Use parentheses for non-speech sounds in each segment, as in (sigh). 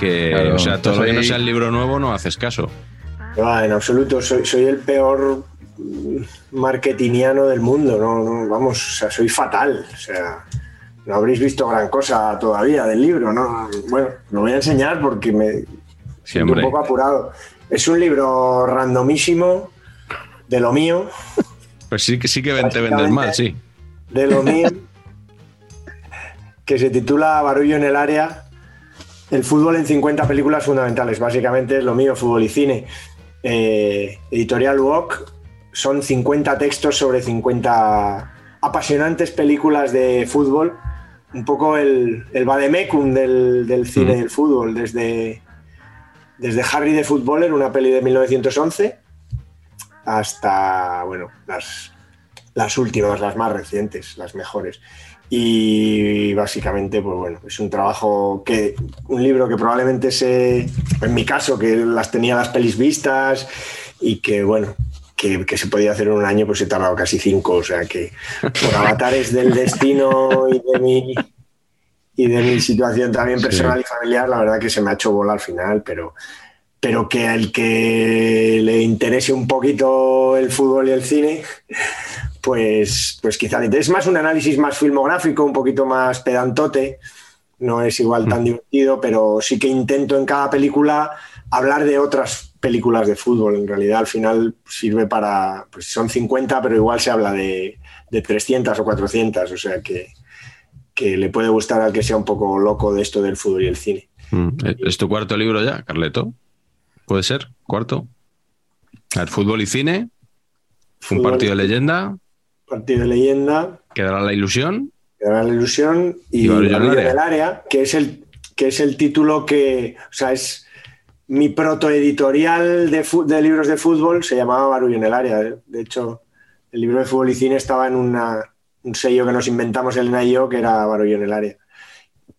Que, Claro, o sea, todo lo que no sea el libro nuevo no haces caso. Ah, en absoluto, soy, soy el peor marketingiano del mundo, no, no, vamos, o sea, soy fatal, o sea, no habréis visto gran cosa todavía del libro, ¿no? Bueno, lo voy a enseñar porque me siento un poco apurado. Es un libro randomísimo de lo mío, Pues sí que sí que te vendes mal, sí. de lo mío, que se titula Barullo en el área. El fútbol en 50 películas fundamentales. Básicamente es lo mío, fútbol y cine. Eh, editorial Walk son 50 textos sobre 50 apasionantes películas de fútbol. Un poco el, el vademecum del, del cine y del fútbol. Desde, desde Harry de Footballer, una peli de 1911, hasta, bueno, las, las últimas, las más recientes, las mejores. Y básicamente, pues bueno, es un trabajo que, un libro que probablemente se, en mi caso, que las tenía las pelis vistas y que, bueno, que, que se podía hacer en un año, pues he tardado casi cinco, o sea que por avatares del (laughs) destino y de mi, y de mi situación también personal y familiar, la verdad que se me ha hecho bola al final, pero, pero que al que le interese un poquito el fútbol y el cine, pues, pues quizá interese más un análisis más filmográfico, un poquito más pedantote, no es igual tan divertido, pero sí que intento en cada película hablar de otras películas de fútbol. En realidad al final sirve para, pues son 50, pero igual se habla de, de 300 o 400, o sea que, que le puede gustar al que sea un poco loco de esto del fútbol y el cine. Mm. ¿Es tu cuarto libro ya, Carleto? ¿Puede ser? ¿Cuarto? A ver, fútbol y cine. Un Fútbol, partido de leyenda. Partido de leyenda, Quedará la ilusión. Quedará la ilusión y, Y Barullo en el área. que es el, que es el título que, o sea, es mi protoeditorial de, de libros de fútbol, se llamaba Barullo en el área. De hecho, el libro de fútbol y cine estaba en una- un sello que nos inventamos Elena y yo, que era Barullo en el área.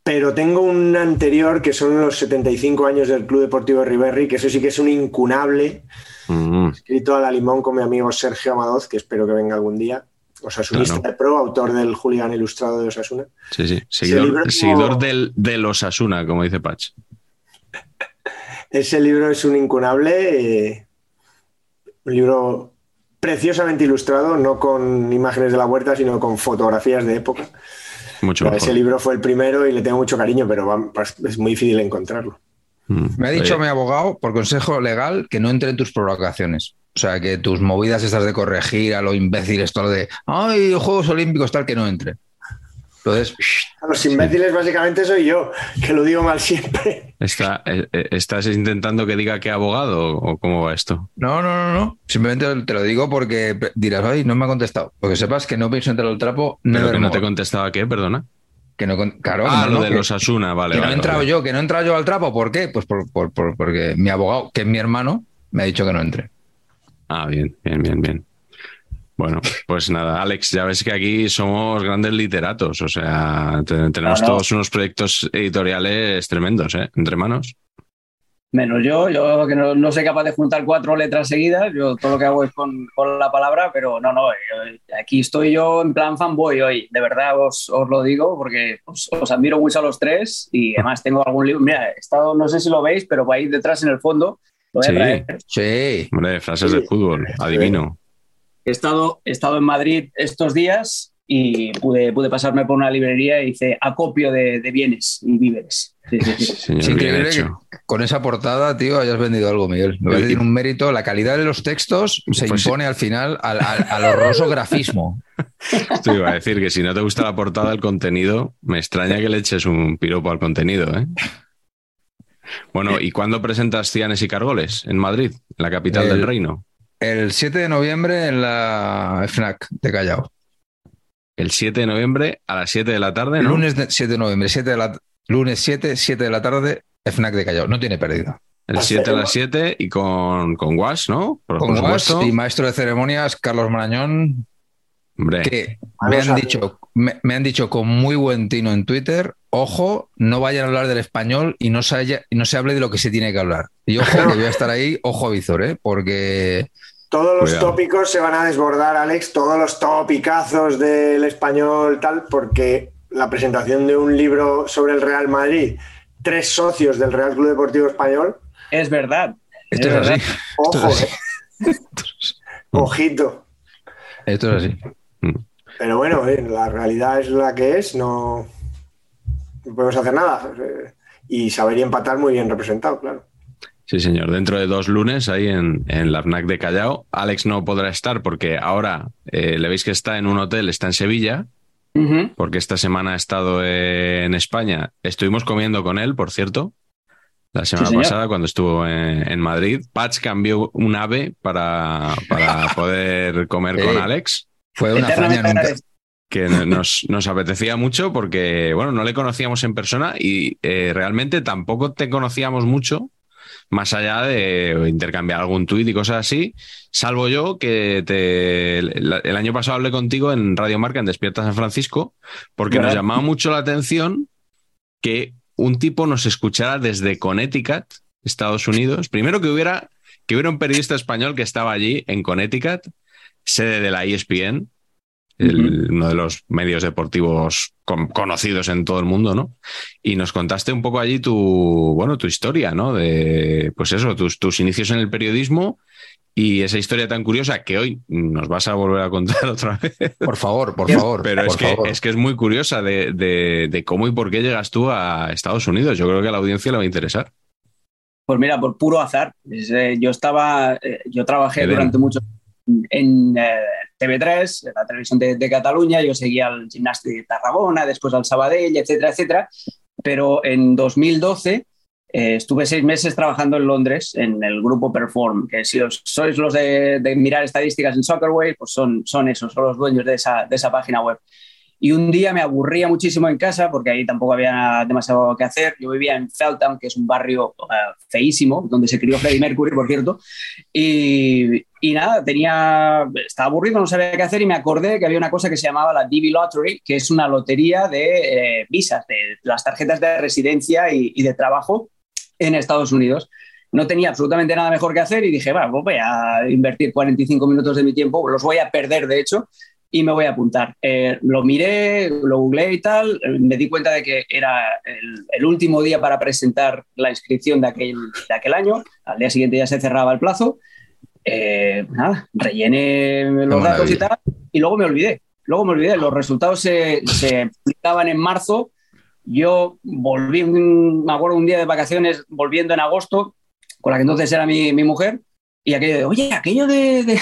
Pero tengo un anterior que son los 75 años del Club Deportivo Riverri, que eso sí que es un incunable, Mm. escrito a la limón con mi amigo Sergio Amadoz, que espero que venga algún día. Osasunista Claro. de pro, autor del Hooligan Ilustrado de Osasuna. Sí, sí. Seguidor, seguidor como- del, de los Asuna, como dice Patch. (laughs) Ese libro es un incunable, eh, un libro preciosamente ilustrado, no con imágenes de la huerta, sino con fotografías de época. Mucho Ese mejor. libro fue el primero y le tengo mucho cariño, pero va- es muy difícil encontrarlo. Mm. Me ha dicho Oye, mi abogado, por consejo legal, que no entre en tus provocaciones. O sea, que tus movidas estas de corregir a lo imbécil, esto de, ay, Juegos Olímpicos, tal, que no entre. Entonces, A los imbéciles básicamente soy yo, que lo digo mal siempre. está- eh, eh, ¿Estás intentando que diga que abogado o cómo va esto? no, no, no, no. Simplemente te lo digo porque dirás, ay, no me ha contestado. Porque sepas que no pienso entrar al trapo, Pero que no te contestaba qué, perdona. Que no, claro, Ah, no, lo no, de que- los Asuna, vale. que no vale, he entrado vale. yo, que no he entrado yo al trapo. ¿Por qué? Pues por, por- por- porque mi abogado, que es mi hermano, me ha dicho que no entre. Ah, bien, bien, bien, bien. Bueno, pues nada, Alex, ya ves que aquí somos grandes literatos, o sea, te- tenemos No, no. todos unos proyectos editoriales tremendos, ¿eh? Entre manos. Menos yo, yo que no, no soy capaz de juntar cuatro letras seguidas, yo todo lo que hago es con, con la palabra, pero no, no, yo- aquí estoy yo en plan fanboy hoy, de verdad os, os lo digo porque os, os admiro mucho a los tres y además tengo algún libro, mira, he estado, no sé si lo veis, pero ahí detrás en el fondo A Sí. traer. Sí. Hombre, frases de fútbol, adivino. He estado, he estado en Madrid estos días y pude, pude pasarme por una librería y hice acopio de, de bienes y víveres. Sí, sí, increíble que con esa portada, tío, hayas vendido algo, Miguel. Me parece tiene un mérito. La calidad de los textos se Pues sí. impone al final al, al- al horroroso grafismo. (laughs) Esto iba a decir que si no te gusta la portada del contenido, me extraña que le eches un piropo al contenido, ¿eh? Bueno, ¿y cuándo presentas Cianes y Cargoles? En Madrid, en la capital El- del reino. El 7 de noviembre en la FNAC de Callao. El 7 de noviembre a las 7 de la tarde, ¿no? Lunes de- 7 de noviembre, 7 de la, lunes 7, 7 de la tarde, FNAC de Callao. No tiene pérdida. El 7 a las 7 y con, con Wash, ¿no? Por, Con por Guas y maestro de ceremonias, Carlos Marañón, Hombre, que me han, dicho, me, me han dicho con muy buen tino en Twitter, ojo, no vayan a hablar del español y no se, haya- y no se hable de lo que se tiene que hablar. Y ojo, que voy a estar ahí, ojo a visor, ¿eh? porque Todos los Cuidado. tópicos se van a desbordar, Alex, todos los topicazos del español, tal, porque la presentación de un libro sobre el Real Madrid, tres socios del Real Club Deportivo Español, Es verdad. esto Es es, verdad. así. ojo, Esto es eh. (laughs) ojito. Esto es así. Pero bueno, eh, la realidad es la que es, no, no podemos hacer nada. eh, Y saber y empatar muy bien representado, claro. sí, señor. Dentro de dos lunes, ahí en, en la FNAC de Callao, Alex no podrá estar porque ahora eh, le veis que está en un hotel, está en Sevilla, porque esta semana ha estado en España. Estuvimos comiendo con él, por cierto, la semana pasada cuando estuvo en, en Madrid. Patch cambió un ave para, para (laughs) poder comer Sí. con Alex. Fue una Eternamente hazaña nunca. agradecido. que nos, nos apetecía mucho porque, bueno, no le conocíamos en persona y eh, realmente tampoco te conocíamos mucho, más allá de intercambiar algún tuit y cosas así, salvo yo que te, el, el año pasado hablé contigo en Radio Marca en Despierta San Francisco, porque nos llamaba mucho la atención que un tipo nos escuchara desde Connecticut, Estados Unidos. Primero que hubiera, que hubiera un periodista español que estaba allí en Connecticut, sede de la ESPN, el- uno de los medios deportivos con- conocidos en todo el mundo, ¿no? Y nos contaste un poco allí tu, bueno, tu historia, ¿no? De, pues eso, tus, tus inicios en el periodismo y esa historia tan curiosa que hoy nos vas a volver a contar (laughs) otra vez. Por favor, por favor. Pero por es que, favor. es que es muy curiosa de, de- de cómo y por qué llegas tú a Estados Unidos. Yo creo que a la audiencia le va a interesar. Pues mira, por puro azar. Eh, yo estaba, eh, yo trabajé durante mucho en eh, TV3, en la televisión de, de Cataluña, yo seguía al Gimnàstic de Tarragona, después al Sabadell, etcétera, etcétera. Pero en 2012 eh, estuve seis meses trabajando en Londres en el grupo Perform, que si os, sois los de, de mirar estadísticas en Soccerway, pues son, son esos, son los dueños de esa, de esa página web. Y un día me aburría muchísimo en casa porque ahí tampoco había demasiado que hacer. Yo vivía en Feltham, que es un barrio eh, feísimo, donde se crió Freddie Mercury, por cierto. Y, y nada, tenía, estaba aburrido, no sabía qué hacer y me acordé que había una cosa que se llamaba la DB Lottery, que es una lotería de eh, visas, de las tarjetas de residencia y, de trabajo en Estados Unidos. No tenía absolutamente nada mejor que hacer y dije, bueno, pues voy a invertir 45 minutos de mi tiempo, los voy a perder de hecho, y me voy a apuntar. Eh, lo miré, lo googleé y tal, me di cuenta de que era el, el último día para presentar la inscripción de aquel, de aquel año, al día siguiente ya se cerraba el plazo. Eh, nada, rellené los datos y tal, y luego me olvidé. Luego me olvidé, los resultados se, se publicaban en marzo. Yo volví, me acuerdo un día de vacaciones, volviendo en agosto, con la que entonces era mi, mi mujer, y aquello de, oye, aquello de, de,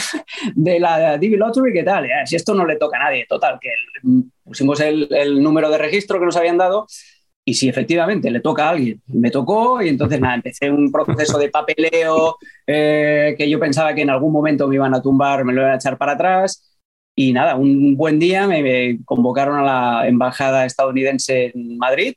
de la DB Lottery, ¿qué tal? Ya, si esto no le toca a nadie, total, que el- pusimos el, el número de registro que nos habían dado y si efectivamente le toca a alguien, me tocó y entonces nada, empecé un proceso de papeleo eh, que yo pensaba que en algún momento me iban a tumbar, me lo iban a echar para atrás y nada, un buen día me, me convocaron a la embajada estadounidense en Madrid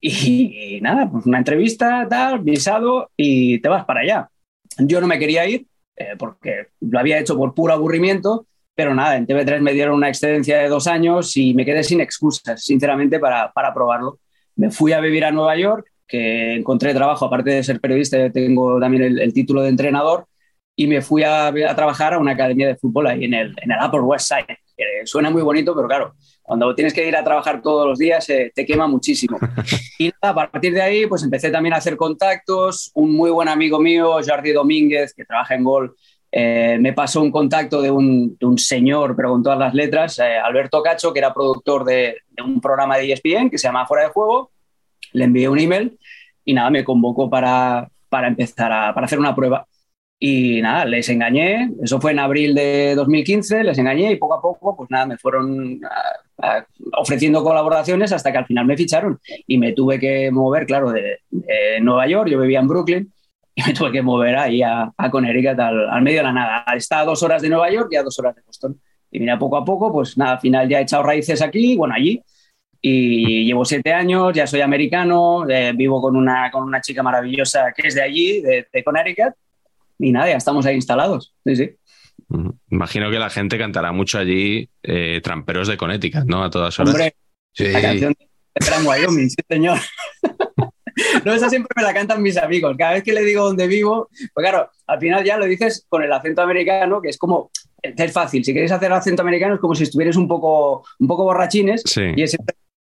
y, y nada, pues una entrevista, tal, visado y te vas para allá. Yo no me quería ir eh, porque lo había hecho por puro aburrimiento, pero nada, en TV3 me dieron una excedencia de dos años y me quedé sin excusas, sinceramente, para, para probarlo. Me fui a vivir a Nueva York, que encontré trabajo, aparte de ser periodista, tengo también el, el título de entrenador, y me fui a, a trabajar a una academia de fútbol ahí en el, en el Upper West Side, suena muy bonito, pero claro, cuando tienes que ir a trabajar todos los días eh, te quema muchísimo. (laughs) Y nada, a partir de ahí pues empecé también a hacer contactos. Un muy buen amigo mío, Jordi Domínguez, que trabaja en Gol, eh, me pasó un contacto de un, de un, señor, con todas las letras, eh, Alberto Cacho, que era productor de, un programa de ESPN que se llama Fuera de Juego. Le envié un email y nada, me convocó para, para empezar a para hacer una prueba. Y nada, les engañé, eso fue en abril de 2015, les engañé y poco a poco, pues nada, me fueron a, a, ofreciendo colaboraciones hasta que al final me ficharon y me tuve que mover, claro, de Nueva York, yo vivía en Brooklyn, y (laughs) me tuve que mover ahí a, a Connecticut al, al, medio de la nada. Está a dos horas de Nueva York y a dos horas de Boston. Y mira, poco a poco, pues nada, al final ya he echado raíces aquí, bueno, allí. Y llevo siete años, ya soy americano, eh, vivo con una, con una chica maravillosa que es de allí, de, de Connecticut. Y nada, ya estamos ahí instalados. Sí, sí. Imagino que la gente cantará mucho allí eh, Tramperos de Connecticut, ¿no? A todas horas. Hombre, sí. la canción de Gran Wyoming, sí, señor. (laughs) (laughs) No, esa siempre me la cantan mis amigos. Cada vez que le digo dónde vivo, pues claro, al final ya lo dices con el acento americano, que es como, es fácil. Si queréis hacer acento americano es como si estuvierais un poco, un poco borrachines sí. y es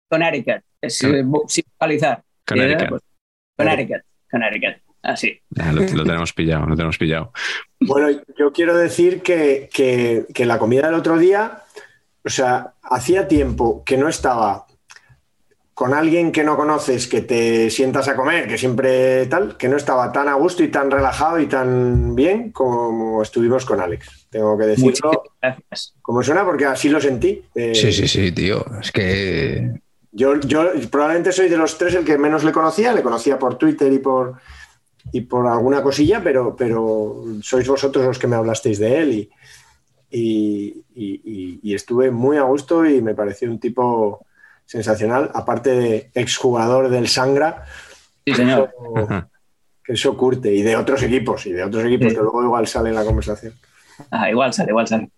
Connecticut, es sin vocalizar. Connecticut. Pues, Connecticut, Connecticut. Así. Ya, lo, lo, tenemos pillado, lo tenemos pillado. Bueno, yo quiero decir que, que, que la comida del otro día, o sea, hacía tiempo que no estaba con alguien que no conoces, que te sientas a comer, que siempre tal, que no estaba tan a gusto y tan relajado y tan bien como estuvimos con Alex. Tengo que decirlo. Como suena, porque así lo sentí. Eh, sí, sí, sí, tío. Es que. Yo, yo probablemente soy de los tres el que menos le conocía. Le conocía por Twitter y por, y por alguna cosilla, pero, pero sois vosotros los que me hablasteis de él y, y, y, y estuve muy a gusto y me pareció un tipo sensacional, aparte de exjugador del Sangra. Sí, señor. Eso, que eso curte, y de otros equipos, y de otros equipos sí. que luego igual sale en la conversación. Ah, igual sale, igual sale.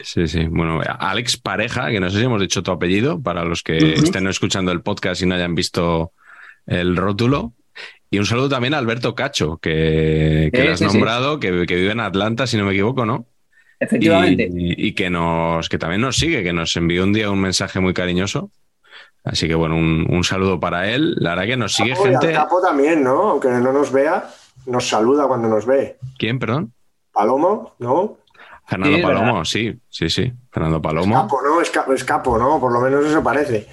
Sí, sí. Bueno, Alex Pareja, que no sé si hemos dicho tu apellido, para los que uh -huh. estén escuchando el podcast y no hayan visto el rótulo. Y un saludo también a Alberto Cacho, que, que le has sí, nombrado, sí. Que, que, vive en Atlanta, si no me equivoco, ¿no? Efectivamente. Y, y, que nos que también nos sigue, que nos envió un día un mensaje muy cariñoso. Así que bueno, un, un saludo para él. La verdad que nos sigue Capo, gente. Capo también, ¿no? Aunque no nos vea, nos saluda cuando nos ve. ¿Quién, perdón? Palomo, ¿no? Fernando sí, Palomo, ¿verdad? sí, sí, sí. Fernando Palomo. Es capo, ¿no? Es capo, es capo, ¿no? Por lo menos eso parece.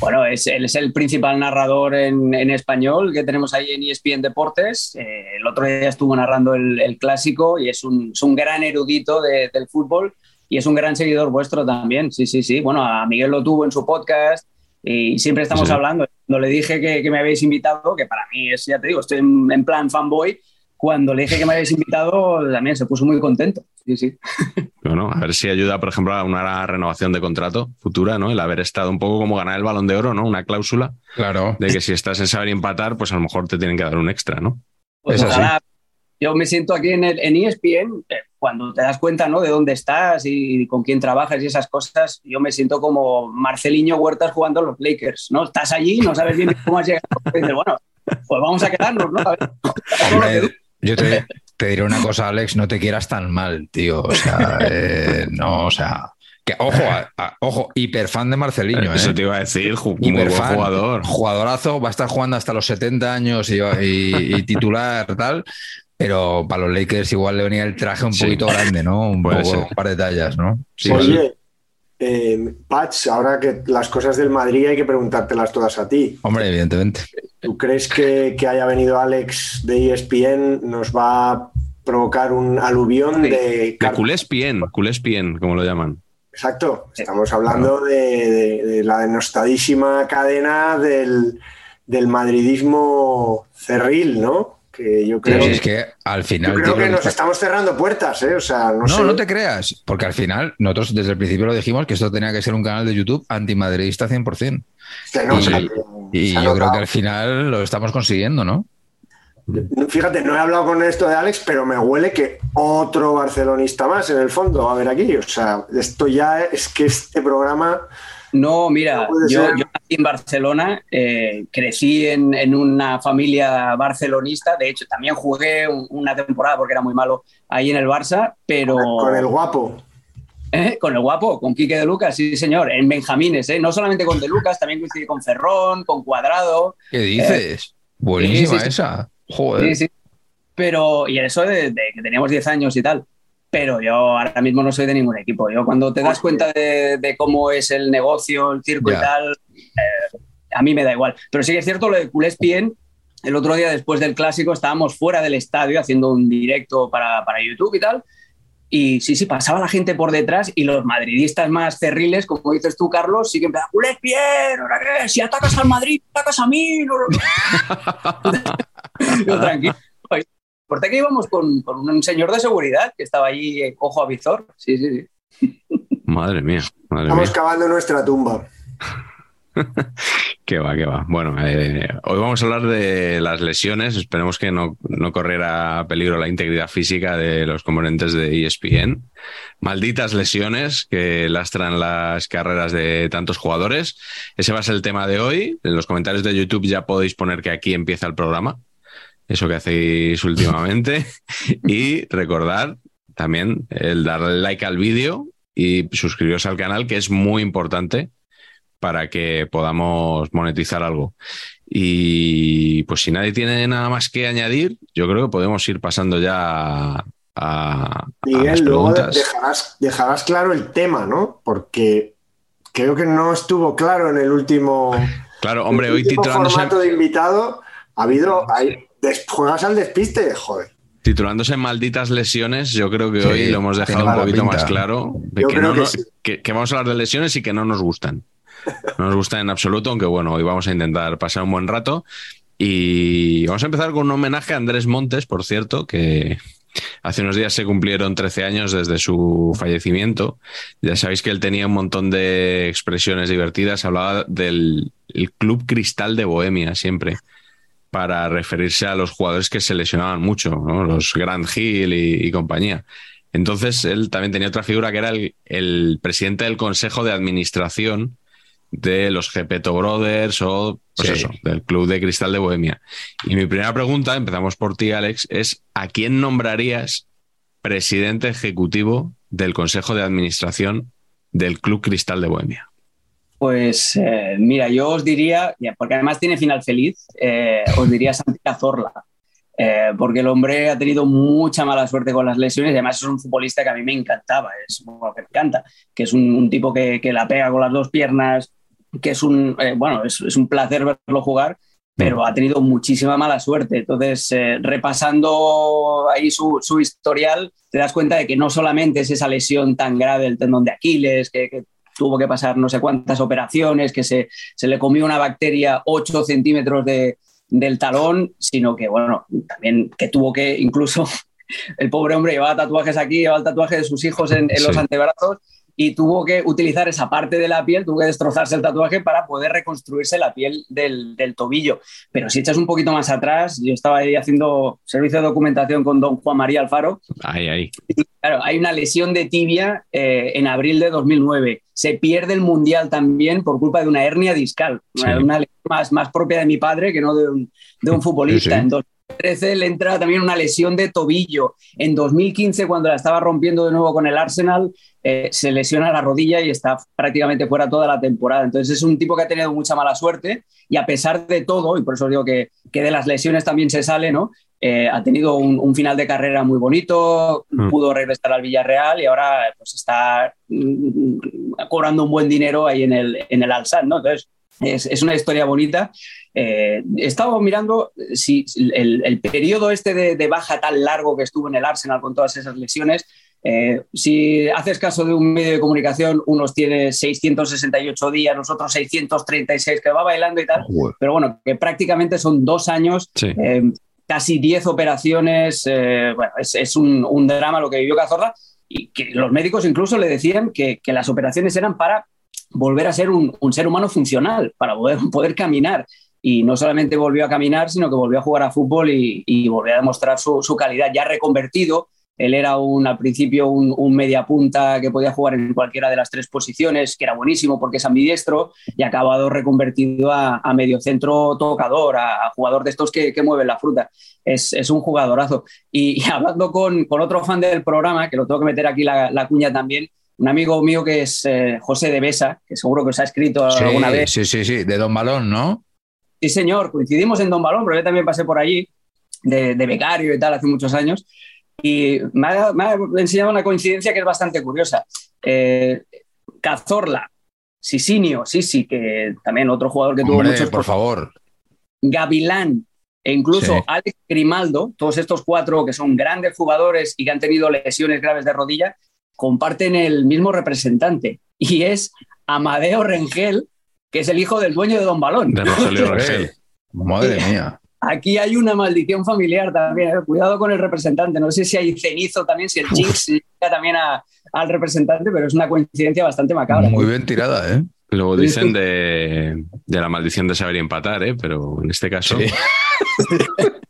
Bueno, es, él es el principal narrador en, en español que tenemos ahí en ESPN Deportes. Eh, el otro día estuvo narrando el, el clásico y es un, es un gran erudito de, del fútbol y es un gran seguidor vuestro también. Sí, sí, sí. Bueno, a Miguel lo tuvo en su podcast y siempre estamos sí. hablando. Cuando le dije que, que, me habéis invitado, que para mí es, ya te digo, estoy en, en plan fanboy, cuando le dije que me habéis invitado, también se puso muy contento. Sí, sí. (laughs) Bueno, a ver si ayuda, por ejemplo, a una renovación de contrato futura, ¿no? El haber estado un poco como ganar el balón de oro, ¿no? Una cláusula. Claro. De que si estás en saber empatar, pues a lo mejor te tienen que dar un extra, ¿no? Pues es así. Yo me siento aquí en, el, en ESPN, eh, cuando te das cuenta ¿no? de dónde estás y con quién trabajas y esas cosas, yo me siento como Marceliño Huertas jugando a los Lakers, ¿no? Estás allí, no sabes bien cómo has llegado. Y dices, bueno, pues vamos a quedarnos, ¿no? A ver, (laughs) yo te, te, diré una cosa, Alex, no te quieras tan mal, tío. O sea, eh, no, o sea. Que, ojo, a, a, ojo, hiperfan de Marceliño. Eso ¿eh? te iba a decir, buen jugador. Jugadorazo, va a estar jugando hasta los 70 años y, y, y titular, tal. Pero para los Lakers igual le venía el traje un sí. poquito grande, ¿no? Un, poco, un par de tallas, ¿no? Sí, Oye, eh, Patch, ahora que las cosas del Madrid hay que preguntártelas todas a ti. Hombre, evidentemente. ¿Tú crees que, que haya venido Alex de ESPN nos va a provocar un aluvión sí. de... De culespien, culespien, como lo llaman. Exacto, estamos hablando de, de, de la denostadísima cadena del, del madridismo cerril, ¿no? Que yo creo, sí, es que al final yo creo que nos estamos cerrando puertas, ¿eh? O sea, no, no, sé. no te creas, porque al final nosotros desde el principio lo dijimos que esto tenía que ser un canal de YouTube antimadridista 100%. Que no, y, yo creo que al final lo estamos consiguiendo, ¿no? Fíjate, no he hablado con esto de Alex, pero me huele que otro barcelonista más en el fondo va a haber aquí. O sea, esto ya es que este programa no, mira, no yo, yo, nací en Barcelona, eh, crecí en, en, una familia barcelonista, de hecho también jugué un, una temporada porque era muy malo ahí en el Barça, pero... Con el guapo. ¿Eh? Con el guapo, con Quique de Lucas, sí, señor. En Benjamines, ¿eh? no solamente con de Lucas, también coincidí con Ferrón, con Cuadrado. ¿Qué dices? Buenísima esa. Joder. Sí, sí. Pero, y eso de, de que teníamos 10 años y tal. Pero yo ahora mismo no soy de ningún equipo. Yo cuando te das cuenta de, de cómo es el negocio, el circo Ya. y tal, eh, a mí me da igual. Pero sí que es cierto lo de culés bien. El otro día, después del clásico, estábamos fuera del estadio haciendo un directo para, para YouTube y tal. Y sí, sí, pasaba la gente por detrás y los madridistas más cerriles, como dices tú, Carlos, sí que empezaban, culés bien, ¿ahora qué? Si atacas al Madrid, atacas a mí. No, no, no". (laughs) (laughs) Yo, tranquilo. Porque que íbamos con, con un señor de seguridad que estaba allí, eh, ojo a visor. Sí, sí, sí. Madre mía, madre Estamos mía. cavando nuestra tumba. (laughs) Que va, que va. Bueno, eh, hoy vamos a hablar de las lesiones. Esperemos que no, no corriera peligro la integridad física de los componentes de ESPN. Malditas lesiones que lastran las carreras de tantos jugadores. Ese va a ser el tema de hoy. En los comentarios de YouTube ya podéis poner que aquí empieza el programa. Eso que hacéis últimamente. (laughs) y recordad también el darle like al vídeo y suscribiros al canal, que es muy importante para que podamos monetizar algo. Y pues si nadie tiene nada más que añadir, yo creo que podemos ir pasando ya a, a las Miguel, luego dejarás, dejarás claro el tema, ¿no? Porque creo que no estuvo claro en el último, Claro, hombre, el hoy titulándose, formato de invitado. Ha habido. Hay, juegas al despiste, joder. titulándose Malditas lesiones, yo creo que Sí, hoy lo hemos dejado un poquito pinta. más claro. De Yo que, creo no, que no- sí. que- que vamos a hablar de lesiones y que no nos gustan. No nos gustan en absoluto, aunque bueno, hoy vamos a intentar pasar un buen rato. Y vamos a empezar con un homenaje a Andrés Montes, por cierto, que hace unos días se cumplieron 13 años desde su fallecimiento. Ya sabéis que él tenía un montón de expresiones divertidas. Hablaba del el Club Cristal de Bohemia siempre, para referirse a los jugadores que se lesionaban mucho, ¿no? los Grand Hill y, y compañía. Entonces, él también tenía otra figura que era el, el presidente del Consejo de Administración de los Gepeto Brothers o pues Sí. eso, del Club de Cristal de Bohemia. Y mi primera pregunta, empezamos por ti, Alex, es ¿a quién nombrarías presidente ejecutivo del Consejo de Administración del Club Cristal de Bohemia? Pues eh, mira, yo os diría, porque además tiene final feliz, eh, os diría Santi Cazorla. Eh, porque el hombre ha tenido mucha mala suerte con las lesiones y además es un futbolista que a mí me encantaba, es bueno, que me encanta, que es un, un tipo que, que la pega con las dos piernas, que es un, bueno, es, es un placer verlo jugar, pero ha tenido muchísima mala suerte. Entonces, repasando ahí su, su historial, te das cuenta de que no solamente es esa lesión tan grave del tendón de Aquiles, que, que tuvo que pasar no sé cuántas operaciones, que se, se le comió una bacteria 8 centímetros de, del talón, sino que, bueno, también que tuvo que incluso, (laughs) el pobre hombre llevaba tatuajes aquí, llevaba el tatuaje de sus hijos en, en los antebrazos y tuvo que utilizar esa parte de la piel, tuvo que destrozarse el tatuaje para poder reconstruirse la piel del, del tobillo. Pero si echas un poquito más atrás, yo estaba ahí haciendo servicio de documentación con don Juan María Alfaro Ahí, ahí. Claro, hay una lesión de tibia eh, en abril de 2009. Se pierde el mundial también por culpa de una hernia discal, Sí. una, lesión más, más propia de mi padre que no de un, de un futbolista. Sí, sí. 2013 le entra también una lesión de tobillo. En 2015, cuando la estaba rompiendo de nuevo con el Arsenal, eh, se lesiona la rodilla y está prácticamente fuera toda la temporada. Entonces es un tipo que ha tenido mucha mala suerte y a pesar de todo, y por eso digo que, que de las lesiones también se sale, ¿no? Eh, ha tenido un, un final de carrera muy bonito, Mm. pudo regresar al Villarreal y ahora pues está mm, cobrando un buen dinero ahí en el, en el Al-Sadd, ¿no? Entonces, es, es una historia bonita. Eh, he estado mirando si el, el periodo este de, de baja tan largo que estuvo en el Arsenal con todas esas lesiones, eh, si haces caso de un medio de comunicación, unos tiene 668 días, los otros 636, que va bailando y tal, pero bueno, que prácticamente son dos años Sí. eh, casi 10 operaciones. eh, bueno, es, es un, un drama lo que vivió Cazorla y que los médicos incluso le decían que, que las operaciones eran para volver a ser un, ser humano funcional, para (laughs) poder, caminar. Y no solamente volvió a caminar, sino que volvió a jugar a fútbol y, volvió a demostrar su, calidad. Ya reconvertido, él era un, al principio un, un media punta que podía jugar en cualquiera de las tres posiciones, que era buenísimo porque es ambidiestro, y acabado reconvertido a, a mediocentro tocador, a, jugador de estos que, mueven la fruta. Es, un jugadorazo. Y, (laughs) hablando con, otro fan del programa, que lo tengo que meter aquí la cuña también, un amigo mío que es eh, José de Besa, que seguro que os ha escrito Sí, alguna vez. sí, sí, sí, de Don Balón, ¿no? Sí, señor, coincidimos en Don Balón, pero yo también pasé por allí de, de becario y tal hace muchos años. Y me ha, me ha enseñado una coincidencia que es bastante curiosa. Eh, Cazorla, Sisinio, Sisi, que también otro jugador que tuvo muchos por favor. Gavilán e incluso Sí. Alex Grimaldo, todos estos cuatro que son grandes jugadores y que han tenido lesiones graves de rodilla, comparten el mismo representante y es Amadeo Rengel, que es el hijo del dueño de Don Balón. De Rogelio (laughs) Eh, Rangel. Madre mía. Aquí hay una maldición familiar también. eh. Cuidado con el representante. No sé si hay cenizo también, si el jinx llega también a- al representante, pero es una coincidencia bastante macabra. Muy bien tirada, ¿eh? Luego dicen de, de la maldición de saber y empatar, ¿eh? pero en este caso. Sí. (laughs)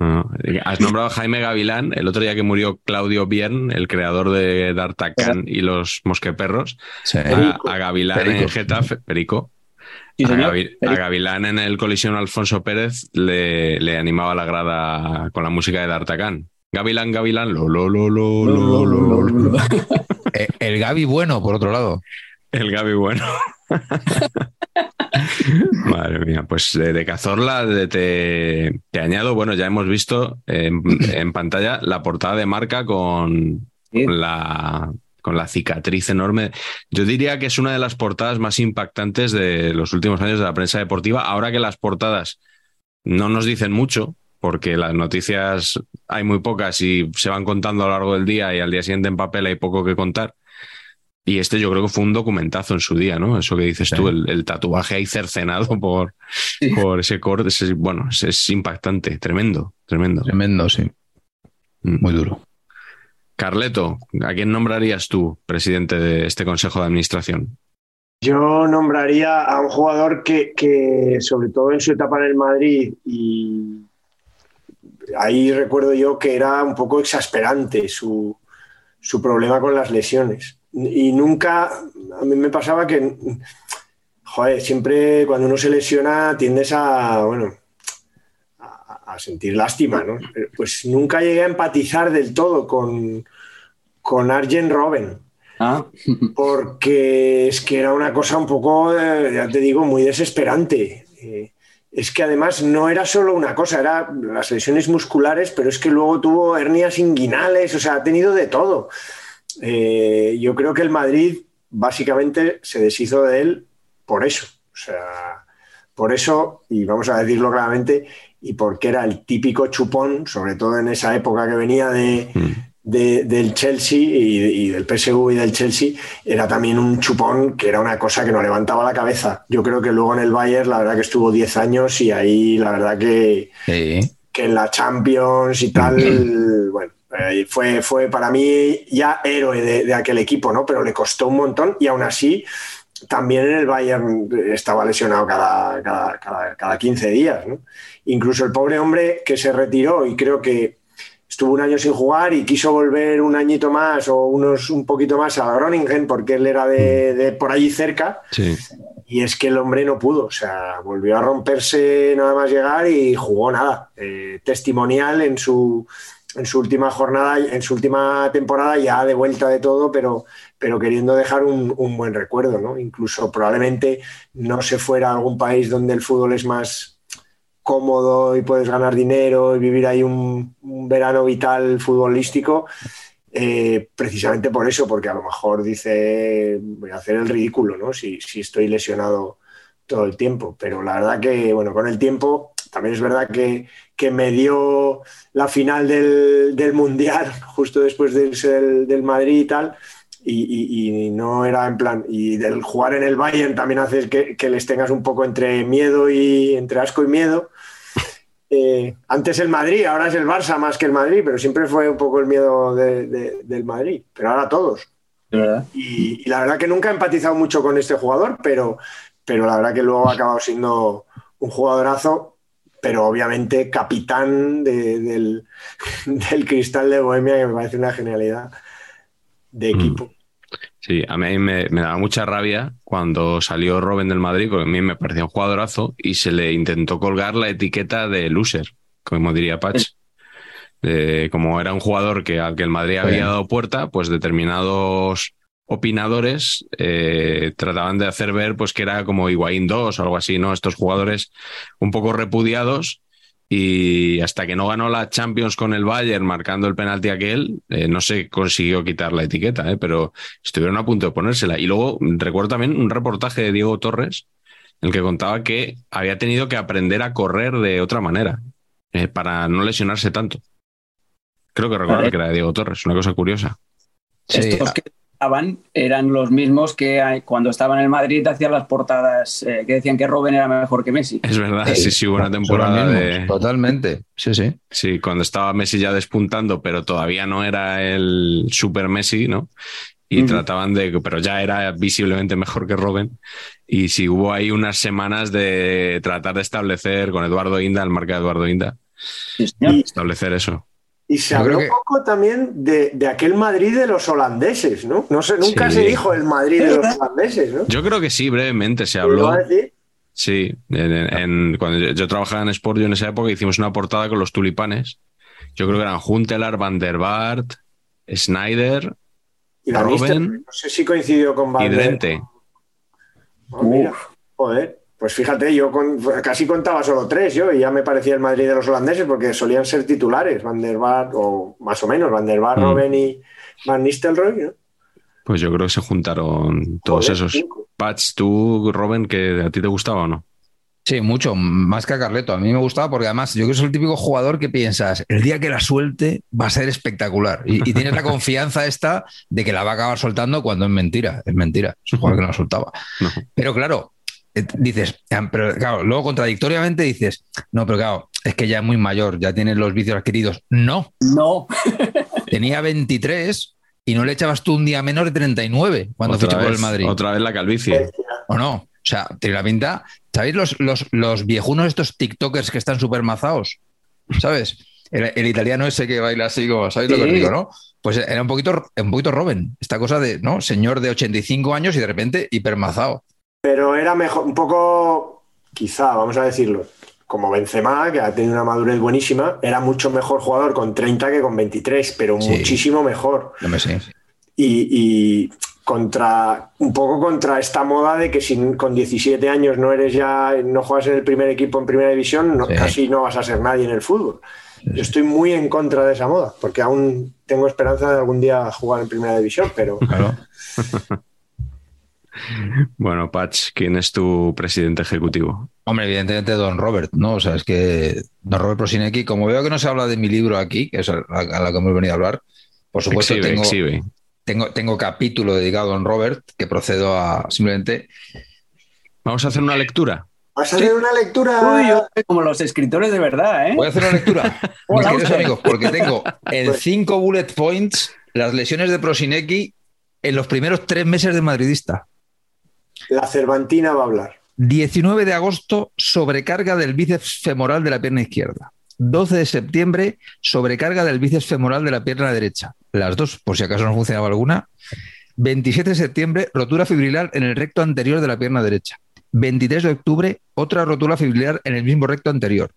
No. Has nombrado a Jaime Gavilán, el otro día que murió Claudio Biern, el creador de D'Artagnan y los mosqueperros. Sí. A, a Gavilán en. Getafe, Perico. Sí, a. Gavi-. Gavilán en el colisión Alfonso Pérez le, le animaba la grada con la música de D'Artagnan. Gavilán, Gavilán, lo, lo, lo, lo, lo, lo, lo. (laughs) Eh, El Gaby bueno, por otro lado. El Gaby bueno. (laughs) Madre mía, pues eh, de Cazorla te, te añado, bueno, ya hemos visto en, en pantalla la portada de marca con, Sí. con la, con la cicatriz enorme. Yo diría que es una de las portadas más impactantes de los últimos años de la prensa deportiva. Ahora que las portadas no nos dicen mucho, porque las noticias hay muy pocas y se van contando a lo largo del día y al día siguiente en papel hay poco que contar. Y este yo creo que fue un documentazo en su día, ¿no? Eso que dices Sí. tú, el, el tatuaje ahí cercenado por, Sí. por ese corte. ese- bueno, es, es impactante, tremendo, tremendo. Tremendo, sí. Mm. Muy duro. Carleto, ¿a quién nombrarías tú presidente de este Consejo de Administración? Yo nombraría a un jugador que, que, sobre todo en su etapa en el Madrid, y ahí recuerdo yo que era un poco exasperante su, su problema con las lesiones. Y nunca, a mí me pasaba que, joder, siempre cuando uno se lesiona tiendes a, bueno, a, a sentir lástima, ¿no? Pues nunca llegué a empatizar del todo con, con Arjen Robben Ah, porque es que era una cosa un poco, eh, ya te digo, muy desesperante. Eh, es que además no era solo una cosa, era las lesiones musculares, pero es que luego tuvo hernias inguinales, o sea, ha tenido de todo. Eh, yo creo que el Madrid básicamente se deshizo de él por eso. O sea, por eso, y vamos a decirlo claramente, y porque era el típico chupón, sobre todo en esa época que venía de, de- del Chelsea y, y del PSV y del Chelsea, era también un chupón que era una cosa que no levantaba la cabeza. Yo creo que luego en el Bayern, la verdad que estuvo 10 años y ahí la verdad que, Sí. que en la Champions y tal, bueno, eh, fue, fue para mí ya héroe de, de aquel equipo, ¿no? Pero le costó un montón y aún así también en el Bayern estaba lesionado cada, cada, cada, cada 15 días, ¿no? Incluso el pobre hombre que se retiró y creo que estuvo un año sin jugar y quiso volver un añito más o unos un poquito más a Groningen porque él era de, de por allí cerca Sí. y es que el hombre no pudo, o sea, volvió a romperse nada más llegar y jugó nada. Eh, testimonial en su, en su última jornada, en su última temporada, ya de vuelta de todo, pero, pero queriendo dejar un, buen recuerdo, ¿no? Incluso probablemente no se fuera a algún país donde el fútbol es más cómodo y puedes ganar dinero y vivir ahí un, un verano vital futbolístico, eh, precisamente por eso, porque a lo mejor dice, voy a hacer el ridículo, ¿no? Si, si estoy lesionado todo el tiempo. Pero la verdad que, bueno, con el tiempo también es verdad que, que me dio la final del, del Mundial (laughs) justo después de irse del, del Madrid y tal. Y, y- y no era en plan, y del jugar en el Bayern también hace que, que les tengas un poco entre miedo y entre asco y miedo. Eh, antes el Madrid, ahora es el Barça más que el Madrid, pero siempre fue un poco el miedo de- de- del Madrid, pero ahora todos. verdad. Y, y la verdad que nunca he empatizado mucho con este jugador, pero, pero la verdad que luego ha acabado siendo un jugadorazo, pero obviamente capitán de- del, (laughs) del Cristal de Bohemia, que me parece una genialidad de equipo. Sí, a mí me, me daba mucha rabia cuando salió Robin del Madrid, porque a mí me parecía un jugadorazo y se le intentó colgar la etiqueta de loser, como diría Patch. Eh, como era un jugador que al que el Madrid había dado puerta, pues determinados opinadores eh, trataban de hacer ver pues que era como Higuaín 2 o algo así, ¿no? Estos jugadores un poco repudiados y hasta que no ganó la Champions con el Bayern marcando el penalti aquel, eh, no se consiguió quitar la etiqueta, ¿eh? pero estuvieron a punto de ponérsela. Y luego recuerdo también un reportaje de Diego Torres en el que contaba que había tenido que aprender a correr de otra manera eh, para no lesionarse tanto. Creo que recuerdo que era de Diego Torres, una cosa curiosa. Estos que estaban eran los mismos que hay- cuando estaban en el Madrid hacían las portadas eh, que decían que Robben era mejor que Messi. Es verdad, sí, sí, hubo una temporada de... Totalmente. Sí, sí. Sí, cuando estaba Messi ya despuntando, pero todavía no era el super Messi, ¿no? Y trataban de, pero ya era visiblemente mejor que Robben. Y sí, hubo ahí unas semanas de tratar de establecer con Eduardo Inda, el marca de Eduardo Inda, Sí, establecer eso. Y se habló que- poco también de, de aquel Madrid de los holandeses, ¿no? No sé, nunca Sí. se dijo el Madrid de los holandeses, ¿no? Yo creo que sí, brevemente se ¿Lo habló. va a decir? Sí, en, en- cuando yo, yo trabajaba en Sport, yo en esa época hicimos una portada con los tulipanes. Yo creo que eran Huntelaar, Van der Vaart, Snyder Y Robben no sé si coincidió con Van y Drente. Ah, mira, joder. Pues fíjate, yo con- casi contaba solo tres yo y ya me parecía el Madrid de los holandeses porque solían ser titulares, Van der Vaart, o más o menos, Van der Vaart, Mm. Robben y Van Nistelrooy, ¿no? Pues yo creo que se juntaron todos Joder, esos. cinco. Patch, tú, Robin, que a ti te gustaba o no? Sí, mucho, más que a Carleto. A mí me gustaba porque además yo creo que es el típico jugador que piensas, el día que la suelte va a ser espectacular. Y, y tienes la (laughs) confianza esta de que la va a acabar soltando cuando es mentira. Es mentira. Es un jugador que no la soltaba. No. Pero claro, dices, ah, pero claro, luego contradictoriamente dices, no, pero claro, es que ya es muy mayor, ya tiene los vicios adquiridos. No, No, (laughs) tenía 23 y no le echabas tú un día menos de 39 cuando Otra fichó por el Madrid. Otra vez la calvicie. ¿O no? O sea, tiene la pinta. ¿Sabéis los, los, los viejunos estos TikTokers que están súper mazados? ¿Sabes? El, el italiano ese que baila así, como, ¿sabéis lo que os digo, no? Pues era un poquito, un poquito Robin. Esta cosa de, ¿no? Señor de 85 años y de repente hipermazado. Pero era mejor, un poco, quizá, vamos a decirlo, como Benzema, que ha tenido una madurez buenísima, era mucho mejor jugador con 30 que con 23, pero Sí. muchísimo mejor. No me sé. Y, y contra, un poco contra esta moda de que si con 17 años no eres ya, no juegas en el primer equipo en primera división, no- Sí. casi no vas a ser nadie en el fútbol. Yo estoy muy en contra de esa moda, porque aún tengo esperanza de algún día jugar en primera división, pero Claro. (laughs) Bueno, Patch, ¿quién es tu presidente ejecutivo? Hombre, evidentemente Don Robert, ¿no? O sea, es que Don Robert Prosinecki, como veo que no se habla de mi libro aquí, que es a a la que hemos venido a hablar, por supuesto exhibe, tengo, exhibe. tengo, tengo capítulo dedicado a Don Robert, que procedo a simplemente Vamos a hacer una lectura. vas a hacer una lectura. Uy, yo- como los escritores de verdad, ¿eh? Voy a hacer una lectura, (laughs) mis queridos amigos, porque tengo en cinco bullet points las lesiones de Prosinecki en los primeros tres meses de madridista. La Cervantina va a hablar. 19 de agosto, sobrecarga del bíceps femoral de la pierna izquierda. 12 de septiembre, sobrecarga del bíceps femoral de la pierna derecha. Las dos, por si acaso no funcionaba alguna. 27 de septiembre, rotura fibrilar en el recto anterior de la pierna derecha. 23 de octubre, otra rotura fibrilar en el mismo recto anterior.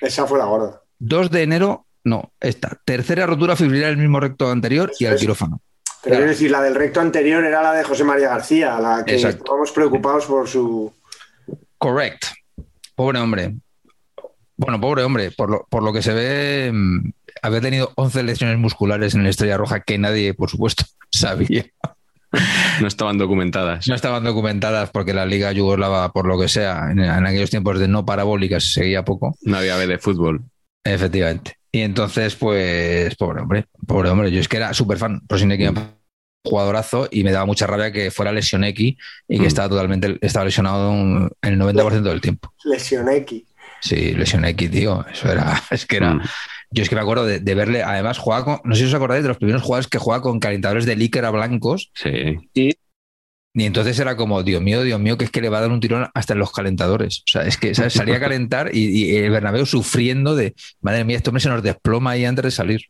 Esa fue la gorda. 2 de enero, no, esta. Tercera rotura fibrilar en el mismo recto anterior y al quirófano. Pero Claro. quiero decir, la del recto anterior era la de José María García, la que Exacto. estábamos preocupados por su. Correct. Pobre hombre. Bueno, pobre hombre, por lo, por lo que se ve, mm, había tenido 11 lesiones musculares en la Estrella Roja que nadie, por supuesto, (laughs) sabía. No estaban documentadas. No estaban documentadas porque la Liga Yugoslava, por lo que sea, en, en aquellos tiempos de no parabólicas, se seguía poco. No había B de fútbol. Efectivamente. Y entonces, pues, pobre hombre, pobre hombre. Yo es que era súper fan. Prosinecki era un jugadorazo y me daba mucha rabia que fuera lesión X y que Mm. estaba totalmente, estaba lesionado un- el 90% del tiempo. Lesión X. Sí, lesión X, tío. Eso era, (laughs) es que era. Mm. Yo es que me acuerdo de, de verle, además, jugaba con, no sé si os acordáis de los primeros jugadores que jugaba con calentadores de líquer a blancos. Sí. Y entonces era como, Dios mío, Dios mío, que es que le va a dar un tirón hasta en los calentadores. O sea, es que ¿sabes? salía a calentar y, y el Bernabéu sufriendo de, madre mía, este hombre se nos desploma ahí antes de salir.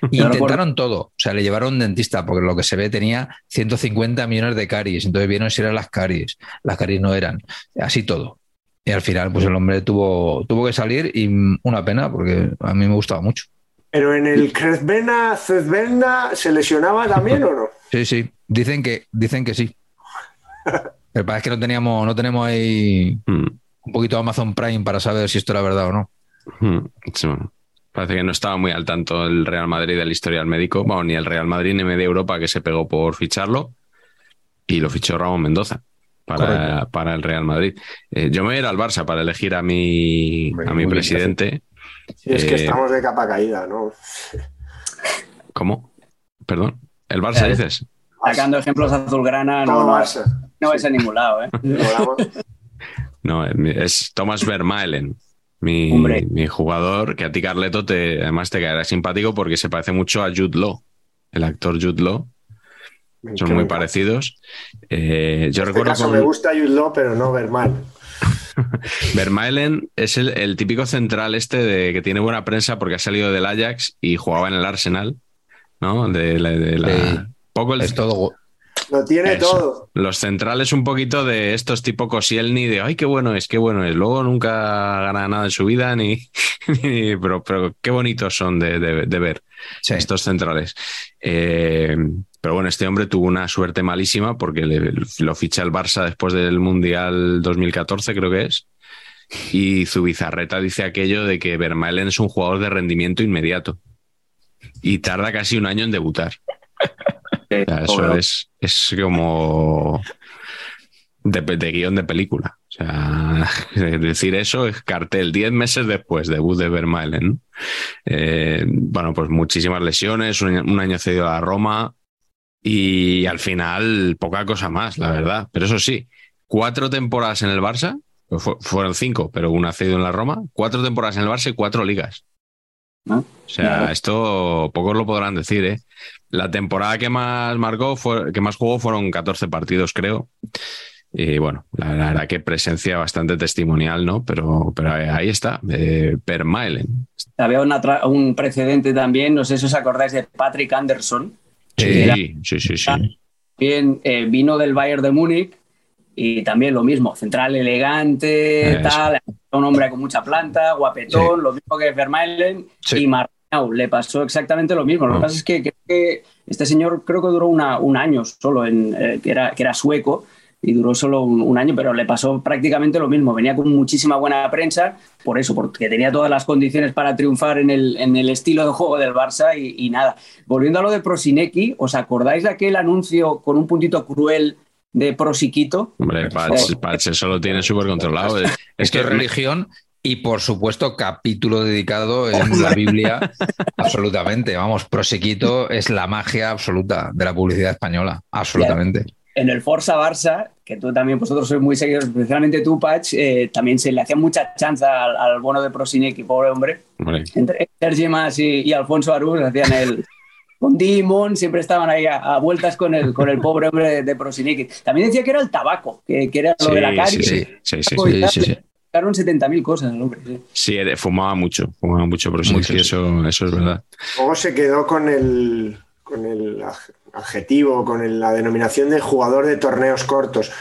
(laughs) Y intentaron todo. O sea, le llevaron un dentista porque lo que se ve tenía 150 millones de caries. Entonces vieron si eran las caries. Las caries no eran. Así todo. Y al final, pues el hombre tuvo, tuvo que salir y mm, una pena porque a mí me gustaba mucho. Pero en el Crezbena, Cezbena, ¿se lesionaba también o no? Sí, sí. Dicen que, dicen que sí. (laughs) El que es que no teníamos, no tenemos ahí mm. un poquito de Amazon Prime para saber si esto era verdad o no. Mm. Parece que no estaba muy al tanto el Real Madrid del historial médico, bueno, ni el Real Madrid ni Media Europa que se pegó por ficharlo y lo fichó Ramón Mendoza para, para el Real Madrid. Eh, yo me voy a ir al Barça para elegir a mi, a mi presidente. Sí, es que eh, estamos de capa caída, ¿no? ¿Cómo? Perdón. ¿El Barça eh, dices? Sacando ejemplos azulgrana, no, no, no es a ningún lado, ¿eh? (laughs) no, es Thomas Vermaelen. Mi, mi, jugador, que a ti, Carleto, te, además te caerá simpático porque se parece mucho a Jude Law, el actor Jude Law. Son muy parecidos. Eh, yo este recuerdo. Me gusta Jude Law, pero no Vermaelen. (laughs) Vermaelen es el, típico central este de que tiene buena prensa porque ha salido del Ajax y jugaba en el Arsenal, ¿no? De, la, poco el, es todo lo tiene todo. Los centrales un poquito de estos tipo Koscielny, de ay, qué bueno es, qué bueno es. Luego nunca gana nada en su vida, ni, (laughs) pero, pero qué bonitos son de, ver estos centrales. Eh, pero bueno, este hombre tuvo una suerte malísima porque lo ficha el Barça después del Mundial 2014, creo que es. Y Zubizarreta dice aquello de que Vermaelen es un jugador de rendimiento inmediato y tarda casi un año en debutar (laughs) eso es, es como de, guion de película. O sea, (laughs) decir eso es cartel 10 meses después, debut de Vermaelen. Eh, bueno, pues muchísimas lesiones, un, año cedido a Roma y al final poca cosa más, la verdad. Pero eso sí, cuatro temporadas en el Barça, fueron cinco, pero una cedido en la Roma, cuatro temporadas en el Barça y cuatro ligas. O sea, esto pocos lo podrán decir, ¿eh? La temporada que más marcó, fue, que más jugó, fueron 14 partidos, creo. Y bueno, la, verdad que presencia bastante testimonial, ¿no? Pero, pero ahí está, eh, Permailen. Había un precedente también, no sé si os acordáis de Patrick Anderson. Sí, sí, sí, sí. Bien, eh, vino del Bayern de Múnich y también lo mismo, central elegante, tal, un hombre con mucha planta, guapetón, lo mismo que Vermaelen y Marnau, le pasó exactamente lo mismo. Lo que ah. pasa es que, este señor creo que duró un año solo, en, eh, que, era, que era sueco, y duró solo un, año, pero le pasó prácticamente lo mismo. Venía con muchísima buena prensa, por eso, porque tenía todas las condiciones para triunfar en el, en el estilo de juego del Barça y, y, nada. Volviendo a lo de Prosinecki, ¿os acordáis de aquel anuncio con un puntito cruel de prosiquito. Hombre, Patch, eso lo tiene súper controlado. Es, que religión y por supuesto capítulo dedicado en la Biblia. absolutamente, vamos, prosiquito es la magia absoluta de la publicidad española, absolutamente. En el Forza Barça, que tú también vosotros sois muy seguidos, especialmente tú, Patch, eh, también se le hacía mucha chanza al, bono de Prosinecki, pobre hombre. Entre Sergi Mas y, Alfonso Arús hacían el, con Dimon, siempre estaban ahí a, vueltas con el, con el (laughs) pobre hombre de, de También decía que era el tabaco, que, era lo de la carie. Sí, sí, sí. sí, sí, 70.000 cosas el hombre. Sí, fumaba mucho, fumaba mucho Prosinecki, eso, eso es verdad. Luego se quedó con el, con el adjetivo, con la denominación de jugador de torneos cortos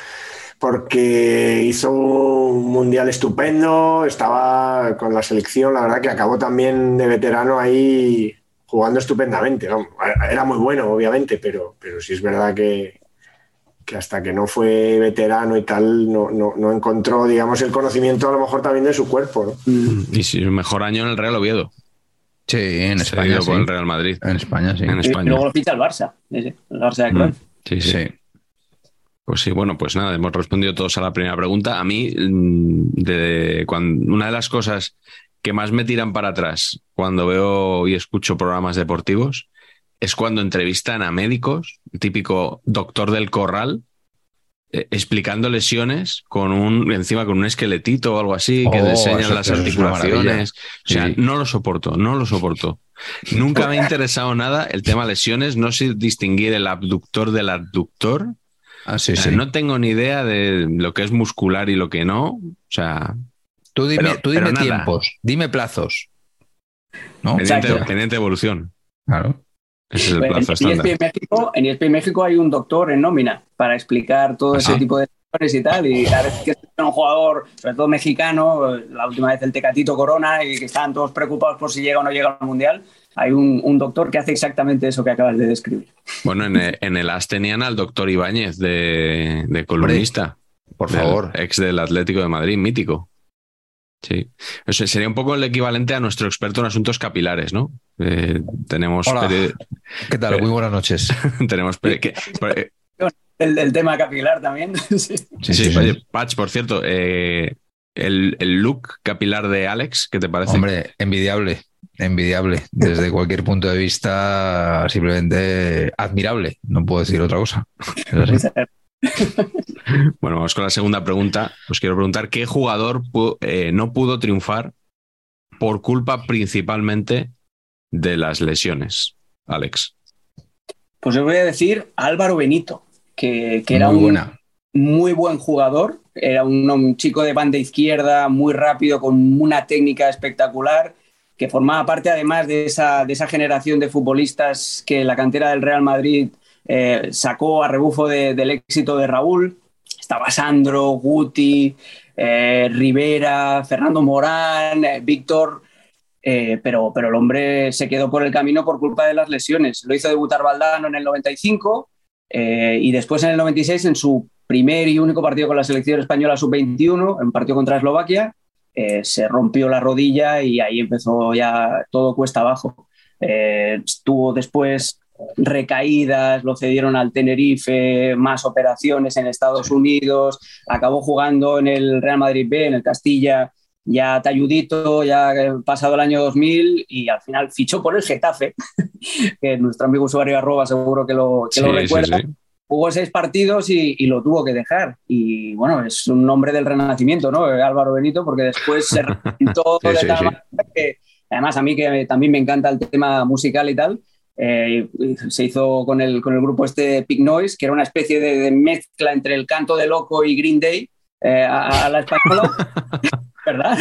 porque hizo un mundial estupendo, estaba con la selección, la verdad que acabó también de veterano ahí jugando estupendamente. Era muy bueno, obviamente, pero, pero sí es verdad que, hasta que no fue veterano y tal, no, encontró, digamos, el conocimiento a lo mejor también de su cuerpo. Mm. Y sí, mejor año en el Real Oviedo. Sí, en España. Con el Real Madrid. En España, sí. En España. Y luego lo ficha el Barça. El Barça de mm. Sí, sí, Pues sí, bueno, pues nada, hemos respondido todos a la primera pregunta. A mí, mm, de, cuando, una de las cosas que más me tiran para atrás cuando veo y escucho programas deportivos es cuando entrevistan a médicos, típico doctor del corral, eh, explicando lesiones con un encima con un esqueletito o algo así que oh, enseñan las articulaciones. O sea, no lo soporto, no lo soporto. Nunca me ha interesado nada el tema lesiones, no sé distinguir el abductor del abductor. Ah, no tengo ni idea de lo que es muscular y lo que no. O sea, Tú dime, tú dime tiempos, dime plazos. ¿no? Pendiente, evolución. Claro. Ese es el plazo en, ESPN México, en ESPN México hay un doctor en nómina para explicar todo ese tipo de y tal, y cada vez que es un jugador, sobre todo mexicano, la última vez el Tecatito Corona, y que están todos preocupados por si llega o no llega al Mundial, hay un, un doctor que hace exactamente eso que acabas de describir. Bueno, en el, en el AS tenían al doctor Ibáñez de, de columnista. Por del favor. Ex del Atlético de Madrid, mítico. Sí. O sea, sería un poco el equivalente a nuestro experto en asuntos capilares, ¿no? Eh, tenemos. Hola. peri- ¿Qué tal? Muy buenas noches. (laughs) tenemos que- eh, El, el tema capilar también. (laughs) sí. sí, sí, oye, Patch, por cierto, eh, el, el look capilar de Alex, ¿qué te parece? Hombre, envidiable, envidiable. Desde (laughs) cualquier punto de vista, simplemente admirable. No puedo decir otra cosa. Bueno, vamos con la segunda pregunta. Os quiero preguntar qué jugador pu- eh, no pudo triunfar por culpa principalmente de las lesiones, Alex. Pues os voy a decir Álvaro Benito, que, que era Muy un buena. muy buen jugador, era un, un chico de banda izquierda, muy rápido, con una técnica espectacular, que formaba parte además de esa, de esa generación de futbolistas que la cantera del Real Madrid eh, sacó a rebufo de- del éxito de Raúl. Estaba Sandro, Guti, eh, Rivera, Fernando Morán, eh, Víctor, pero, pero el hombre se quedó por el camino por culpa de las lesiones. Lo hizo debutar Valdano en el 95 eh, y después en el 96 en su primer y único partido con la selección española sub-21, en partido contra Eslovaquia, se rompió la rodilla y ahí empezó ya todo cuesta abajo. Estuvo después recaídas, lo cedieron al Tenerife, más operaciones en Estados Unidos, acabó jugando en el Real Madrid B, en el Castilla, ya talludito, ya eh, pasado el año 2000 y al final fichó por el Getafe, (laughs) que nuestro amigo usuario arroba seguro que lo, que lo Sí, recuerda. sí. Jugó seis partidos y, y lo tuvo que dejar. Y bueno, es un nombre del renacimiento, ¿no? Álvaro Benito, porque después se (laughs) reventó de tal manera que, además a mí que también me encanta el tema musical y tal, eh, se hizo con el, con el grupo este Pig Noise, que era una especie de, de mezcla entre el canto de loco y Green Day eh, a, a la española, (laughs) ¿verdad?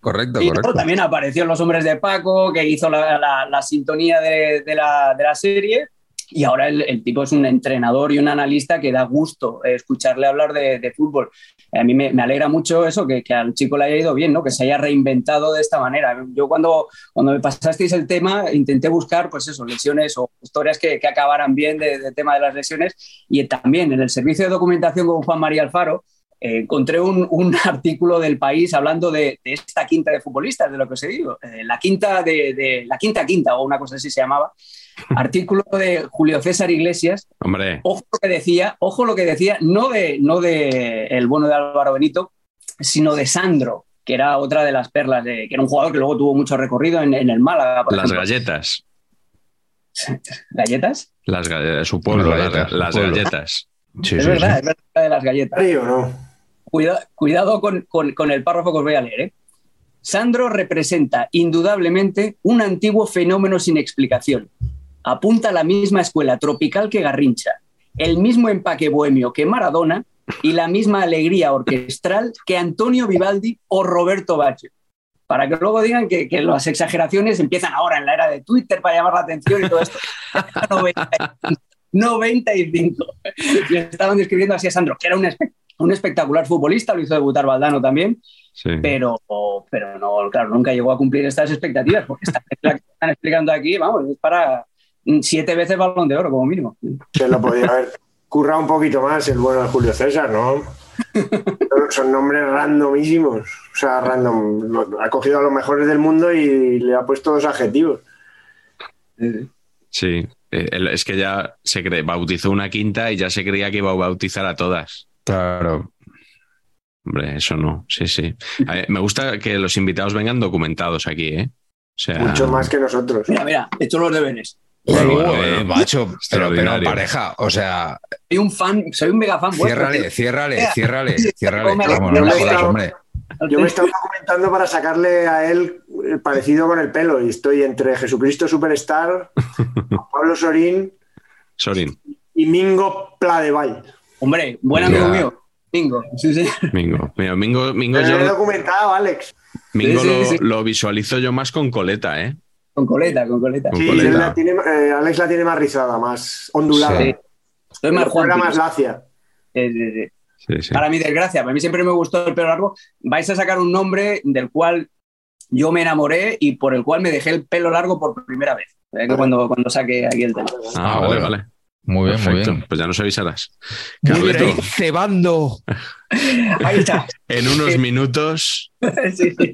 Correcto, Y correcto. también apareció Los Hombres de Paco, que hizo la, la- la sintonía de, de la, de la serie. Y ahora el, tipo es un entrenador y un analista que da gusto eh, escucharle hablar de, fútbol. A mí me, alegra mucho eso, que, que al chico le haya ido bien, ¿no? que se haya reinventado de esta manera. Yo cuando, cuando me pasasteis el tema intenté buscar pues eso, lesiones o historias que, que acabaran bien del de tema de las lesiones. Y también en el servicio de documentación con Juan María Alfaro, eh, encontré un, un (laughs) artículo del país hablando de, esta quinta de futbolistas, de lo que os he dicho, eh, la quinta de- la quinta quinta o una cosa así se llamaba. Artículo de Julio César Iglesias. Hombre, Ojo lo que decía, ojo lo que decía, no de, no de el bueno de Álvaro Benito, sino de Sandro, que era otra de las perlas, de, que era un jugador que luego tuvo mucho recorrido en, en el Málaga. Por las ejemplo. galletas. (laughs) ¿Galletas? Las galletas, su pueblo, Las las, galletas, las pueblo. galletas. Sí, es sí, verdad, sí. es verdad de las galletas. ¿Sí o no? Cuida- cuidado con, con- con el párrafo que os voy a leer. ¿eh? Sandro representa indudablemente un antiguo fenómeno sin explicación. Apunta a la misma escuela tropical que Garrincha, el mismo empaque bohemio que Maradona y la misma alegría orquestral que Antonio Vivaldi o Roberto Baggio. Para que luego digan que, que las exageraciones empiezan ahora en la era de Twitter para llamar la atención y todo esto. (laughs) 95. 95. Y estaban describiendo así a Sandro, que era un, espe- un espectacular futbolista, lo hizo debutar Valdano también, Sí. pero, pero no, claro, nunca llegó a cumplir estas expectativas, porque esta (laughs) que están explicando aquí, vamos, es para siete veces balón de oro, como mínimo. Se lo podía haber currado un poquito más el bueno de Julio César, ¿no? Son- nombres randomísimos. O sea, random. Ha cogido a los mejores del mundo y le ha puesto dos adjetivos. Sí, Eh, es que ya se cree, bautizó una quinta y ya se creía que iba a bautizar a todas. Claro. Hombre, eso no, sí, sí. A ver, me gusta que los invitados vengan documentados aquí, ¿eh? O sea, Mucho más que nosotros. Mira, mira, he hecho los deberes. Bueno, bueno, Eh, bueno. macho, pero, pero pareja, o sea, Soy un fan, soy un mega fan vuestro, ciérrale, ciérrale, (laughs) ciérrale, ciérrale. Vamos, yo no me jodas, hombre. Yo me he estado documentando para sacarle a él el parecido con el pelo y estoy entre Jesucristo Superstar, (laughs) Pablo Sorín Sorin, y Mingo Pladeval. Hombre, buen amigo mío. Mingo, sí, sí. Mingo. Mira, Mingo, Mingo, lo he yo, documentado, Alex. Mingo Sí, sí, lo, sí. lo visualizo yo más con coleta, ¿eh? Con coleta, con coleta. Con Sí, coleta. la tiene, eh, Alex la tiene más rizada, más ondulada. Sí. Estoy más Juega Juan. más lacia. Sí. Para mi desgracia, para mí siempre me gustó el pelo largo. Vais a sacar un nombre del cual yo me enamoré y por el cual me dejé el pelo largo por primera vez. Eh, Cuando, cuando saque aquí el tema. Ah, Ah, vale, vale. Muy bien, muy Perfecto. bien. Pues ya nos avisarás. Carleto, cebando. Ahí está. (laughs) en unos minutos, (laughs) Sí, sí.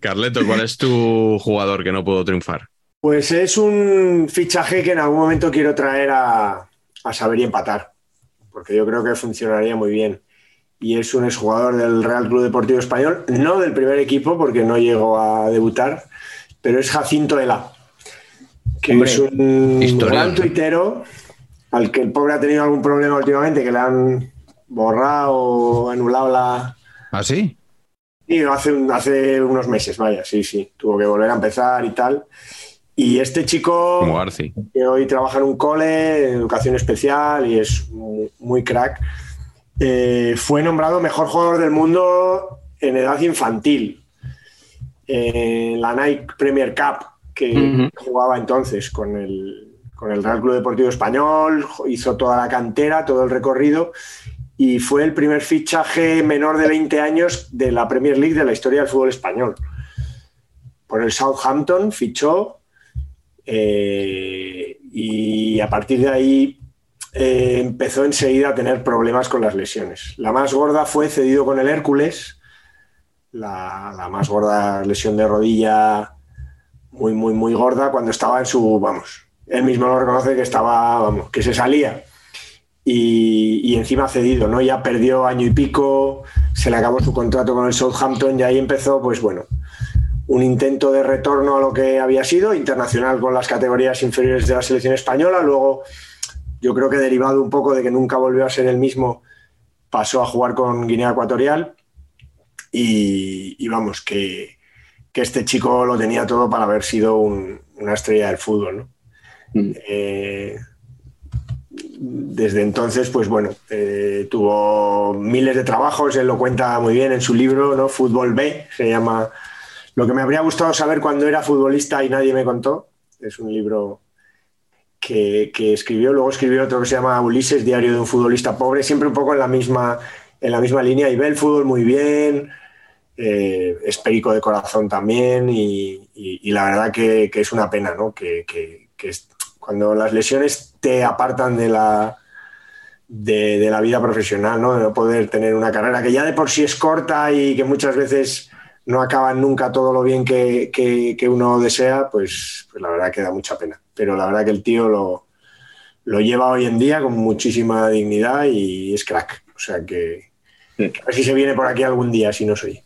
Carleto, ¿cuál es tu jugador que no pudo triunfar? Pues es un fichaje que en algún momento quiero traer a, a saber y empatar, porque yo creo que funcionaría muy bien. Y es un exjugador del Real Club Deportivo Español, no del primer equipo, porque no llegó a debutar, pero es Jacinto Ela, que Hombre, es un gran tuitero al que el pobre ha tenido algún problema últimamente, que le han borrado, anulado la, ¿Ah, sí? Y hace, un- hace unos meses, vaya, sí, sí. Tuvo que volver a empezar y tal. Y este chico Como Garci. que hoy trabaja en un cole, en educación especial y es muy, muy crack, eh, fue nombrado mejor jugador del mundo en edad infantil. En la Nike Premier Cup, que Ujú. jugaba entonces con el, con el Real Club Deportivo Español, hizo toda la cantera, todo el recorrido y fue el primer fichaje menor de 20 años de la Premier League de la historia del fútbol español. Por el Southampton fichó eh, y a partir de ahí eh, empezó enseguida a tener problemas con las lesiones. La más gorda fue cedido con el Hércules, la, la más gorda lesión de rodilla, muy, muy, muy gorda, cuando estaba en su, vamos, él mismo lo reconoce que estaba, vamos, que se salía. Y, y encima cedido, ¿no? Ya perdió año y pico, se le acabó su contrato con el Southampton y ahí empezó, pues bueno, un intento de retorno a lo que había sido, internacional con las categorías inferiores de la selección española. Luego, yo creo que derivado un poco de que nunca volvió a ser el mismo, pasó a jugar con Guinea Ecuatorial. Y, y vamos, que, que este chico lo tenía todo para haber sido un- una estrella del fútbol. ¿no? Mm. Eh, desde entonces, pues bueno, eh, tuvo miles de trabajos, él lo cuenta muy bien en su libro, ¿no? Fútbol B, se llama Lo que me habría gustado saber cuando era futbolista y nadie me contó. Es un libro que, que escribió, luego escribió otro que se llama Ulises, Diario de un futbolista pobre, siempre un poco en la misma, en la misma línea y ve el fútbol muy bien, eh, es perico de corazón también y, la verdad que, que es una pena, ¿no? Que, que- cuando las lesiones te apartan de la, de, de la vida profesional, ¿no? De no poder tener una carrera que ya de por sí es corta y que muchas veces no acaban nunca todo lo bien que, que- que uno desea, pues, pues la verdad que da mucha pena. Pero la verdad que el tío lo, lo lleva hoy en día con muchísima dignidad y es crack. O sea que, Sí. a ver si se viene por aquí algún día, si no soy.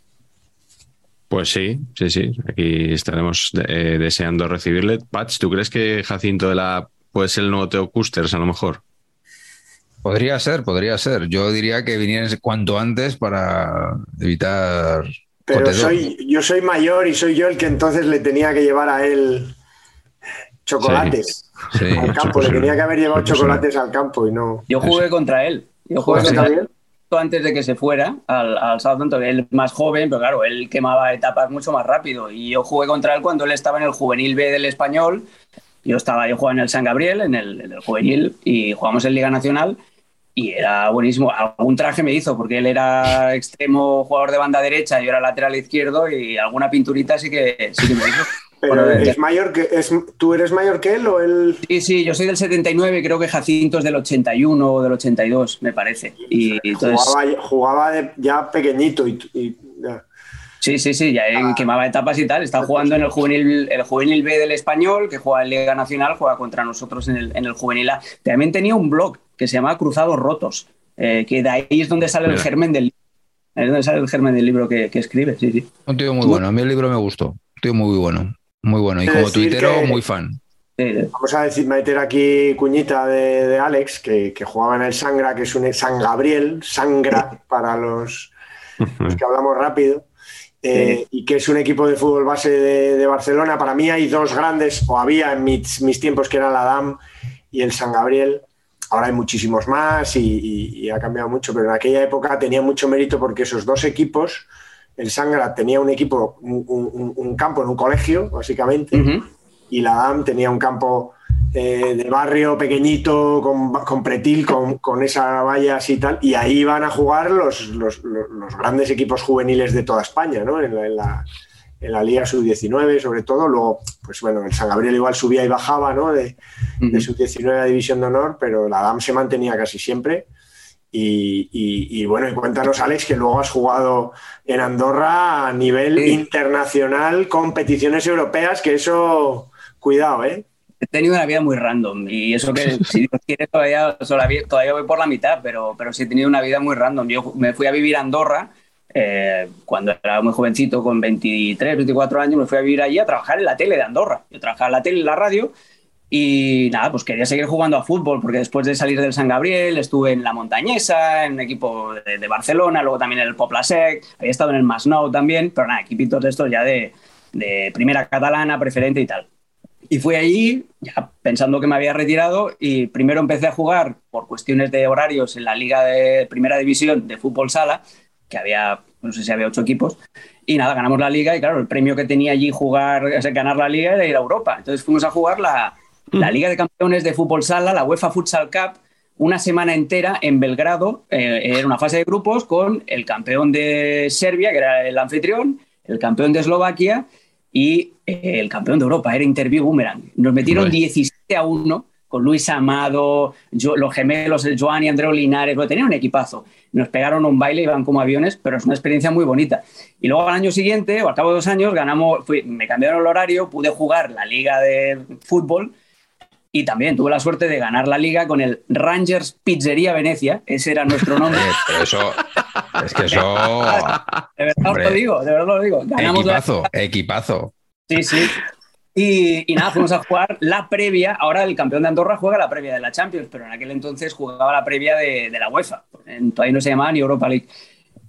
Pues sí, sí, sí. Aquí estaremos eh, deseando recibirle. Patch, ¿tú crees que Jacinto de la puede ser el nuevo Teo Custers a lo mejor? Podría ser, podría ser. Yo diría que vinieran cuanto antes para evitar. Pero soy, yo soy mayor y soy yo el que entonces le tenía que llevar a él chocolates Sí. al campo. Le tenía que haber llevado chocolates al campo y no. Yo jugué contra él. Yo jugué ¿Jugaste contra él antes de que se fuera al, al Southampton. Él más joven, pero claro, él quemaba etapas mucho más rápido. Y yo jugué contra él cuando él estaba en el juvenil B del español. Yo estaba, yo jugaba en el San Gabriel, en el, en el juvenil, y jugamos en Liga Nacional. Y era buenísimo. Algún traje me hizo, porque él era extremo jugador de banda derecha, yo era lateral izquierdo, y alguna pinturita sí que, sí que me hizo. (laughs) Pero Bueno, es ya- mayor que es, ¿tú eres mayor que él o él? Sí, sí, yo soy del 79, creo que Jacinto es del 81 o del 82, me parece. Y entonces, Jugaba, jugaba de- ya pequeñito y, y-. sí, sí, sí, ya eh, quemaba etapas y tal. Está jugando en el juvenil, el juvenil B del español, que juega en Liga Nacional, juega contra nosotros en el, en el juvenil A. También tenía un blog que se llama Cruzados Rotos, eh, que de ahí es donde sale el germen del libro. Es donde sale el germen del libro que, que escribe, sí, sí. Un tío muy bueno. A mí el libro me gustó. Un tío muy bueno. Muy bueno. Y como tuitero, que- muy fan. Vamos a decir, meter aquí cuñita de, de Alex, que, que jugaba en el Sangra, que es un San Gabriel, Sangra (laughs) para los, los (laughs) que hablamos rápido, eh, y que es un equipo de fútbol base de, de Barcelona. Para mí hay dos grandes, o había en mis, mis tiempos, que era la DAM y el San Gabriel. Ahora hay muchísimos más y, y- y ha cambiado mucho, pero en aquella época tenía mucho mérito porque esos dos equipos, el Sangra tenía un equipo, un, un- un campo en un colegio, básicamente, y la DAM tenía un campo eh, de barrio pequeñito, con, con pretil, con, con, esa valla así y tal, y ahí van a jugar los, los, los grandes equipos juveniles de toda España, ¿no? En la, en la, en la Liga Sub-19, sobre todo. Luego, pues bueno, el San Gabriel igual subía y bajaba, ¿no? De, de Sub-19 a División de Honor, pero la DAM se mantenía casi siempre. Y, y, y, bueno, y cuéntanos, Alex, que luego has jugado en Andorra a nivel sí. internacional, competiciones europeas, que eso, cuidado, ¿eh? He tenido una vida muy random y eso que, (laughs) si Dios quiere, todavía, todavía voy por la mitad, pero, pero sí he tenido una vida muy random. Yo me fui a vivir a Andorra eh, cuando era muy jovencito, con 23, 24 años, me fui a vivir allí a trabajar en la tele de Andorra. Yo trabajaba en la tele, en la radio, y nada, pues quería seguir jugando a fútbol, porque después de salir del San Gabriel estuve en la Montañesa, en un equipo de, de Barcelona, luego también en el Poplasec, había estado en el Masnou también, pero nada, equipitos de estos ya de, de primera catalana, preferente y tal. Y fui allí, ya pensando que me había retirado, y primero empecé a jugar por cuestiones de horarios en la Liga de Primera División de Fútbol Sala, que había, no sé si había ocho equipos, y nada, ganamos la Liga, y claro, el premio que tenía allí jugar, o sea, ganar la Liga era ir a Europa. Entonces fuimos a jugar la, la Liga de Campeones de Fútbol Sala, la UEFA Futsal Cup, una semana entera en Belgrado, eh, era una fase de grupos con el campeón de Serbia, que era el anfitrión, el campeón de Eslovaquia y eh, el campeón de Europa, era Interview Boomerang. Nos metieron Uy. 17 a 1 con Luis Amado, yo, los gemelos, el Joan y Andreu Linares, lo tenían un equipazo. Nos pegaron un baile, iban como aviones, pero es una experiencia muy bonita. Y luego al año siguiente, o al cabo de dos años, ganamos, fui, me cambiaron el horario, pude jugar la liga de fútbol y también tuve la suerte de ganar la liga con el Rangers Pizzería Venecia, ese era nuestro nombre. (laughs) Pero eso, es que eso... (laughs) De verdad Hombre, os lo digo, de verdad os lo digo. Ganamos equipazo, la... equipazo. Sí, sí. Y, y, nada, fuimos a jugar la previa. Ahora el campeón de Andorra juega la previa de la Champions, pero en aquel entonces jugaba la previa de, de la UEFA. Todavía no se llamaba ni Europa League.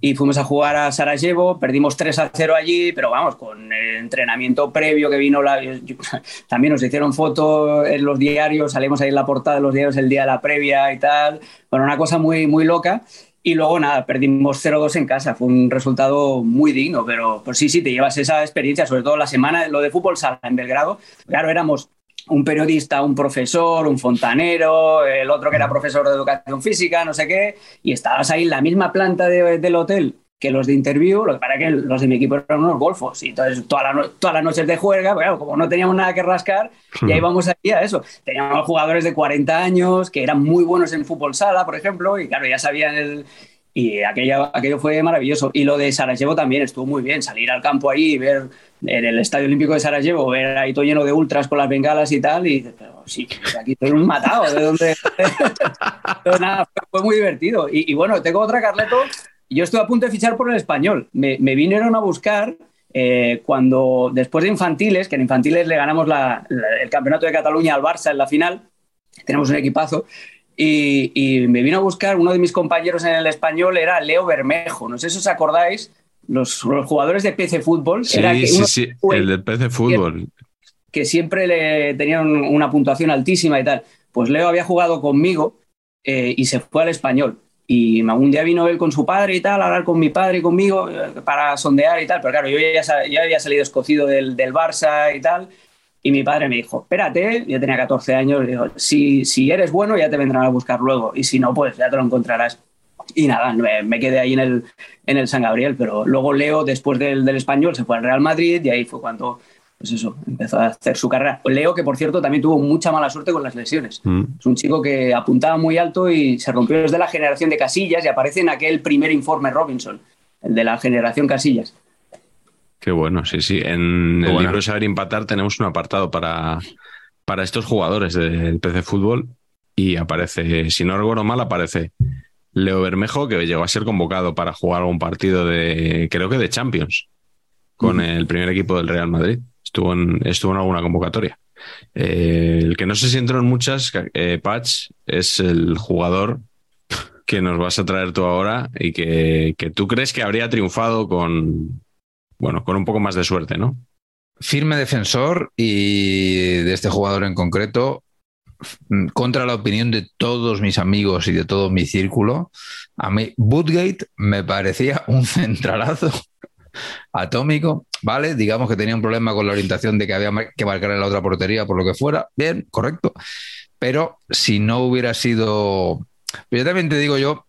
Y fuimos a jugar a Sarajevo, perdimos 3 a 0 allí, pero vamos, con el entrenamiento previo que vino, la, yo, (laughs) también nos hicieron fotos en los diarios, salimos ahí en la portada de los diarios el día de la previa y tal. Bueno, una cosa muy, muy loca. Y luego nada, perdimos 0-2 en casa. Fue un resultado muy digno, pero pues sí, sí, te llevas esa experiencia, sobre todo la semana, lo de fútbol sala en Belgrado. Claro, éramos un periodista, un profesor, un fontanero, el otro que era profesor de educación física, no sé qué, y estabas ahí en la misma planta de, del hotel que los de interview, lo que para que los de mi equipo eran unos golfos, y entonces todas las toda la noches de juerga, pues, claro, como no teníamos nada que rascar, y ahí vamos ahí a eso. Teníamos jugadores de 40 años que eran muy buenos en fútbol sala, por ejemplo, y claro, ya sabían el... Y aquello, aquello fue maravilloso. Y lo de Sarajevo también estuvo muy bien, salir al campo ahí y ver en el Estadio Olímpico de Sarajevo, ver ahí todo lleno de ultras con las bengalas y tal, y pero sí, aquí estoy un matado, ¿de dónde? (laughs) Entonces, nada, fue, fue, muy divertido. Y, y, bueno, tengo otra, Carleto, yo estuve a punto de fichar por el español, me, me vinieron a buscar eh, cuando, después de infantiles, que en infantiles le ganamos la, la, el campeonato de Cataluña al Barça en la final, tenemos un equipazo, y, y, me vino a buscar uno de mis compañeros en el español, era Leo Bermejo, no sé si os acordáis, los, los, jugadores de PC Fútbol. Sí, era que sí, sí, el de PC Fútbol. Que, que, siempre le tenían una puntuación altísima y tal. Pues Leo había jugado conmigo eh, y se fue al español. Y un día vino él con su padre y tal, a hablar con mi padre y conmigo eh, para sondear y tal. Pero claro, yo ya, ya había salido escocido del, del, Barça y tal. Y mi padre me dijo, espérate, yo tenía 14 años, dijo, si, si eres bueno ya te vendrán a buscar luego. Y si no, pues ya te lo encontrarás. Y nada, me, me, quedé ahí en el, en el San Gabriel, pero luego Leo, después del, del, español, se fue al Real Madrid y ahí fue cuando, pues eso, empezó a hacer su carrera. Leo, que por cierto también tuvo mucha mala suerte con las lesiones. Mm. Es un chico que apuntaba muy alto y se rompió desde la generación de Casillas y aparece en aquel primer informe Robinson, el de la generación Casillas. Qué bueno, sí, sí. En Qué el bueno. libro Saber Empatar tenemos un apartado para, para estos jugadores del PC Fútbol y aparece, si no recuerdo mal, aparece Leo Bermejo, que llegó a ser convocado para jugar algún partido de, creo que de Champions, con mm. el primer equipo del Real Madrid. Estuvo en, estuvo en alguna convocatoria. Eh, el que no sé si entró en muchas, eh, Patch, es el jugador que nos vas a traer tú ahora y que, que tú crees que habría triunfado con, bueno, con un poco más de suerte, ¿no? Firme defensor y de este jugador en concreto, contra la opinión de todos mis amigos y de todo mi círculo, a mí Bootgate me parecía un (laughs) centralazo atómico, ¿vale? Digamos que tenía un problema con la orientación de que había que marcar en la otra portería por lo que fuera, bien, correcto. Pero si no hubiera sido... Yo también te digo yo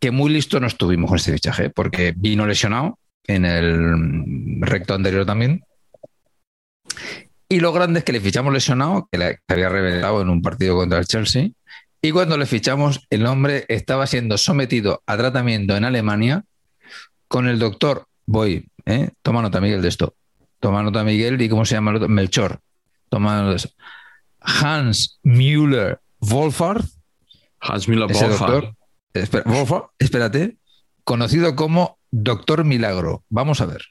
que muy listo no estuvimos con este fichaje, porque vino lesionado en el recto anterior también. Y lo grande es que le fichamos lesionado, que le había revelado en un partido contra el Chelsea. Y cuando le fichamos, el hombre estaba siendo sometido a tratamiento en Alemania con el doctor voy, ¿eh? toma nota, Miguel, de esto. Toma nota, Miguel, y cómo se llama el otro? Melchor. Toma nota de eso. Hans Müller Wolfart. Hans Müller Wolfart. Wolfart, espérate, conocido como Doctor Milagro. Vamos a ver.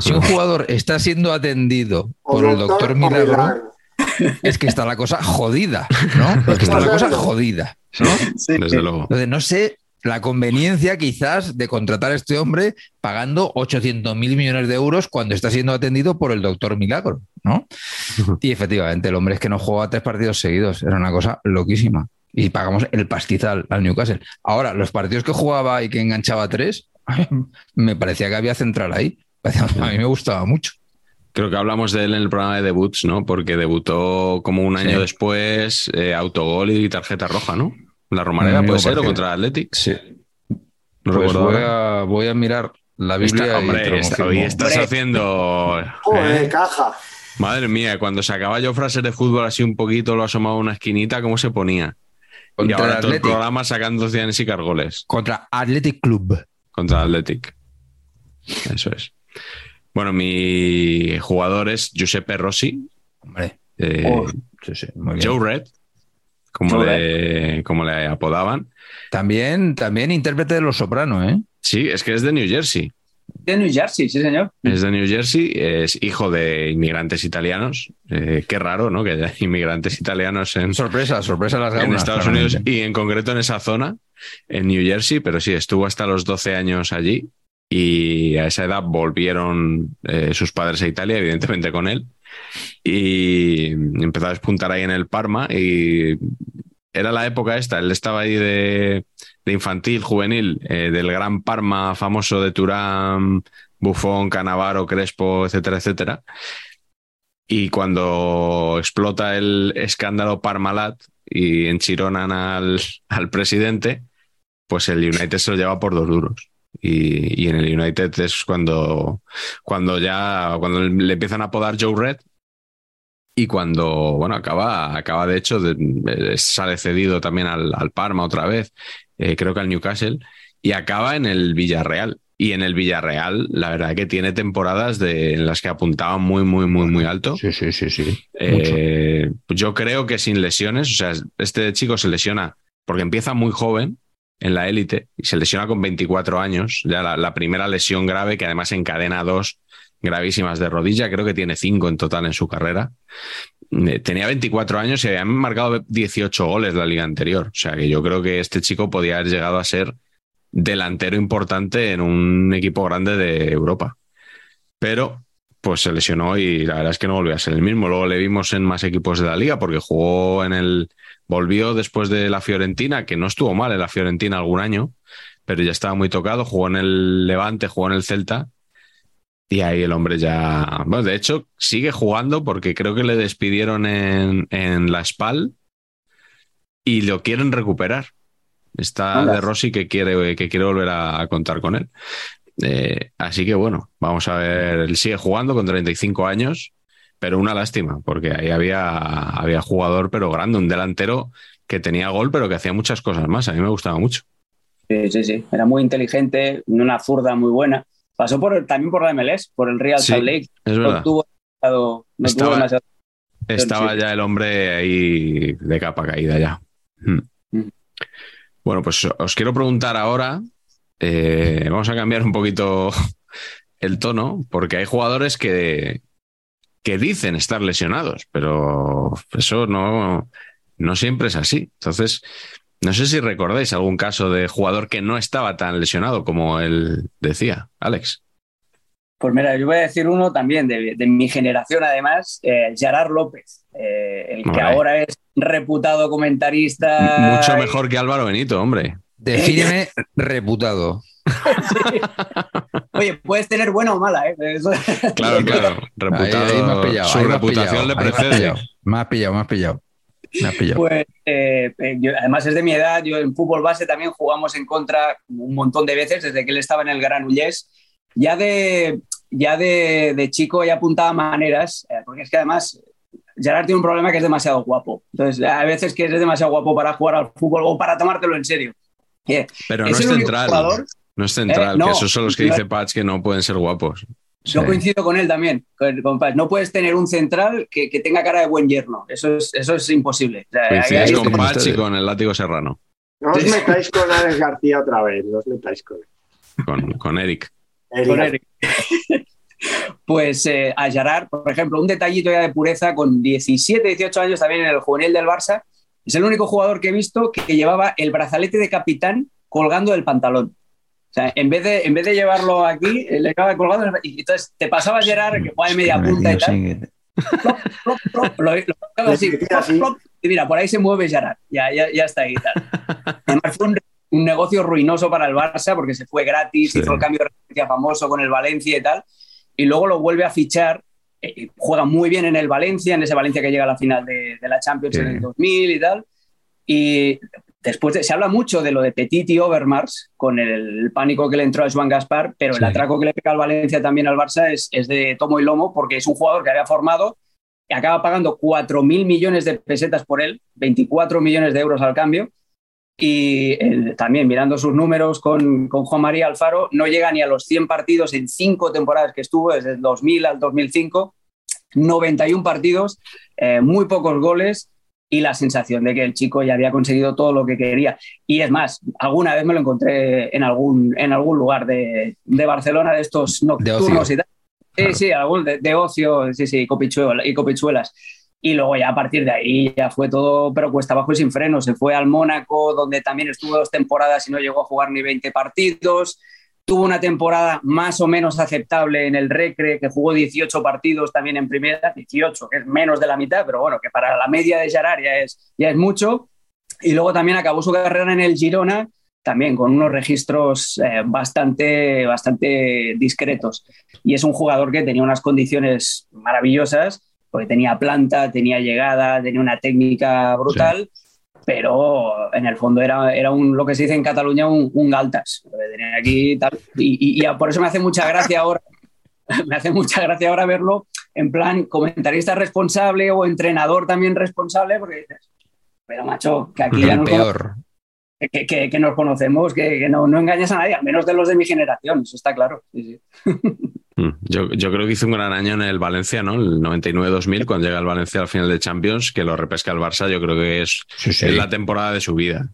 Si un jugador está siendo atendido por el Doctor Milagro, es que está la cosa jodida, ¿no? Es que está la cosa jodida, ¿no? Desde luego. Entonces, no sé la conveniencia quizás de contratar a este hombre pagando 800 mil millones de euros cuando está siendo atendido por el doctor Milagro, ¿no? Y efectivamente, el hombre es que no juega tres partidos seguidos, era una cosa loquísima. Y pagamos el pastizal al Newcastle. Ahora, los partidos que jugaba y que enganchaba tres, me parecía que había central ahí. A mí me gustaba mucho. Creo que hablamos de él en el programa de debuts, ¿no? Porque debutó como un año después, eh, autogol y tarjeta roja, ¿no? ¿La Romareda puede ser o contra Athletic? Sí. Pues voy a, voy a, mirar la Biblia. hombre, hoy estás haciendo. (laughs) ¿eh? caja! Madre mía, cuando se acaba yo frases de fútbol así un poquito, lo asomaba a una esquinita, ¿cómo se ponía? Contra y ahora todo el programa sacando cianes y cargoles. Contra Athletic Club. Contra Athletic. Eso es. Bueno, mi jugador es Giuseppe Rossi. Hombre. Eh, oh, Joe Red como le, como le apodaban. También, también intérprete de Los Sopranos, ¿eh? Sí, es que es de New Jersey. De New Jersey, sí, señor. Es de New Jersey, es hijo de inmigrantes italianos. Eh, qué raro, ¿no? Que haya (laughs) inmigrantes italianos en. Sorpresa, sorpresa las En Estados Unidos y en concreto en esa zona, en New Jersey, pero sí, estuvo hasta los 12 años allí y a esa edad volvieron eh, sus padres a Italia, evidentemente con él y empezó a despuntar ahí en el Parma y era la época esta, él estaba ahí de, infantil, juvenil, eh, del gran Parma famoso de Turán, Buffon, Canavaro, Crespo, etcétera, etcétera. Y cuando explota el escándalo Parmalat y enchironan al, al presidente, pues el United se lo lleva por dos duros. Y, en el United es cuando, cuando ya cuando le empiezan a apodar Joe Red y cuando bueno acaba acaba de hecho de, sale cedido también al, Parma otra vez eh, creo que al Newcastle y acaba en el Villarreal. Y en el Villarreal la verdad que tiene temporadas de, en las que apuntaba muy muy muy muy alto. Sí sí sí sí. Eh, yo creo que sin lesiones o sea este chico se lesiona porque empieza muy joven en la élite y se lesiona con 24 años, ya la, primera lesión grave que además encadena dos gravísimas de rodilla, creo que tiene cinco en total en su carrera. Eh, tenía 24 años y había marcado 18 goles la liga anterior, o sea que yo creo que este chico podía haber llegado a ser delantero importante en un equipo grande de Europa. Pero pues se lesionó y la verdad es que no volvió a ser el mismo. Luego le vimos en más equipos de la liga porque jugó en el Volvió después de la Fiorentina, que no estuvo mal en la Fiorentina algún año, pero ya estaba muy tocado. Jugó en el Levante, jugó en el Celta. Y ahí el hombre ya. Bueno, de hecho, sigue jugando porque creo que le despidieron en, en la SPAL y lo quieren recuperar. Está de Rossi que quiere, que quiere volver a, contar con él. Eh, así que bueno, vamos a ver. Él sigue jugando con 35 años pero una lástima, porque ahí había, había jugador, pero grande, un delantero que tenía gol, pero que hacía muchas cosas más. A mí me gustaba mucho. Sí, sí, sí. Era muy inteligente, una zurda muy buena. Pasó por también por la MLS, por el Real Salt Lake. Es verdad. No tuvo, no estaba, estaba ya el hombre ahí de capa caída ya. Hmm. Mm. Bueno, pues os quiero preguntar ahora. Eh, vamos a cambiar un poquito (laughs) el tono, porque hay jugadores que, que dicen estar lesionados, pero eso no, no siempre es así. Entonces, no sé si recordáis algún caso de jugador que no estaba tan lesionado como él decía, Alex. Pues mira, yo voy a decir uno también de, mi generación, además, eh, Gerard López, eh, el que ahora es reputado comentarista. Mucho mejor que Álvaro Benito, hombre. Defíneme (laughs) reputado. (laughs) Sí. Oye, puedes tener buena o mala, ¿eh? Eso- Claro, claro. Reputado. Ahí- ahí me has pillado, su ahí me has reputación pillado, le precede. pillado. Me has pillado, me has pillado. Me has pillado. Pues, eh, eh, yo- además es de mi edad, yo en fútbol base también jugamos en contra un montón de veces desde que él estaba en el Granollers. Ya de, ya de, de chico ya apuntaba maneras, eh, porque es que además Gerard tiene un problema que es demasiado guapo. Entonces, hay veces que eres demasiado guapo para jugar al fútbol o para tomártelo en serio. Eh, Pero no es central. jugador- No es central, Eh, no. que esos son los que dice Patch que no pueden ser guapos. Yo Sí. coincido con él también. con- con Paz. no puedes tener un central que, que tenga cara de buen yerno. Eso es, eso es imposible. O sea, Coincides hay- con Patch y con el látigo serrano, No os metáis con Alex García otra vez, no os metáis con él. con, con Eric. Eric con Eric. (laughs) Pues eh, a Gerard, por ejemplo, un detallito ya de pureza, con 17, 18 años también en el juvenil del Barça, es el único jugador que he visto que llevaba el brazalete de capitán colgando del pantalón. O sea, en vez de, en vez de llevarlo aquí, eh, le acaba colgando. Y entonces te pasaba Gerard, que juega de media punta y tal, plop, plop, plop, lo, así, y mira, por ahí se mueve Gerard, ya, ya, ya está ahí. Tal. Además fue un, un negocio ruinoso para el Barça porque se fue gratis, Sí. hizo el cambio de referencia famoso con el Valencia y tal, y luego lo vuelve a fichar. eh, juega muy bien en el Valencia, en ese Valencia que llega a la final de, de la Champions Sí. en el 2000 y tal. Y después de- se habla mucho de lo de Petit y Overmars, con el, pánico que le entró a Joan Gaspar, pero Sí. el atraco que le pega al Valencia también al Barça es, es de tomo y lomo, porque es un jugador que había formado y acaba pagando 4.000 millones de pesetas por él, 24 millones de euros al cambio. Y eh, también mirando sus números con, con Juan María Alfaro, no llega ni a los 100 partidos en cinco temporadas que estuvo, desde el 2000 al 2005, 91 partidos, eh, muy pocos goles y la sensación de que el chico ya había conseguido todo lo que quería. Y es más, alguna vez me lo encontré en algún, en algún lugar de, de Barcelona, de estos nocturnos ocio. y tal. Sí, Claro. sí, algún de, de ocio, sí, sí, y copichuelas. Y luego ya a partir de ahí ya fue todo, pero cuesta abajo y sin freno. Se fue al Mónaco, donde también estuvo dos temporadas y no llegó a jugar ni 20 partidos. Tuvo una temporada más o menos aceptable en el Recre, que jugó 18 partidos también en primera, 18, que es menos de la mitad, pero bueno, que para la media de Gerard ya es, ya es mucho. Y luego también acabó su carrera en el Girona, también con unos registros eh, bastante, bastante discretos. Y es un jugador que tenía unas condiciones maravillosas, porque tenía planta, tenía llegada, tenía una técnica brutal, pero en el fondo era, era un, lo que se dice en Cataluña un, un galtas. Aquí tal. Y, y- y por eso me hace mucha gracia ahora. (laughs) Me hace mucha gracia ahora verlo en plan comentarista responsable o entrenador también responsable, porque dices, pero macho, que aquí ya nos, peor. que, que- que nos conocemos, que, que no, no engañas a nadie, al menos de los de mi generación, eso está claro. Sí, sí. (laughs) Mm, Yo, yo creo que hizo un gran año en el Valencia, ¿no? El 99-2000, cuando llega el Valencia al final de Champions, que lo repesca el Barça, yo creo que es, Sí, sí. es la temporada de su vida.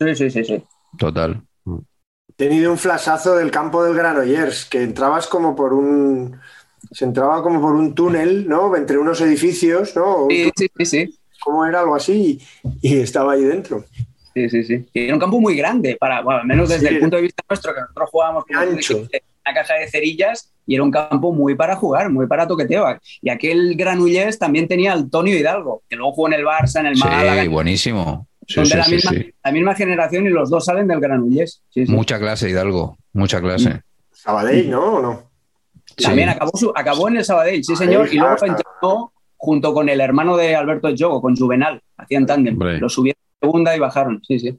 Sí, sí, sí, sí. Total. He tenido un flashazo del campo del Granollers, que entrabas como por un. Se entraba como por un túnel, ¿no? Entre unos edificios, ¿no? Un Sí, sí, sí, sí. ¿Cómo era algo así? Y, y estaba ahí dentro. Sí, sí, sí. Y era un campo muy grande, para, bueno, al menos desde Sí. el punto de vista nuestro, que nosotros jugábamos Ancho. Una caja de cerillas y era un campo muy para jugar, muy para toqueteo. Y aquel Granullés también tenía al Tonio Hidalgo, que luego jugó en el Barça, en el Málaga, Sí, buenísimo. Sí, son de la, sí, misma, sí. la misma generación y los dos salen del Granullés. Sí, sí. Mucha clase, Hidalgo. Mucha clase. Sabadell, ¿no? ¿O no? También Sí. acabó, su- acabó en el Sabadell, sí Ahí señor, y luego junto con el hermano de Alberto Jogo, con Juvenal, hacían tándem. Lo subieron a segunda y bajaron, sí, sí.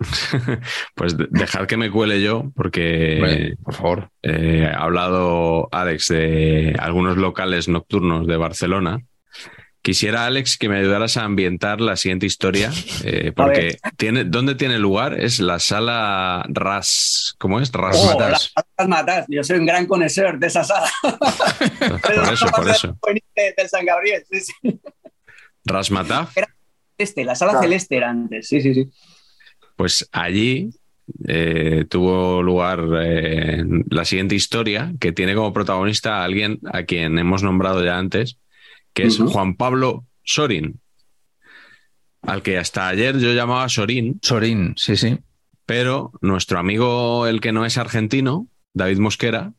(laughs) pues de- dejad que me cuele yo, porque por favor. eh, ha hablado Alex de algunos locales nocturnos de Barcelona Quisiera, Alex, que me ayudaras a ambientar la siguiente historia, (laughs) eh, porque tiene, ¿dónde tiene lugar? Es la sala Ras, ¿cómo es? Ras Oh, Matas. Ras Matas. Yo soy un gran conocedor de esa sala. (laughs) Por eso, por eso. De- Del San Gabriel, sí, sí. Ras Mataf. Este, la sala Claro. celeste era antes, sí, sí, sí. Pues allí eh, tuvo lugar eh, la siguiente historia, que tiene como protagonista a alguien a quien hemos nombrado ya antes, que es. Juan Pablo Sorin, al que hasta ayer yo llamaba Sorin, Sorín, sí, sí. pero nuestro amigo, el que no es argentino, David Mosquera,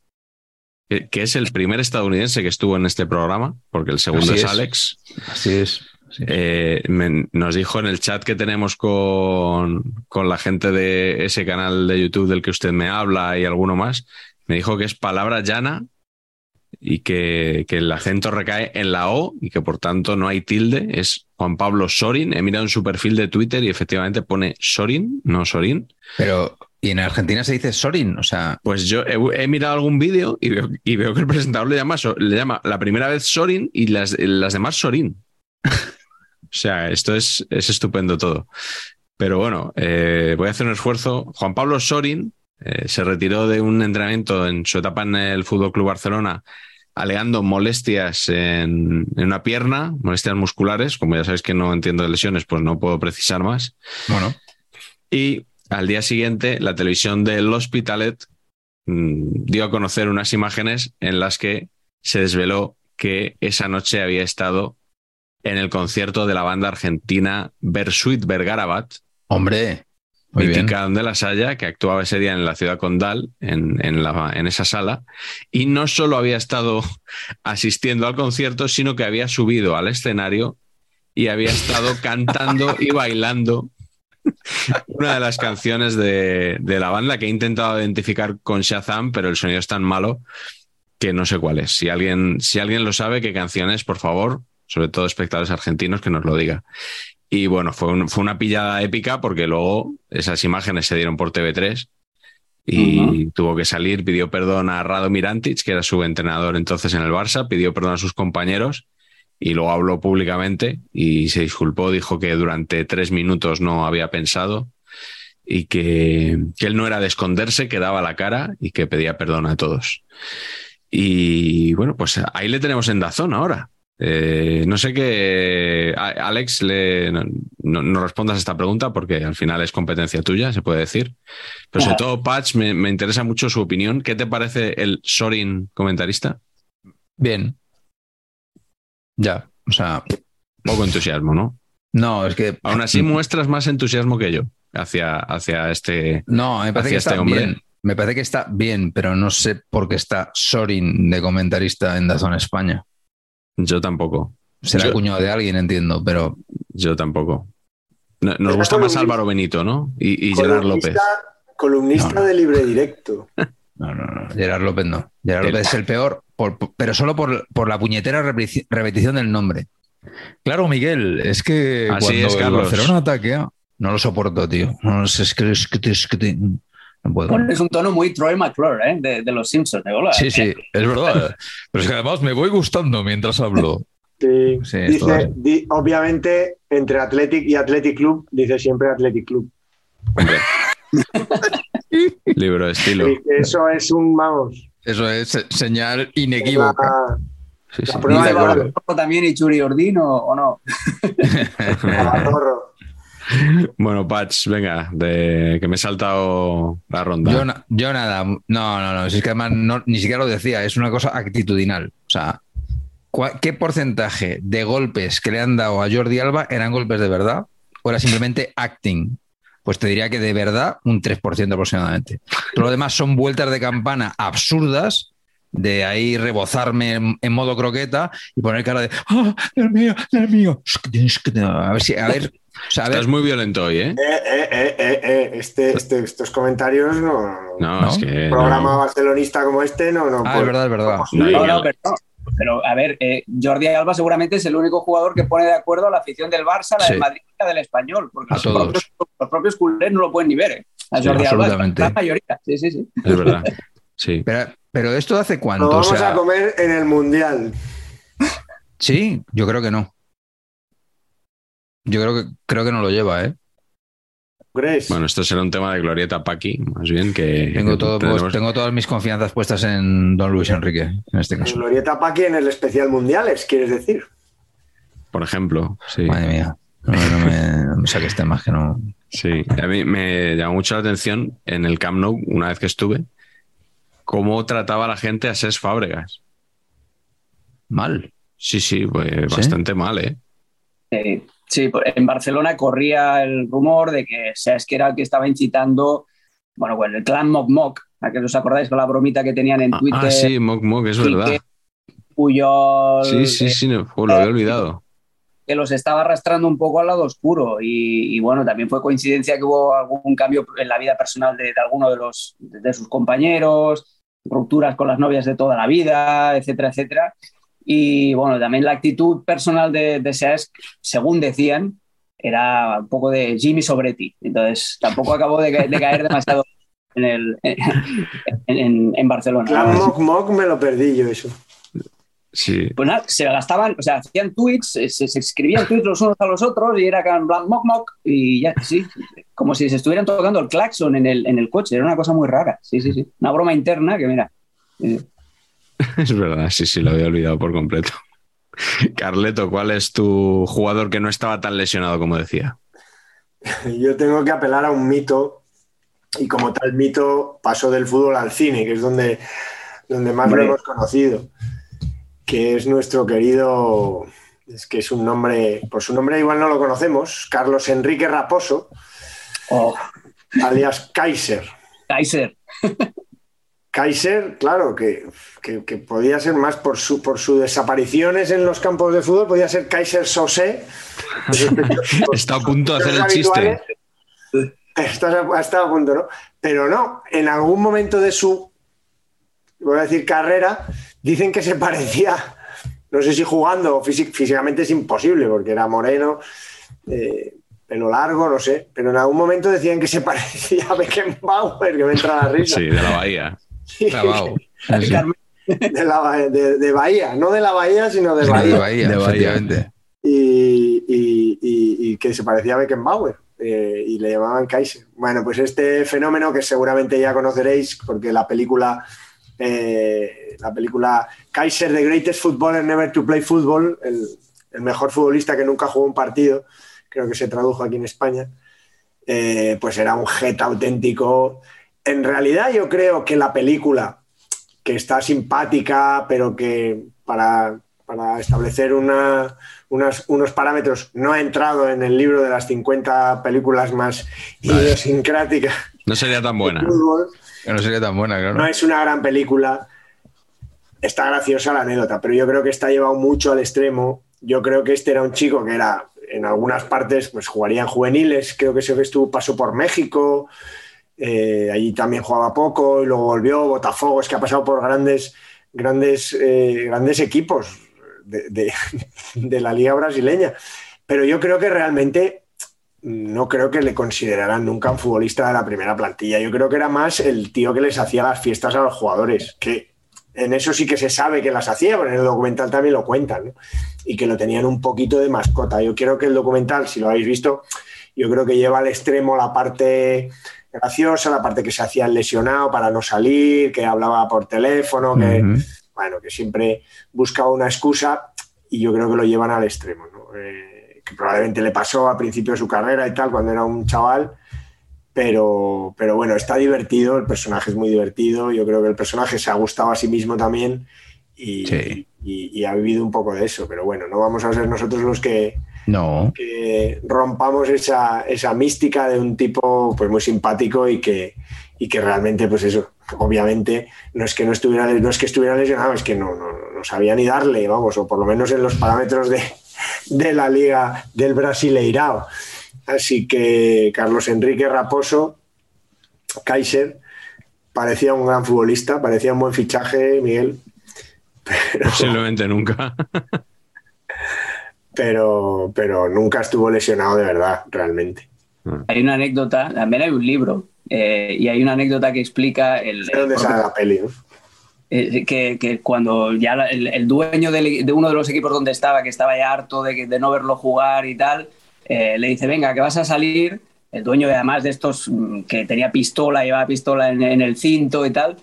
que, que es el primer estadounidense que estuvo en este programa, porque el segundo Así es es. Alex, Así es. Eh, me- nos dijo en el chat que tenemos con, con la gente de ese canal de YouTube del que usted me habla y alguno más, me dijo que es palabra llana y que, que el acento recae en la O y que por tanto no hay tilde, es Juan Pablo Sorin. He mirado en su perfil de Twitter y efectivamente pone Sorin, no Sorin. Pero, ¿y en Argentina se dice Sorin? O sea, Pues yo he, he mirado algún vídeo y veo, y veo que el presentador le llama, le llama la primera vez Sorin y las, las demás Sorin. (laughs) o sea, esto es, es estupendo todo. Pero bueno, eh, voy a hacer un esfuerzo. Juan Pablo Sorin eh, se retiró de un entrenamiento en su etapa en el Fútbol Club Barcelona alegando molestias en, en una pierna, molestias musculares. Como ya sabéis que no entiendo de lesiones, pues no puedo precisar más. bueno, Y al día siguiente, la televisión del Hospitalet mm, dio a conocer unas imágenes en las que se desveló que esa noche había estado en el concierto de la banda argentina Bersuit Vergarabat, hombre, muy bien. mítica de la Saya, que actuaba ese día en la ciudad condal, en, en la- en esa sala, y no solo había estado (laughs) asistiendo al concierto, sino que había subido al escenario y había estado (laughs) cantando y bailando una de las canciones de, de la banda que he intentado identificar con Shazam, pero el sonido es tan malo que no sé cuál es. Si alguien, si alguien lo sabe, qué canción es, por favor, sobre todo espectadores argentinos, que nos lo diga. Y bueno, fue, un- fue una pillada épica porque luego esas imágenes se dieron por TV3 y tuvo que salir, pidió perdón a Rado Mirantic, que era su entrenador entonces en el Barça, pidió perdón a sus compañeros y luego habló públicamente y se disculpó, dijo que durante tres minutos no había pensado y que, que él no era de esconderse, que daba la cara y que pedía perdón a todos. Y bueno, pues ahí le tenemos en Dazón ahora. Eh, no sé qué, Alex, le, no, respondas a esta pregunta porque al final es competencia tuya, se puede decir. Pero sobre todo, Patch, me, me interesa mucho su opinión. ¿Qué te parece el Sorin comentarista? Bien. Ya, o sea, Poco entusiasmo, ¿no? no, es que. Aún así muestras más entusiasmo que yo hacia, hacia este... No, me parece hacia que este está hombre. bien. Me parece que está bien, pero no sé por qué está Sorin de comentarista en Dazón España. Yo tampoco. Será Yo- cuñado de alguien, entiendo, pero Yo tampoco. No- Nos gusta más Álvaro Benito, ¿no? Y, y Gerard López. Columnista, columnista No, no. de libre directo. (laughs) no, no, no. Gerard López no. Gerard El- López es el peor, por- pero solo por, por la puñetera repeti- repetición del nombre. Claro, Miguel, es que Así cuando es, el Carlos. Barcelona ataquea, no lo soporto, tío. No sé, es que, es que, es que te- no puedo. Pones un tono muy Troy McClure, ¿eh? de, de los Simpsons. de hola. Sí, sí, es verdad. Pero es que además me voy gustando mientras hablo. Sí. Sí, dice, es. di- obviamente, entre Athletic y Athletic Club, dice siempre Athletic Club. Hombre. (laughs) Libro de estilo. Sí, eso es un, vamos, Eso es se- señal inequívoca. la, Sí, sí. la prueba de de también y Churi Ordín o, o no. (laughs) (laughs) Bueno, Patch, venga, de que me he saltado la ronda. Yo, na- yo nada, no, no, no, es que además ni siquiera lo decía, es una cosa actitudinal. O sea, ¿cuál- ¿qué porcentaje de golpes que le han dado a Jordi Alba eran golpes de verdad o era simplemente acting? Pues te diría que de verdad un 3% aproximadamente. Todo lo demás son vueltas de campana absurdas, de ahí rebozarme en, modo croqueta y poner cara de ¡Ah, Dios mío, Dios mío! A ver si, a ver, o sea, Estás muy violento hoy, ¿eh? Eh, eh, eh, eh, eh, Este, este- estos comentarios no. no- No, ¿No? es que. Un programa no. barcelonista como este no. no Ah, es verdad, es verdad. No, pero, no. Pero, a ver, eh, Jordi Alba seguramente es el único jugador que pone de acuerdo a la afición del Barça, la Sí. del Madrid y la del Español. Porque A los todos. propios, los propios culés no lo pueden ni ver. ¿eh? A Sí, Jordi Alba, absolutamente. la mayoría. Sí, sí, sí. Es verdad. Sí. pero, pero esto hace cuánto? Lo O vamos sea, a comer en el Mundial. Sí, yo creo que no. Yo creo que, creo que no lo lleva, ¿eh? ¿Crees? Bueno, esto será un tema de Glorieta Paqui, más bien que. Tengo, todo, tenemos- tengo todas mis confianzas puestas en Don Luis Enrique, en este caso. Glorieta Paqui en el especial Mundiales, ¿quieres decir? Por ejemplo, sí. Madre mía. No, no me, no me saques temas que no. Sí, a mí me llamó mucho la atención en el Camp Nou, una vez que estuve, cómo trataba la gente a Ses Fábregas. Mal. Sí, sí, pues bastante mal, ¿eh? Eh, sí, pues, en Barcelona corría el rumor de que que era el que estaba incitando, bueno, bueno, el clan Mock Mock, a que os acordáis con la bromita que tenían en Ah, Twitter, Ah, sí, Mock Mock, es verdad. Puyol, Sí, sí, eh, sí, no, jo, lo había olvidado. que los estaba arrastrando un poco al lado oscuro. Y, y, bueno, también fue coincidencia que hubo algún cambio en la vida personal de, de alguno de, los, de sus compañeros, rupturas con las novias de toda la vida, etcétera, etcétera. Y bueno, también la actitud personal de, de Seas, según decían, era un poco de Jimmy sobre ti. Entonces tampoco acabó de, ca- de caer demasiado (laughs) en, el, en, en- en Barcelona. Clan Mock Mock me lo perdí yo eso. Sí. Pues nada, se gastaban, o sea, hacían tweets, se, se escribían tweets los unos a los otros y era en plan mock mock y ya, sí, como si se estuvieran tocando el claxon en el, en el coche, era una cosa muy rara, sí, sí, sí, una broma interna que mira, eh, (laughs) Es verdad, sí, sí, lo había olvidado por completo. (laughs) Carleto, ¿cuál es tu jugador que no estaba tan lesionado como decía? (laughs) Yo tengo que apelar a un mito y como tal mito pasó del fútbol al cine, que es donde, donde más Hombre. lo hemos conocido, que es nuestro querido, es que es un nombre, por su nombre igual no lo conocemos, Carlos Enrique Raposo, oh, alias Kaiser. Kaiser, Kaiser, claro, que, que- que podía ser más por su por sus desapariciones en los campos de fútbol, podía ser Kaiser Sosé. (laughs) Está a punto de hacer el habituales. chiste. Ha estado a punto, ¿no? Pero no, en algún momento de su, voy a decir, carrera, dicen que se parecía, no sé si jugando o físi- físicamente es imposible, porque era moreno, eh, pelo largo, no sé, pero en algún momento decían que se (laughs) parecía a Beckenbauer, que me entra la risa. Sí, de la Bahía. Clavado. Sí, sí. de, la, de, de Bahía, no de la Bahía, sino de De Bahía. Bahía, De Bahía. y, y- y- y que se parecía a Beckenbauer eh, y le llamaban Kaiser. Bueno, pues este fenómeno que seguramente ya conoceréis porque la película, eh, la película Kaiser, The Greatest Footballer Never to Play Football, el, el mejor futbolista que nunca jugó un partido, creo que se tradujo aquí en España, eh, pues era un jet auténtico. En realidad yo creo que la película, que está simpática, pero que para, para establecer una, unas- unos parámetros no ha entrado en el libro de las 50 películas más Vale. idiosincráticas No sería tan buena. no sería tan buena, claro. No es una gran película. Está graciosa la anécdota, pero yo creo que está llevado mucho al extremo. Yo creo que este era un chico que era, en algunas partes, pues jugaría en juveniles. Creo que se estuvo, pasó por México. Eh, allí también jugaba poco y luego volvió. Botafogo, es que ha pasado por grandes, grandes, eh, grandes equipos de, (laughs) la liga brasileña. Pero yo creo que realmente no creo que le consideraran nunca un futbolista de la primera plantilla. Yo creo que era más el tío que les hacía las fiestas a los jugadores, que en eso sí que se sabe que las hacía, pero en el documental también lo cuentan, ¿no? y que lo tenían un poquito de mascota. Yo creo que el documental, si lo habéis visto, yo creo que lleva al extremo la parte graciosa, la parte que se hacía el lesionado para no salir, que hablaba por teléfono, que, bueno, que siempre buscaba una excusa y yo creo que lo llevan al extremo, ¿no? Eh, que probablemente le pasó al principio de su carrera y tal, cuando era un chaval, pero, pero bueno, está divertido, el personaje es muy divertido, yo creo que el personaje se ha gustado a sí mismo también y, Sí. y- y ha vivido un poco de eso, pero bueno, no vamos a ser nosotros los que, No. que rompamos esa, esa mística de un tipo pues muy simpático y que, y que realmente, pues eso, obviamente no es que no estuviera, no es que estuviera lesionado, es que no, no, no sabía ni darle, vamos, o por lo menos en los parámetros de, de la liga del Brasileirao. Así que Carlos Enrique Raposo, Kaiser, parecía un gran futbolista, parecía un buen fichaje, Miguel, (laughs) Posiblemente nunca. (laughs) pero, pero nunca estuvo lesionado de verdad, realmente. hay una anécdota, también hay un libro, eh, y hay una anécdota que explica el, ¿De dónde sale la peli? no? eh, que, que cuando ya la- el, el dueño del- de uno de los equipos donde estaba, que estaba ya harto de no verlo jugar y tal, eh, le dice, venga, que vas a salir. El dueño, además de estos mm, que tenía pistola, llevaba pistola en, en el cinto y tal.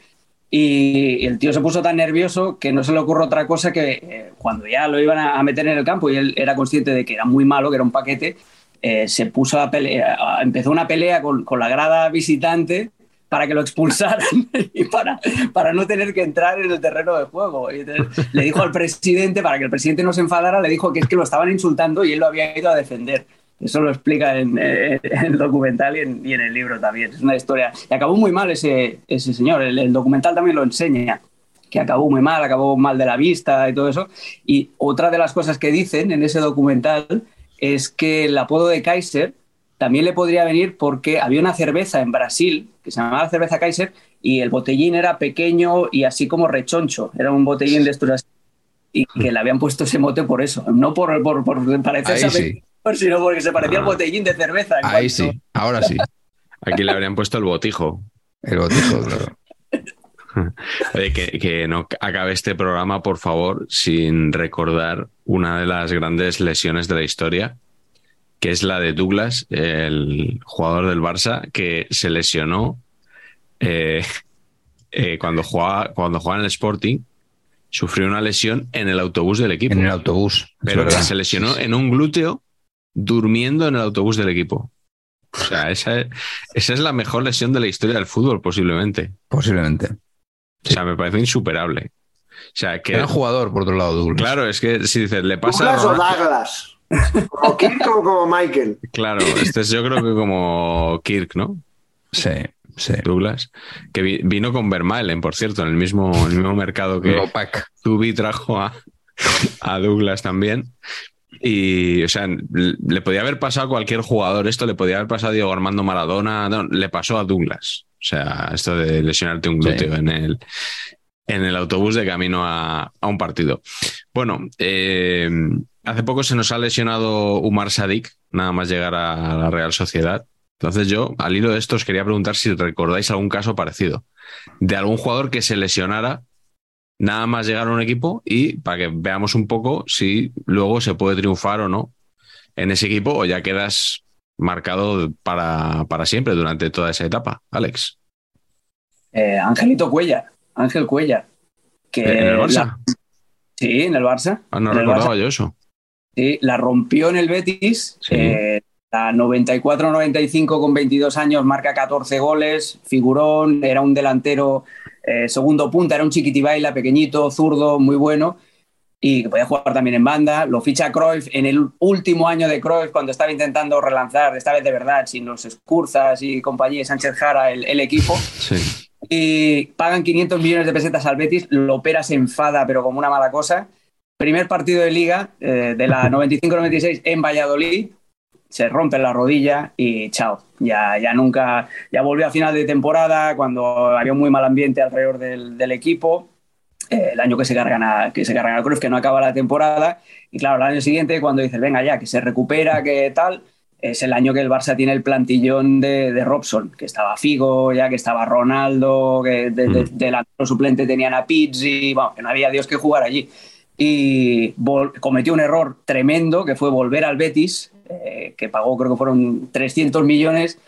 Y el tío se puso tan nervioso que no se le ocurre otra cosa que eh, cuando ya lo iban a, meter en el campo y él era consciente de que era muy malo, que era un paquete, eh, se puso a pelea, empezó una pelea con, con la grada visitante para que lo expulsaran (laughs) y para, para no tener que entrar en el terreno de juego. Y le dijo al presidente, para que el presidente no se enfadara, le dijo que es que lo estaban insultando y él lo había ido a defender. Eso lo explica en, eh, en el documental y en, y en el libro también. Es una historia. Y acabó muy mal ese, ese señor. El, el documental también lo enseña que acabó muy mal, acabó mal de la vista y todo eso. Y otra de las cosas que dicen en ese documental es que el apodo de Kaiser también le podría venir porque había una cerveza en Brasil que se llamaba cerveza Kaiser y el botellín era pequeño y así como rechoncho. Era un botellín de estos así. Y que le habían puesto ese mote por eso. No por, por, por parecerse Ahí a sí. Sino porque se parecía al botellín de cerveza. Ahí cuanto- sí, ahora sí. Aquí le habrían puesto el botijo. El botijo, claro. (laughs) Oye, que, que no acabe este programa, por favor, sin recordar una de las grandes lesiones de la historia, que es la de Douglas, el jugador del Barça, que se lesionó eh, eh, cuando, jugaba, cuando jugaba en el Sporting, sufrió una lesión en el autobús del equipo. En el autobús. pero que se lesionó en un glúteo durmiendo en el autobús del equipo. O sea, (laughs) esa, esa es la mejor lesión de la historia del fútbol, posiblemente. Posiblemente. O sea, me parece insuperable. O sea, que. Gran jugador, por otro lado, Douglas. Claro, es que si dices, le pasa. a Douglas o Ronaldo- Douglas. Como Kirk o como Michael. Claro, este es yo creo que como Kirk, ¿no? Sí, sí. Douglas. Que vi- vino con Vermaelen, por cierto, en el mismo, en el mismo mercado que. Zubi trajo a, a Douglas también. Y, o sea, le podía haber pasado a cualquier jugador esto, le podía haber pasado a Diego Armando Maradona, no, le pasó a Douglas. O sea, esto de lesionarte un glúteo en el en el autobús de camino a, a un partido. Bueno, eh, hace poco se nos ha lesionado Umar Sadik, nada más llegar a la Real Sociedad. Entonces yo, al hilo de esto, os quería preguntar si recordáis algún caso parecido de algún jugador que se lesionara nada más llegar a un equipo y para que veamos un poco si luego se puede triunfar o no en ese equipo o ya quedas marcado para, para siempre durante toda esa etapa. Alex, Eh, Angelito Cuellar, Ángel Cuellar. Que ¿en el Barça? la- sí, en el Barça. Ah, no recordaba Barça. yo eso. Sí, la rompió en el Betis. Sí. eh, la 94-95 con 22 años, marca 14 goles, figurón, era un delantero eh, segundo punta, era un chiquitibaila, pequeñito, zurdo, muy bueno y que podía jugar también en banda. Lo ficha Cruyff en el último año de Cruyff cuando estaba intentando relanzar, esta vez de verdad, sin los Escurzas y compañía, Sánchez Jara, el, el equipo Sí. y pagan 500 millones de pesetas al Betis, lo opera, se enfada, pero como una mala cosa. Primer partido de liga eh, de la (laughs) 95-96 en Valladolid, se rompe la rodilla y chao. Ya, ya nunca, ya volvió a final de temporada cuando había un muy mal ambiente alrededor del, del equipo. Eh, el año que se cargan a, que se cargan al Cruz, que no acaba la temporada. Y claro, el año siguiente, cuando dices, venga ya, que se recupera, que tal, es el año que el Barça tiene el plantillón de, de Robson, que estaba Figo, ya que estaba Ronaldo, que de, de- Mm. delantero suplente tenían a Pizzi, bueno, que no había Dios que jugar allí. Y cometió un error tremendo, que fue volver al Betis, eh, que pagó, creo que fueron 300 millones.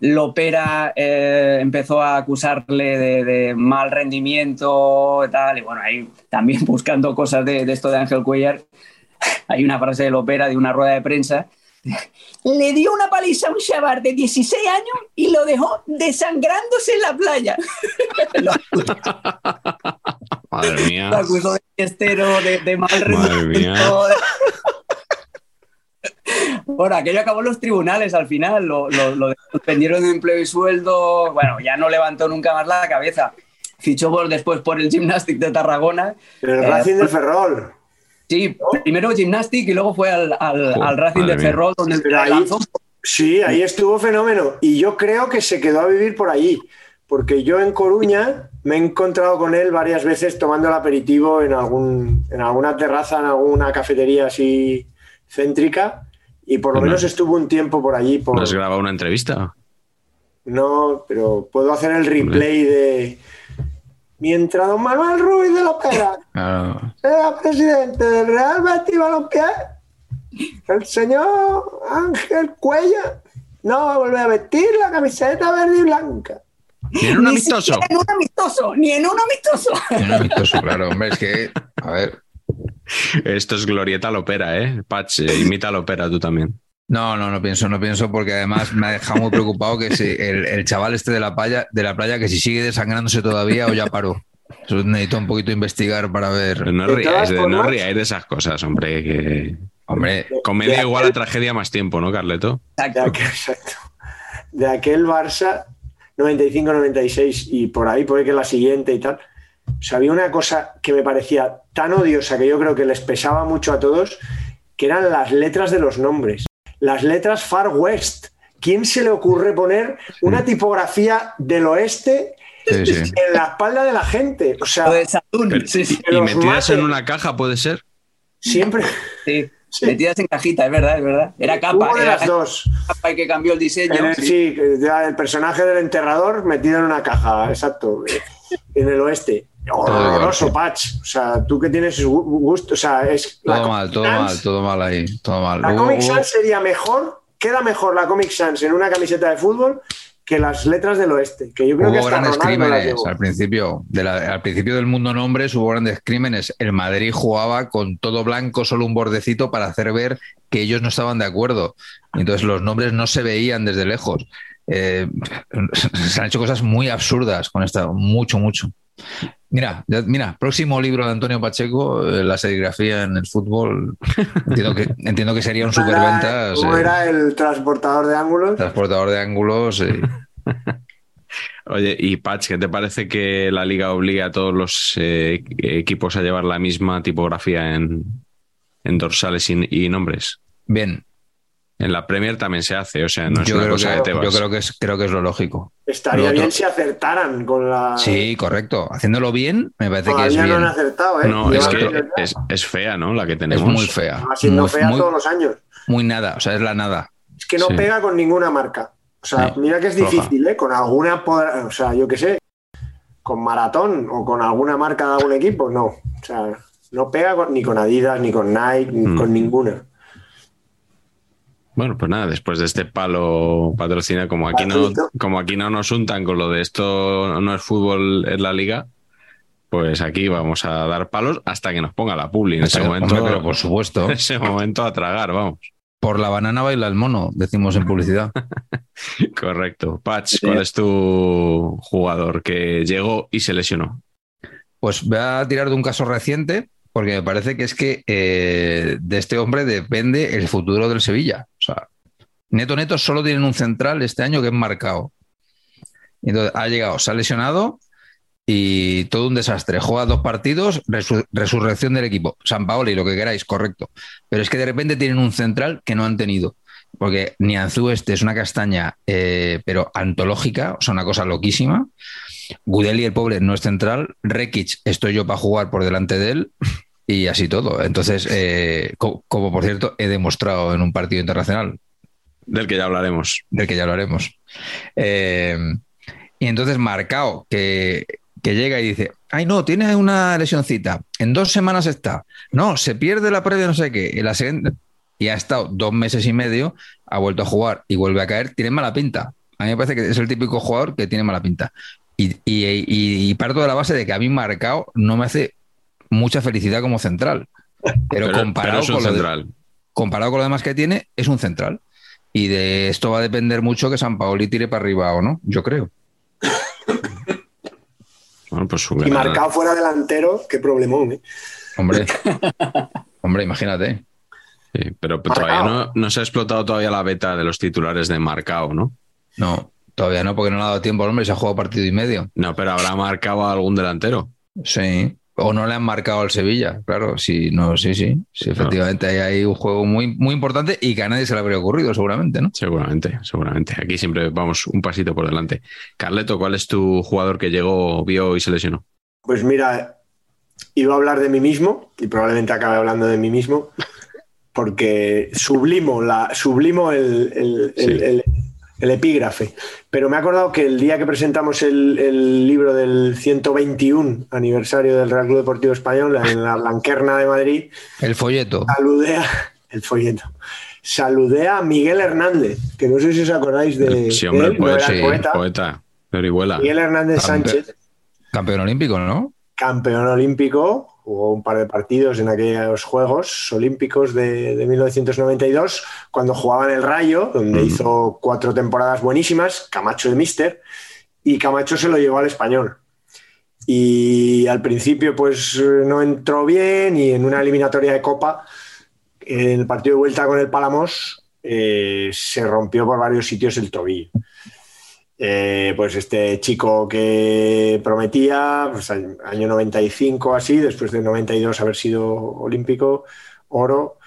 Lopera eh, empezó a acusarle de, de mal rendimiento y tal, y bueno, ahí también (laughs) buscando cosas de, de esto de Ángel Cuellar, (laughs) hay una frase de Lopera de una rueda de prensa (laughs) le dio una paliza a un chaval de 16 años y lo dejó desangrándose en la playa. Madre mía. lo acusó de fiestero, de, de mal Madre rendimiento. Bueno, aquello acabó en los tribunales al final, lo, lo, lo suspendieron de empleo y sueldo, bueno, ya no levantó nunca más la cabeza. Fichó por- después por el Gymnastic de Tarragona. El Eh, Racing de Ferrol. Sí, primero Gymnastic y luego fue al, al- Racing de mía. Ferrol, donde Pero ahí- lanzó Sí, ahí estuvo fenómeno. Y yo creo que se quedó a vivir por allí. Porque yo en Coruña me he encontrado con él varias veces tomando el aperitivo en, algún, en alguna terraza, en alguna cafetería así céntrica. Y por lo No. menos estuvo un tiempo por allí. Por, ¿No has grabado una entrevista? No, pero puedo hacer el replay de. Mientras don Manuel Ruiz de la Pera Claro. sea presidente del Real Betis Balompié, el señor Ángel Cuella no va a volver a vestir la camiseta verde y blanca. Ni en un Ni amistoso. siquiera en un amistoso, ni en un amistoso. Un amistoso, claro, hombre, es que, a ver. Esto es Glorieta Lopera, ¿eh? Patch, eh, imita Lopera tú también. No, no, no pienso, no pienso, porque además me ha dejado muy preocupado que si el, el chaval este de la playa, de la playa, que si sigue desangrándose todavía o ya paró. Eso necesito un poquito investigar para ver. No ríais de, no ríais de esas cosas, hombre. Que... Hombre, Comedia igual a tragedia más tiempo, ¿no, Carleto? de aquel, exacto. De aquel Barça 95-96 y por ahí puede que la siguiente y tal. O sea, había una cosa que me parecía tan odiosa que yo creo que les pesaba mucho a todos, que eran las letras de los nombres. Las letras Far West. ¿Quién se le ocurre poner una tipografía del oeste sí, sí. en la espalda de la gente? O sea, Lo de Saturn, Pero- sí, sí. y metidas en una caja, ¿puede ser? siempre sí. (laughs) Sí. Metidas en cajita, es verdad, es verdad. Era capa, hubo de era las dos. capa y que cambió el diseño. El- sí. el personaje del enterrador metido en una caja, exacto, en el oeste. Horroroso, Patch. O sea, tú que tienes gu- gusto, o sea, es. Todo mal, todo Sans- mal, todo mal ahí, todo mal. La Comic Sans sería mejor, queda mejor la Comic Sans en una camiseta de fútbol que las letras del oeste. Que yo creo que Hubo hasta grandes crímenes al principio. de la- al principio del mundo nombres hubo grandes crímenes. El Madrid jugaba con todo blanco, solo un bordecito para hacer ver que ellos no estaban de acuerdo. Entonces los nombres no se veían desde lejos. Eh, (laughs) se han hecho cosas muy absurdas con esta, mucho, mucho. Mira, ya- mira, próximo libro de Antonio Pacheco, eh, la serigrafía en el fútbol. Entiendo que, (laughs) entiendo que sería un ¿Cómo era- superventas. ¿Cómo eh, era el transportador de ángulos? transportador de ángulos. eh, (laughs) Oye, y Patch, ¿qué te parece que la liga obliga a todos los eh, equipos a llevar la misma tipografía en, en dorsales y, y nombres? Bien, En la Premier también se hace, o sea, no es yo, una creo cosa que, que te vas. yo creo que es creo que es lo lógico. Estaría Lo bien si acertaran con la. Sí, correcto. Haciéndolo bien, me parece que es Todavía no bien. han acertado, ¿eh? No, es que es, es fea, ¿no? La que Es tenemos. muy fea. Va siendo Muy, fea muy- todos los años. muy nada, o sea, es la nada. Es que no Sí. pega con ninguna marca. O sea, Sí, mira que es difícil, ¿eh? Con alguna, o sea, yo qué sé, con Maratón o con alguna marca de algún equipo, no. O sea, no pega con- ni con Adidas, ni con Nike, ni Mm. con ninguna. Bueno, pues nada, después de este palo patrocina, como aquí no, como aquí no nos untan con lo de esto no es fútbol, es la liga, pues aquí vamos a dar palos hasta que nos ponga la publi. En ese Hombre, momento, pero por supuesto, (laughs) en ese momento a tragar, vamos. por la banana baila el mono, decimos en publicidad. (laughs) Correcto. Patch, ¿cuál es tu jugador que llegó y se lesionó? Pues voy a tirar de un caso reciente, porque me parece que es que eh, de este hombre depende el futuro del Sevilla. O sea, neto neto solo tienen un central este año que es marcado. Entonces ha llegado, se ha lesionado y todo un desastre. Juega dos partidos, resu- resurrección del equipo. San Paoli, lo que queráis, correcto. Pero es que de repente tienen un central que no han tenido. Porque Nianzú este es una castaña, eh, pero antológica, o sea, una cosa loquísima. Gudeli, el pobre, no es central. Rekic, estoy yo para jugar por delante de él. Y así todo. Entonces, eh, co- como por cierto, he demostrado en un partido internacional, Del que ya hablaremos. del que ya hablaremos. Eh, y entonces Marcao, que, que llega y dice, ay no, tiene una lesioncita, en dos semanas está, no, se pierde la previa no sé qué, y la siguiente, y ha estado dos meses y medio, ha vuelto a jugar y vuelve a caer, tiene mala pinta. A mí me parece que es el típico jugador que tiene mala pinta. Y, y- y- y parto de la base de que a mí Marcao no me hace mucha felicidad como central. Pero, Pero, comparado, pero es un con de- central. comparado con lo demás que tiene, es un central. Y de esto va a depender mucho que San Paoli tire para arriba o no, yo creo. Bueno, pues Y marcado fuera delantero, qué problemón, ¿eh? Hombre, hombre, imagínate. Sí, pero todavía no, no se ha explotado todavía la beta de los titulares de Marcao, ¿no? No, todavía no, porque no le ha dado tiempo al hombre, se ha jugado partido y medio. No, pero habrá marcado a algún delantero. Sí. O no le han marcado al Sevilla, claro. Sí, no, sí, sí. Sí, efectivamente, hay un juego muy, muy importante y que a nadie se le habría ocurrido, seguramente, ¿no? Seguramente, seguramente. Aquí siempre vamos un pasito por delante. Carleto, ¿cuál es tu jugador que llegó, vio y se lesionó? Pues mira, iba a hablar de mí mismo y probablemente acabe hablando de mí mismo porque sublimo, la, sublimo el, el- el- Sí. el- el epígrafe. Pero me he acordado que el día que presentamos el, el libro del 121 aniversario del Real Club Deportivo Español en la Blanquerna de Madrid, El folleto. saludé a, (laughs) el folleto. Saludé a Miguel Hernández, que no sé si os acordáis de, Sí, hombre, él, no poeta, era poeta. poeta, de Orihuela. Miguel Hernández Campe- Sánchez, Campeón olímpico, ¿no? campeón olímpico, jugó un par de partidos en aquellos Juegos Olímpicos de, de 1992, cuando jugaba en el Rayo, donde hizo cuatro temporadas buenísimas, Camacho de Mister, y Camacho se lo llevó al español. Y al principio pues no entró bien y en una eliminatoria de Copa, en el partido de vuelta con el Palamos, eh, se rompió por varios sitios el tobillo. Eh, pues este chico que prometía, pues año año 95 así, después de 92 haber sido olímpico, oro,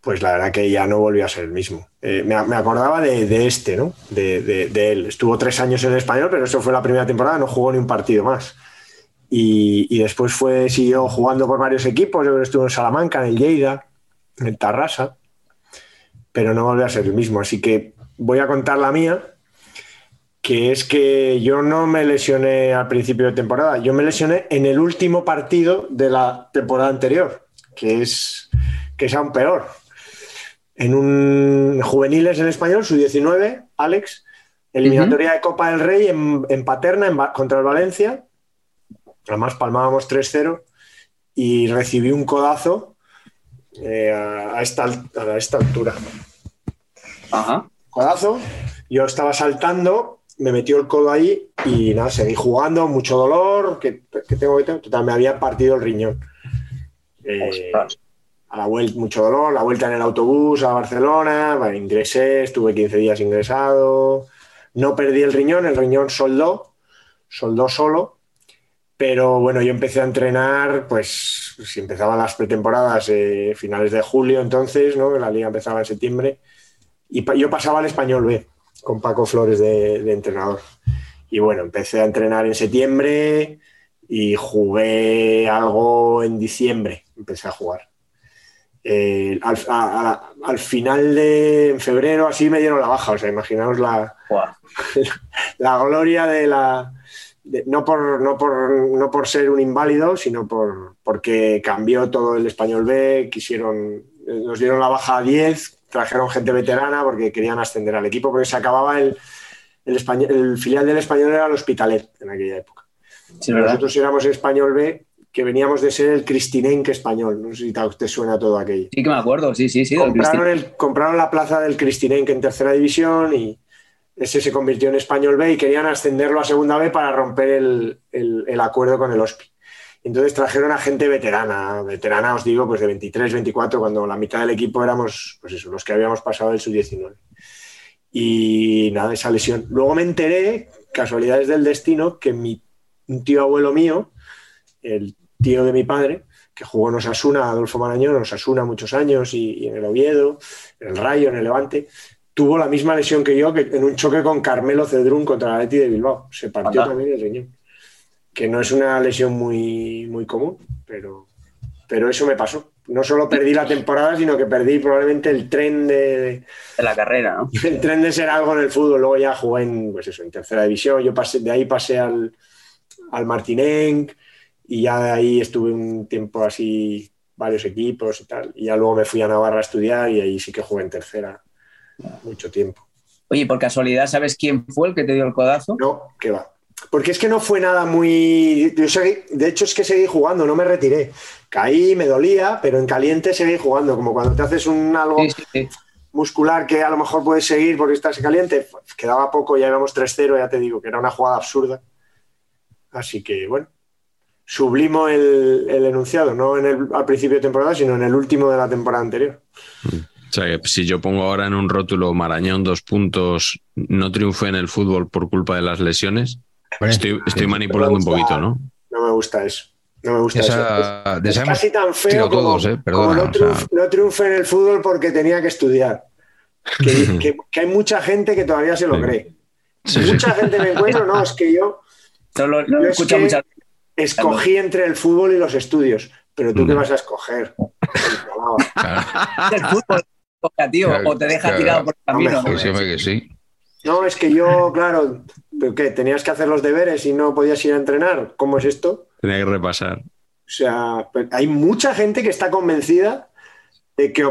pues la verdad que ya no volvió a ser el mismo. Eh, me, acordaba de, este, ¿no? De, de- de él. Estuvo tres años en español, pero eso fue la primera temporada, no jugó ni un partido más. Y, después fue, siguió jugando por varios equipos, estuvo en Salamanca, en el Lleida, en Tarrasa, pero no volvió a ser el mismo. Así que voy a contar la mía, que es que yo no me lesioné al principio de temporada, yo me lesioné en el último partido de la temporada anterior, que es, que es aún peor. En un juveniles en español, su 19, Alex, eliminatoria de Copa del Rey en, en Paterna en contra el Valencia. Además, palmábamos 3-0 y recibí un codazo eh, a, esta, a esta altura Ajá. codazo. Yo estaba saltando, me metió el codo ahí y nada, seguí jugando, mucho dolor, que, que tengo que tener. Total, me había partido el riñón. Eh, a la vuelta, mucho dolor, la vuelta en el autobús a Barcelona, bueno, ingresé, estuve 15 días ingresado, no perdí el riñón, el riñón soldó, soldó solo, pero bueno, yo empecé a entrenar, pues si empezaban las pretemporadas, eh, finales de julio entonces, ¿no? La liga empezaba en septiembre, y pa- yo pasaba al español B con Paco Flores de, de entrenador. Y bueno, empecé a entrenar en septiembre y jugué algo en diciembre, empecé a jugar. Eh, al, a- a- al final de en febrero así me dieron la baja, o sea, imaginaos la, (laughs) la gloria de la... de- no, por, no, por, no por ser un inválido, sino por, porque cambió todo el español B, quisieron, nos dieron la baja a 10, trajeron gente veterana porque querían ascender al equipo, porque se acababa el, el, español- el filial del español era el Hospitalet en aquella época. Nosotros éramos español B, que veníamos de ser el Cristinenque español, no sé si te, suena todo aquello Sí que me acuerdo, sí, sí, sí. compraron, el, compraron la plaza del Cristinenque en tercera división y ese se convirtió en Español B y querían ascenderlo a segunda B para romper el, el- el acuerdo con el OSPI. Entonces trajeron a gente veterana, veterana os digo, pues de 23, 24, cuando la mitad del equipo éramos, pues eso, los que habíamos pasado del sub-19. Y nada, esa lesión. Luego me enteré, casualidades del destino, que mi, un tío abuelo mío, el tío de mi padre, que jugó en Osasuna, Adolfo Marañón, en Osasuna muchos años y, y en el Oviedo, en el Rayo, en el Levante, tuvo la misma lesión que yo que en un choque con Carmelo Cedrún contra el Atleti de Bilbao. Se partió Anda. también el riñón. Que no es una lesión muy, muy común, pero, pero eso me pasó. No solo perdí la temporada, sino que perdí probablemente el tren de, de la carrera, ¿no? (laughs) el tren de ser algo en el fútbol. Luego ya jugué en, pues eso, en tercera división. Yo pasé, de ahí pasé al, al Martinenc y ya de ahí estuve un tiempo así, varios equipos y tal. Y ya luego me fui a Navarra a estudiar y ahí sí que jugué en tercera mucho tiempo. Oye, por casualidad, ¿sabes quién fue el que te dio el codazo? No, que va. Porque es que no fue nada muy. Yo seguí- de hecho, es que seguí jugando, no me retiré. Caí, me dolía, pero en caliente seguí jugando. Como cuando te haces un algo Sí, sí, sí. muscular que a lo mejor puedes seguir porque estás caliente. pues, quedaba poco, ya íbamos 3-0, ya te digo, que era una jugada absurda. Así que, bueno, sublimo el, el enunciado, no en el, al principio de temporada, sino en el último de la temporada anterior. O sea, que si yo pongo ahora en un rótulo Marañón dos puntos, no triunfé en el fútbol por culpa de las lesiones, Estoy, estoy manipulando un poquito, ¿no? No me gusta eso. No me gusta eso. esa, Es casi tan feo como, todos, ¿eh? como no, o sea, triunf- no triunfe en el fútbol porque tenía que estudiar. Que, (laughs) que- que hay mucha gente que todavía se lo Sí. cree. Sí, sí. mucha gente me encuentro, no, es que yo lo, lo es que- muchas escogí entre el fútbol y los estudios. Pero tú qué Mm. vas a escoger? (laughs) El fútbol, tío, Claro, o te deja claro. tirado por el No me camino. sí, que sí. No, es que yo, claro, ¿pero qué? ¿Tenías que hacer los deberes y no podías ir a entrenar? ¿Cómo es esto? Tenía que repasar. O sea, hay mucha gente que está convencida de que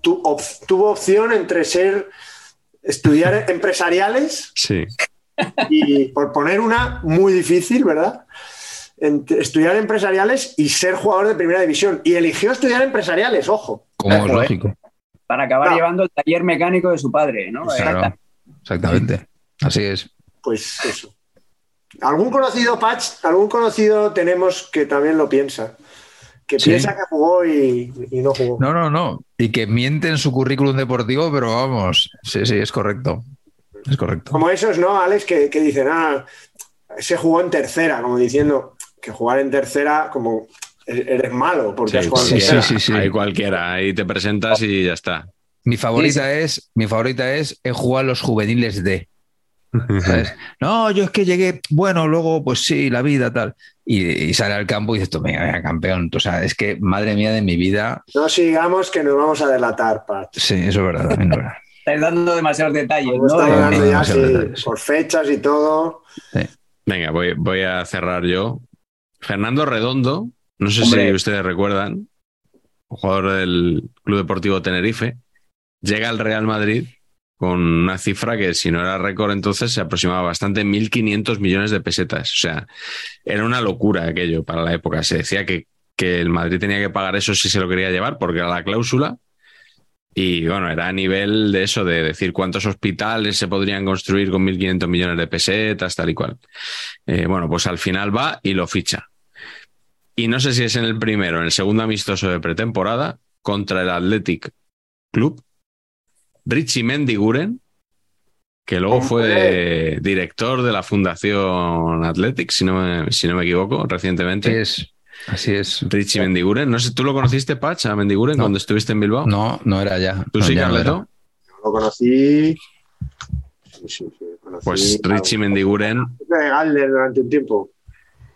tuvo opción entre ser estudiar empresariales Sí. y por poner una muy difícil, ¿verdad? Entre estudiar empresariales y ser jugador de primera división. Y eligió estudiar empresariales, ojo. Como es Ojo, eh. lógico. Para acabar No. llevando el taller mecánico de su padre, ¿no? Claro, exactamente. Así es. Pues eso. ¿Algún conocido, Patch? ¿Algún conocido tenemos que también lo piensa? Que Sí. piensa que jugó y, y no jugó. No, no, no. Y que miente en su currículum deportivo, pero vamos. Sí, sí, es correcto. Es correcto. Como esos, ¿no, Alex? Que, que dicen, ah, se jugó en tercera, como diciendo que jugar en tercera, como e- eres malo porque has jugado en sí, tercera. sí, sí. Ahí cualquiera, ahí te presentas y ya está. Mi favorita es, mi favorita es he jugado los juveniles de. ¿Sabes? (laughs) No, yo es que llegué, bueno, luego, pues sí, la vida, tal. Y, y sale al campo y dices, tú, venga, venga, campeón. O sea, es que, madre mía de mi vida. No sigamos que nos vamos a delatar, Patch. Sí, eso es verdad, también es verdad. (laughs) Estáis dando demasiados detalles, ¿no? está De- hablando no, ya, no se sí, habla, sí. por fechas y todo. Venga, voy, voy a cerrar yo. Fernando Redondo, no sé Hombre. si ustedes recuerdan, jugador del Club Deportivo Tenerife, llega al Real Madrid con una cifra que si no era récord entonces se aproximaba bastante 1.500 millones de pesetas. O sea, era una locura aquello para la época. Se decía que, que el Madrid tenía que pagar eso si se lo quería llevar porque era la cláusula. Y bueno, era a nivel de eso, de decir cuántos hospitales se podrían construir con 1.500 millones de pesetas, tal y cual. Eh, bueno, pues al final va y lo ficha. Y no sé si es en el primero en el segundo amistoso de pretemporada contra el Athletic Club. Richie Mendiguren, que luego fue director de la Fundación Athletic, si no me, si no me equivoco, Así recientemente. es. Así es. Richie Mendiguren. No sé, ¿tú lo conociste, Patch, a Mendiguren, No. cuando estuviste en Bilbao? No, no era ya. ¿Tú No, sí, ya no. Carleto? Lo conocí. Sí, sí, sí, conocí Pues Richie Mendiguren Galder durante un tiempo.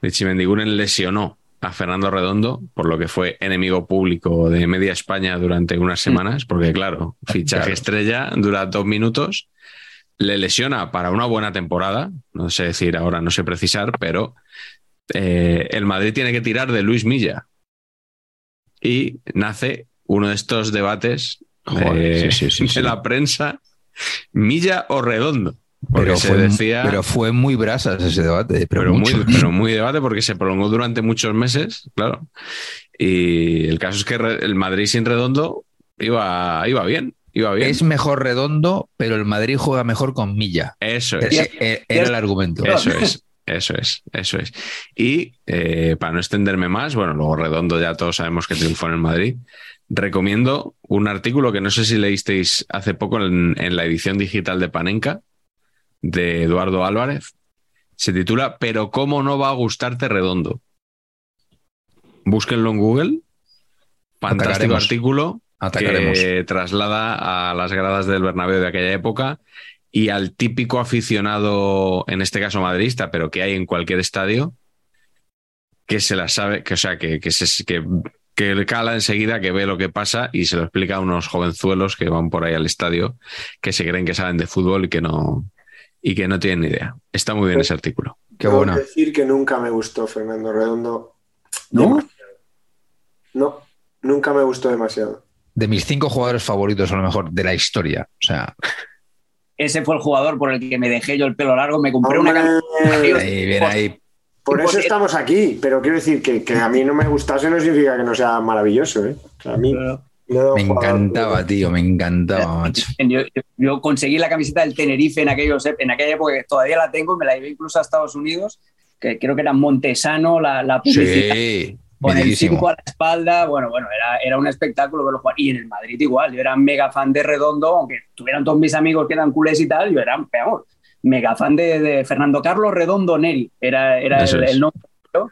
Richie Mendiguren lesionó a Fernando Redondo, por lo que fue enemigo público de media España durante unas semanas, porque claro, fichaje Claro. estrella dura dos minutos, le lesiona para una buena temporada, no sé decir ahora, no sé precisar, pero eh, el Madrid tiene que tirar de Luis Milla y nace uno de estos debates Joder, eh, sí, sí, sí, (laughs) de la prensa, Milla o Redondo. Pero fue, decía pero fue muy brasas ese debate. Pero, muy, pero muy debate porque se prolongó durante muchos meses, claro. Y el caso es que el Madrid sin redondo iba, iba bien, iba bien. Es mejor redondo, pero el Madrid juega mejor con Milla. Eso es, e- Era el argumento. eso es, eso es, eso es. Y eh, para no extenderme más, bueno, luego redondo ya todos sabemos que triunfó en el Madrid. Recomiendo un artículo que no sé si leísteis hace poco en, en la edición digital de Panenka, de Eduardo Álvarez. Se titula Pero cómo no va a gustarte redondo. Búsquenlo en Google. Fantástico Atacaremos. artículo Atacaremos. que traslada a las gradas del Bernabéu de aquella época y al típico aficionado, en este caso madridista, pero que hay en cualquier estadio, que se la sabe, que o sea, que, que, se, que, que cala enseguida, que ve lo que pasa y se lo explica a unos jovenzuelos que van por ahí al estadio, que se creen que saben de fútbol y que no, y que no tienen ni idea. Está muy bien ese artículo. Qué Tengo que decir que nunca me gustó Fernando Redondo. ¿No? Demasiado. No, nunca me gustó demasiado. De mis cinco jugadores favoritos, a lo mejor, de la historia. O sea, Ese fue el jugador por el que me dejé yo el pelo largo, me compré una Hombre, camiseta. ahí, bien ahí. Por eso estamos aquí, pero quiero decir que, que a mí no me gustase no significa que no sea maravilloso. ¿eh? O sea, a mí no Me jugador- encantaba, tío, me encantaba, macho. Yo, yo- conseguí la camiseta del Tenerife en, aquellos, en aquella época, que todavía la tengo, me la llevé incluso a Estados Unidos, que creo que era Montesano, la, la publicidad. Sí, con el mítiquísimo. 5 a la espalda, bueno, bueno, era, era un espectáculo verlo jugar. Y en el Madrid igual, yo era mega fan de Redondo, aunque tuvieran todos mis amigos que eran culés y tal, yo era, vamos, mega fan de, de Fernando Carlos Redondo Neri, era, era el, el nombre. ¿no?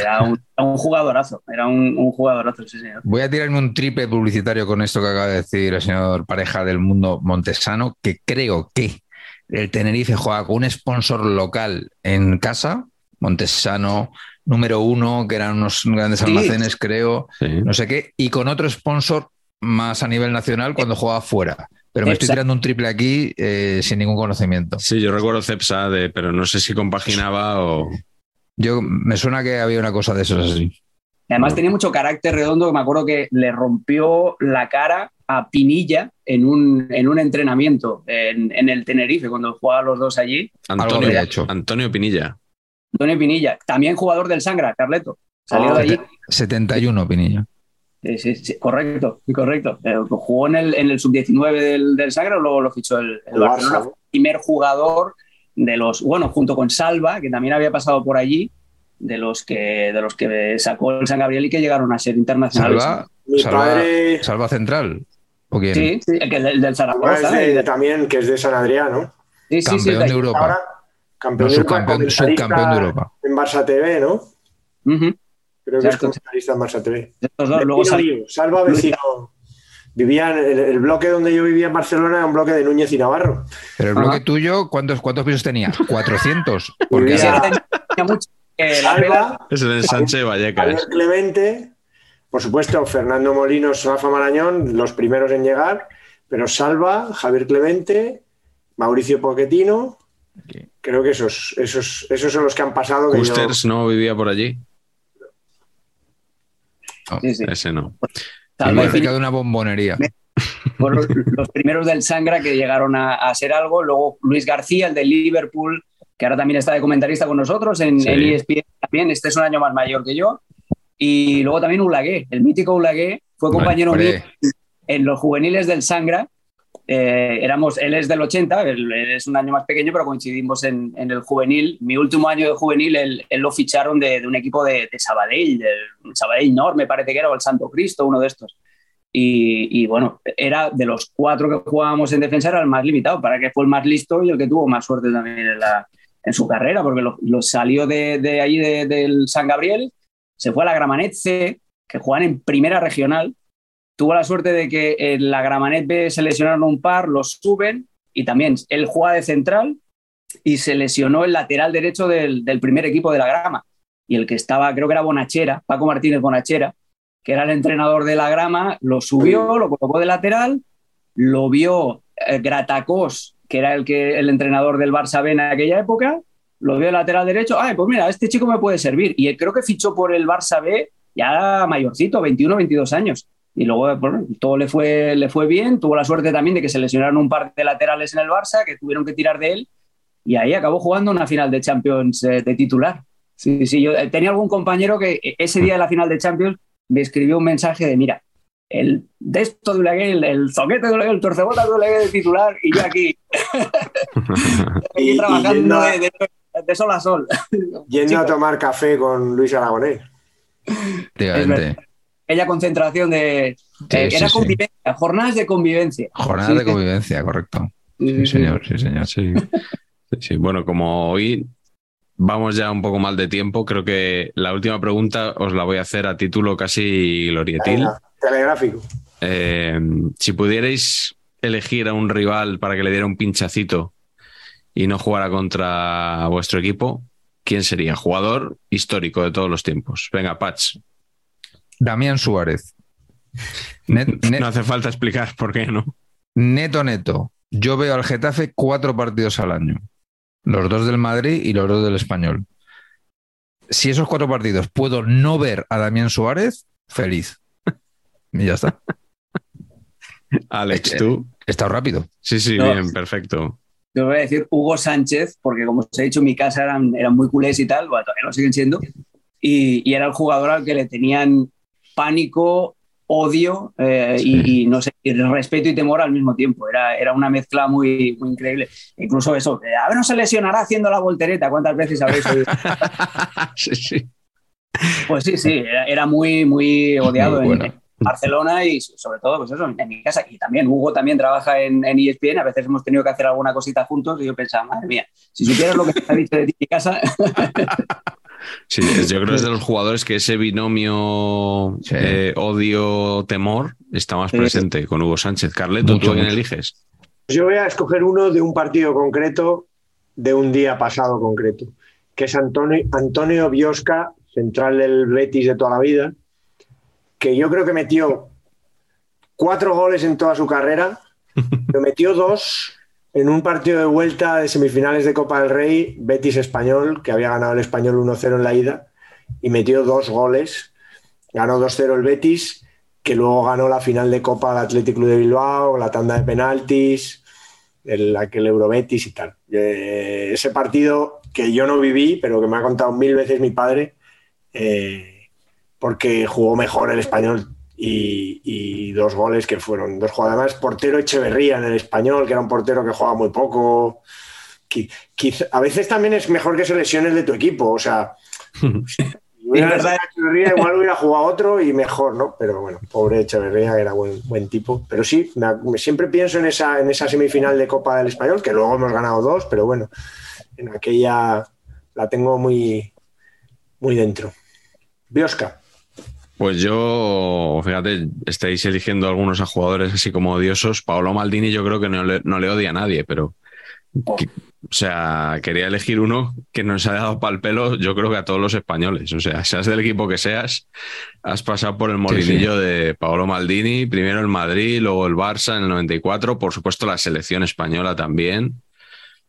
Era un, jugadorazo, era un, un jugadorazo, sí, señor. Voy a tirarme un triple publicitario con esto que acaba de decir el señor pareja del mundo Montesano, que creo que el Tenerife juega con un sponsor local en casa, Montesano número uno, que eran unos grandes Sí. almacenes, creo, Sí. no sé qué, y con otro sponsor más a nivel nacional cuando juega fuera. Pero me estoy tirando un triple aquí eh, sin ningún conocimiento. Sí, yo recuerdo Cepsa, de, pero no sé si compaginaba o. Yo me suena que había una cosa de esos así. Además tenía mucho carácter redondo, que me acuerdo que le rompió la cara a Pinilla en un, en un entrenamiento en, en el Tenerife, cuando jugaban los dos allí. Antonio, hecho. Antonio Pinilla. Antonio Pinilla, también jugador del Sangra, Carleto. Salió de allí. 71, Pinilla. Sí, sí, sí, correcto, correcto. Eh, jugó en el, en el sub-19 del, del Sangra, luego lo fichó el, el El Barcelona. Primer jugador de los, bueno, junto con Salva, que también había pasado por allí, de los que, de los que sacó el San Gabriel y que llegaron a ser internacionales. Salva, Mi salva, padre- salva central. ¿O quién? Sí, sí, el que- el del Zaragoza. de- y de- también, que es de San Adrián, ¿no? sí, sí, sí, Campeón de- de Europa. Ahora, campeón No, de Europa, subcampeón- de Europa. En Barça TV, ¿no? Creo que es Exacto. comentarista en Barça TV. Estos dos, luego Salva vecino. Vivía en el, el bloque donde yo vivía en Barcelona, era un bloque de Núñez y Navarro. Pero el Ajá. bloque tuyo, ¿cuántos, ¿cuántos pisos tenía? (laughs) 400. Porque Vivía- Sí, era- tenía mucho, eh, la Salva, Es el Sánchez Vallecas. Javier Clemente, por supuesto, Fernando Molinos, Rafa Marañón, los primeros en llegar, pero Salva, Javier Clemente, Mauricio Pochettino. Creo que esos, esos, esos son los que han pasado. Yo- Custers no vivía por allí. sí, sí. Ese no. Cerca de una bombonería. los, los primeros del Sangra que llegaron a, a ser algo. Luego Luis García, el de Liverpool, que ahora también está de comentarista con nosotros en, Sí. en ESPN también. Este es un año más mayor que yo. Y luego también Ulagué, el mítico Ulagué, fue compañero mío en los juveniles del Sangra. Eh, éramos, él es del 80, él, él es un año más pequeño, pero coincidimos en, en el juvenil. Mi último año de juvenil, él, él lo ficharon de, de un equipo de, de Sabadell, del Sabadell Nord, me parece que era, o el Santo Cristo, uno de estos. Y, y, bueno, era de los cuatro que jugábamos en defensa, era el más limitado, para que fue el más listo y el que tuvo más suerte también en, la, en su carrera, porque lo, lo salió de, de del San Gabriel, se fue a la Gramanet que juegan en primera regional, tuvo la suerte de que en la Gramanet B se lesionaron un par, los suben y también él juega de central y se lesionó el lateral derecho del, del primer equipo de la Grama. Y el que estaba, creo que era Bonachera, Paco Martínez Bonachera, que era el entrenador de la Grama, lo subió, lo colocó de lateral, lo vio eh, Gratacós, que era el, que, el entrenador del Barça B en aquella época, lo vio de lateral derecho, ay, pues mira, este chico me puede servir. Y creo que fichó por el Barça B ya mayorcito, 21, 22 años. Y luego bueno, todo le fue, le fue bien, tuvo la suerte también de que se lesionaron un par de laterales en el Barça, que tuvieron que tirar de él, y ahí acabó jugando una final de Champions eh, de titular. Sí, sí, yo eh, tenía algún compañero que eh, ese día de la final de Champions me escribió un mensaje de, mira, el de esto de Ulegué, el, el zoquete de Ulegué, el torcebotas de Ulegué de titular, y yo aquí, (laughs) Y- y trabajando yendo a- de, de- de sol a sol. Yendo Chico, a tomar café con Luis Aragonés. Aquella concentración de... Sí, eh, sí, era sí. convivencia, jornadas de convivencia. Jornada Sí, de convivencia, correcto. sí, señor, sí, señor. Sí. Sí, sí. Bueno, como hoy vamos ya un poco mal de tiempo, creo que la última pregunta os la voy a hacer a título casi glorietil. Telegráfico. Eh, si pudierais elegir a un rival para que le diera un pinchacito y no jugara contra vuestro equipo, ¿quién sería? Jugador histórico de todos los tiempos. Venga, Patch. Damián Suárez. Net- (laughs) net- No hace falta explicar por qué, ¿no? neto, neto. Yo veo al Getafe cuatro partidos al año. Los dos del Madrid y los dos del Español. Si esos cuatro partidos puedo no ver a Damián Suárez, feliz. Y ya está. Alex, Eh, tú. He estado rápido. Sí, sí, No. bien, perfecto. Te voy a decir Hugo Sánchez, porque como os he dicho, en mi casa eran, eran muy culés y tal, bueno, todavía lo siguen siendo, y, y era el jugador al que le tenían pánico, odio eh, y, y, no sé, y respeto y temor al mismo tiempo. Era, era una mezcla muy, muy increíble. Incluso eso, eh, a ver, no se lesionará haciendo la voltereta, ¿cuántas veces habéis oído? (laughs) sí, sí. Pues sí, sí, era, era muy, muy odiado Muy en, Barcelona y sobre todo, pues eso, en mi casa. Y también Hugo también trabaja en, en ESPN, a veces hemos tenido que hacer alguna cosita juntos y yo pensaba, madre mía, si supieras lo que te ha dicho de ti en mi casa, (laughs) Sí, yo creo que es de los jugadores que ese binomio Sí. eh, odio-temor está más presente con Hugo Sánchez. Carleto, Mucho, ¿tú a quién mucho. eliges? Yo voy a escoger uno de un partido concreto, de un día pasado concreto, que es Antonio, Antonio Biosca, central del Betis de toda la vida, que yo creo que metió cuatro goles en toda su carrera, (laughs) pero metió dos en un partido de vuelta de semifinales de Copa del Rey, Betis Español, que había ganado el Español 1-0 en la ida, y metió dos goles. ganó 2-0 el Betis, que luego ganó la final de Copa al Athletic Club de Bilbao, la tanda de penaltis, el, aquel Eurobetis y tal. Eh, ese partido que yo no viví, pero que me ha contado mil veces mi padre, eh, porque jugó mejor el español y, y dos goles que fueron dos jugadas más. Portero Echeverría en el español, que era un portero que jugaba muy poco. Qui- quizá- a veces también es mejor que se lesiones de tu equipo, o sea, (laughs) si verdad. Echeverría, igual hubiera jugado otro y mejor, ¿no? Pero bueno, pobre Echeverría, que era buen, buen tipo. Pero sí, me- siempre pienso en esa, en esa semifinal de Copa del Español, que luego hemos ganado dos, pero bueno, en aquella la tengo muy, muy dentro. Biosca. Pues yo, fíjate, estáis eligiendo algunos a jugadores así como odiosos. Paolo Maldini yo creo que no le, no le odia a nadie, pero... que- o sea, quería elegir uno que nos ha dado pal pelo, yo creo que a todos los españoles. O sea, seas del equipo que seas, has pasado por el molinillo de Paolo Maldini, primero el Madrid, luego el Barça en el 94, por supuesto la selección española también.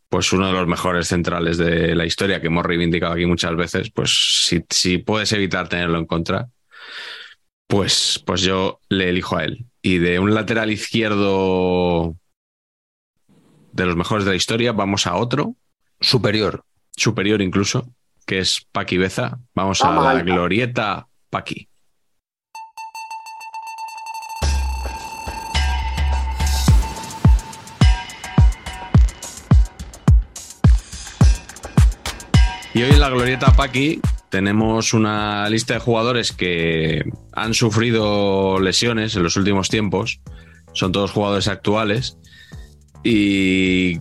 Pues uno de los mejores centrales de la historia que hemos reivindicado aquí muchas veces, pues si, si puedes evitar tenerlo en contra, pues, pues yo le elijo a él. Y de un lateral izquierdo de los mejores de la historia, vamos a otro, Superior. superior incluso, que es Paqui Beza. Vamos a Vamos la glorieta Paqui. Y hoy en la glorieta Paqui tenemos una lista de jugadores que han sufrido lesiones en los últimos tiempos. Son todos jugadores actuales. Y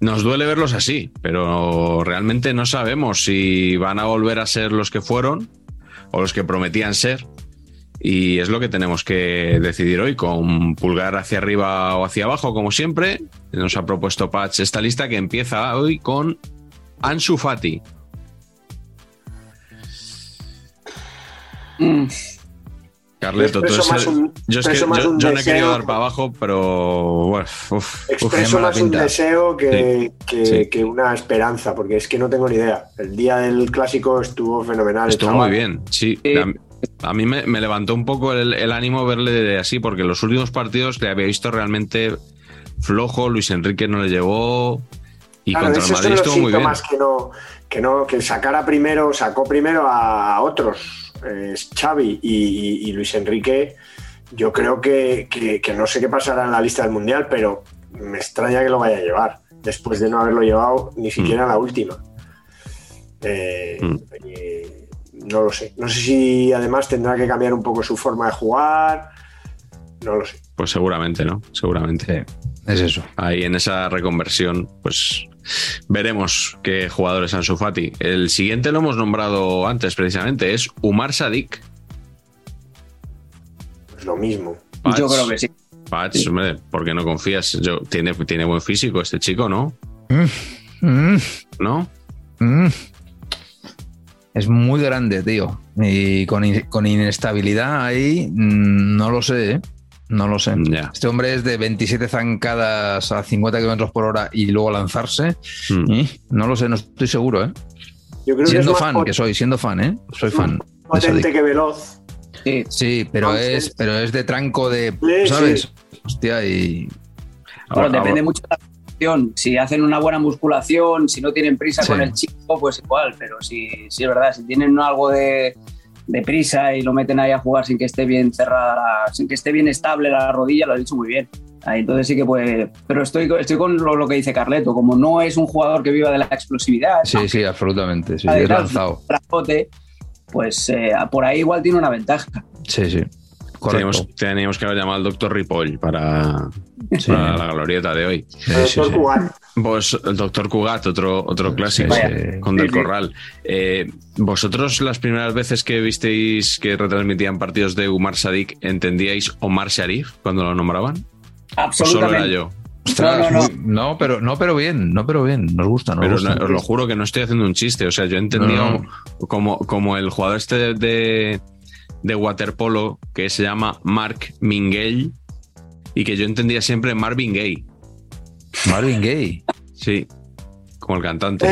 nos duele verlos así, pero realmente no sabemos si van a volver a ser los que fueron o los que prometían ser. Y es lo que tenemos que decidir hoy, con pulgar hacia arriba o hacia abajo, como siempre. Nos ha propuesto Patch esta lista que empieza hoy con Ansu Fati. Mm, Carleto, tú un- yo, es que, yo, no he deseo. querido dar para abajo, pero bueno, uf, uf. Expreso más un deseo que, que- Sí. que una esperanza, porque es que no tengo ni idea. El día del clásico estuvo fenomenal. Estuvo chaval. muy bien, sí. Sí. A, a mí me, me levantó un poco el, el ánimo verle así, porque en los últimos partidos le había visto realmente flojo, Luis Enrique no le llegó y Claro, contra el Madrid estuvo muy bien. que no, que no, que sacara primero, sacó primero a otros, Xavi y, y- y Luis Enrique. Yo creo que, que- que no sé qué pasará en la lista del mundial, pero me extraña que lo vaya a llevar, después de no haberlo llevado ni siquiera en la última. Eh, Mm. eh, no lo sé. No sé si además tendrá que cambiar un poco su forma de jugar. No lo sé. Pues seguramente, ¿no? Seguramente. Sí, es eso. Ahí en esa reconversión, pues veremos qué jugadores Ansu Fati. El siguiente lo hemos nombrado antes, precisamente, es Umar Sadik. Pues lo mismo. Patch. Yo creo que sí. Patch, hombre, ¿por qué no confías? Yo, tiene, tiene buen físico este chico, ¿no? Mm, ¿No? mm. Es muy grande, tío. Y con, con inestabilidad ahí, mm, no lo sé, ¿eh? No lo sé. Este hombre es de 27 zancadas a 50 kilómetros por hora y luego lanzarse. Mm. Y No lo sé, no estoy seguro, ¿eh? Yo creo Siendo que es fan, más que soy, siendo fan, ¿eh? Soy fan. potente que veloz. Sí. Sí, pero Entonces- es, pero es de tranco de, Sí, ¿sabes? sí. Hostia, y Bueno, Ahora- depende mucho de la musculación. Si hacen una buena musculación, si no tienen prisa Sí. con el chico, pues igual. Pero si, si es verdad, si tienen algo de, de prisa y lo meten ahí a jugar sin que esté bien cerrada, sin que esté bien estable la rodilla, lo has dicho muy bien. Ahí, entonces sí que puede. Pero estoy, estoy con lo, lo que dice Carleto. Como no es un jugador que viva de la explosividad, sí, sí, absolutamente. Sí, es lanzado. pues eh, por ahí igual tiene una ventaja. Sí, sí. Correcto. Teníamos, teníamos que haber llamado al doctor Ripoll para, Sí. para la glorieta de hoy. Sí, El sí, doctor sí. Cugat. Pues el doctor Cugat, otro, otro clásico, Sí, sí. con Del. Corral. Eh, ¿Vosotros las primeras veces que visteis que retransmitían partidos de Umar Sadik, entendíais Omar Sharif cuando lo nombraban? ¿O solo era Absolutamente. yo? Ostras, No, no, no. muy- no, pero, no, pero bien, no, pero bien. Nos gusta, nos Pero gusta. no- os lo juro que no estoy haciendo un chiste. O sea, yo he entendido No, Como, como el jugador este de, de, de waterpolo que se llama Mark Mingay y que yo entendía siempre Marvin Gaye. Marvin Gaye. Sí. como el cantante.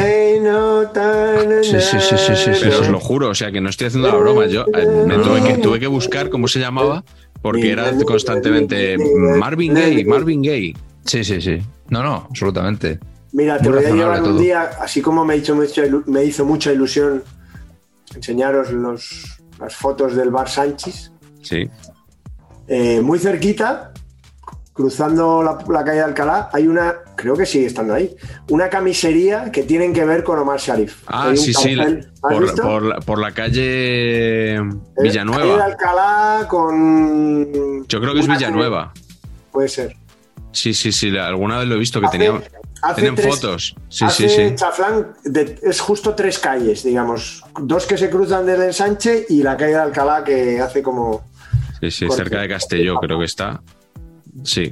Sí, sí, sí, sí, sí, sí. Pero os lo juro, o sea que no estoy haciendo la broma. Yo eh, me tuve que, tuve que buscar cómo se llamaba porque era constantemente Marvin Gaye, Marvin Gaye. Sí, sí, sí. No, no, absolutamente. Mira, te Muy voy a llevar un todo. día, así como me hizo me hizo mucha ilusión enseñaros los, las fotos del bar Sánchez. Sí. Eh, muy cerquita, cruzando la, la calle de Alcalá, hay una, creo que sigue estando ahí, una camisería que tienen que ver con Omar Sharif. Ah, sí, sí. cartel, ¿has Por, la- por la calle Eh, Calle de Villanueva. Alcalá con. Yo creo que es Villanueva. Puede ser. Sí, sí, sí. Alguna vez lo he visto que Hace- tenía, hace tienen tres- fotos. Sí, hace sí, sí. Chaflán de- es justo tres calles, digamos. Dos que se cruzan desde el ensanche y la calle de Alcalá que hace como. Sí, sí, Corte. cerca de Castelló creo que está. Sí,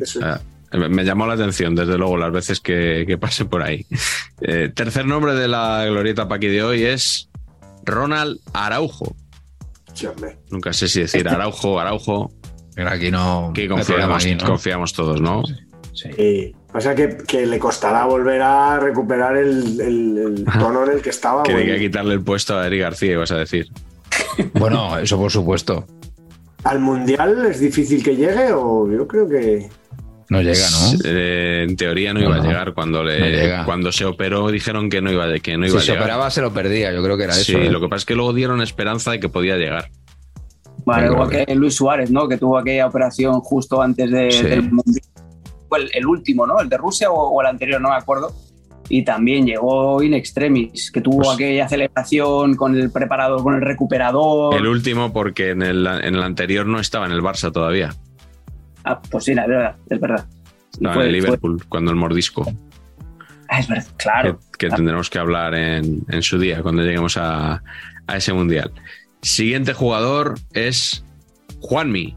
eh, me llamó la atención, desde luego, las veces que, que pasé por ahí. (laughs) Eh, tercer nombre de la glorieta Paqui de hoy es Ronald Araujo. Sí, hombre. Nunca sé si decir Araujo, Araujo, Pero aquí no. que confiamos, aquí, ¿no? confiamos todos, ¿no? Sí. Sí. Pasa que, que le costará volver a recuperar el, el- el (laughs) tono en el que estaba. Que bueno. hay que quitarle el puesto a Eric García, ibas a decir. (laughs) Bueno, eso por supuesto. ¿Al mundial es difícil que llegue o yo creo que. No llega, ¿no? Eh, en teoría no iba No, a llegar cuando No le llega. cuando se operó dijeron que no iba que no iba Si se a llegar. operaba, se lo perdía. Yo creo que era sí, eso. ¿eh? lo que pasa es que luego dieron esperanza de que podía llegar. Yo igual que Luis Suárez, ¿no? Que tuvo aquella operación justo antes de- Sí. del Mundial. El, el último, ¿no? El de Rusia o, o el anterior, no me acuerdo. Y también llegó in extremis, que tuvo Pues- aquella celebración con el preparador, con el recuperador. El último porque en el, en el anterior no estaba en el Barça todavía. Ah, pues sí, la verdad, es verdad. Estaba fue- en el fue- Liverpool cuando el mordisco. Ah, es verdad, claro. Que, que tendremos que hablar en, en su día cuando lleguemos a, a ese mundial. Siguiente jugador es Juanmi.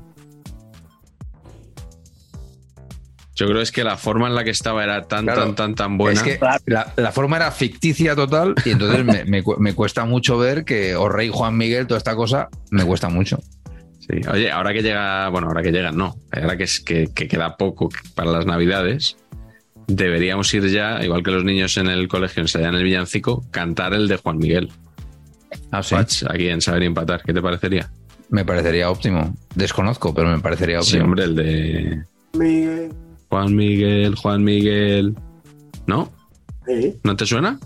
Yo creo es que la forma en la que estaba era tan, Claro. tan, tan, tan buena. Es que Claro. la, la forma era ficticia total y entonces me, me me cuesta mucho ver que o Rey Juan Miguel, toda esta cosa, me cuesta mucho. Sí. Oye, ahora que llega, bueno, ahora que llegan, no, ahora que, es, que, que queda poco para las navidades, deberíamos ir ya, igual que los niños en el colegio ensayan el villancico, cantar el de Juan Miguel. Ah, sí. Aquí en Saber y Empatar, ¿qué te parecería? Me parecería óptimo. Desconozco, pero me parecería Sí, óptimo. hombre, el de Miguel. Juan Miguel, Juan Miguel. ¿No? Sí. ¿No te suena?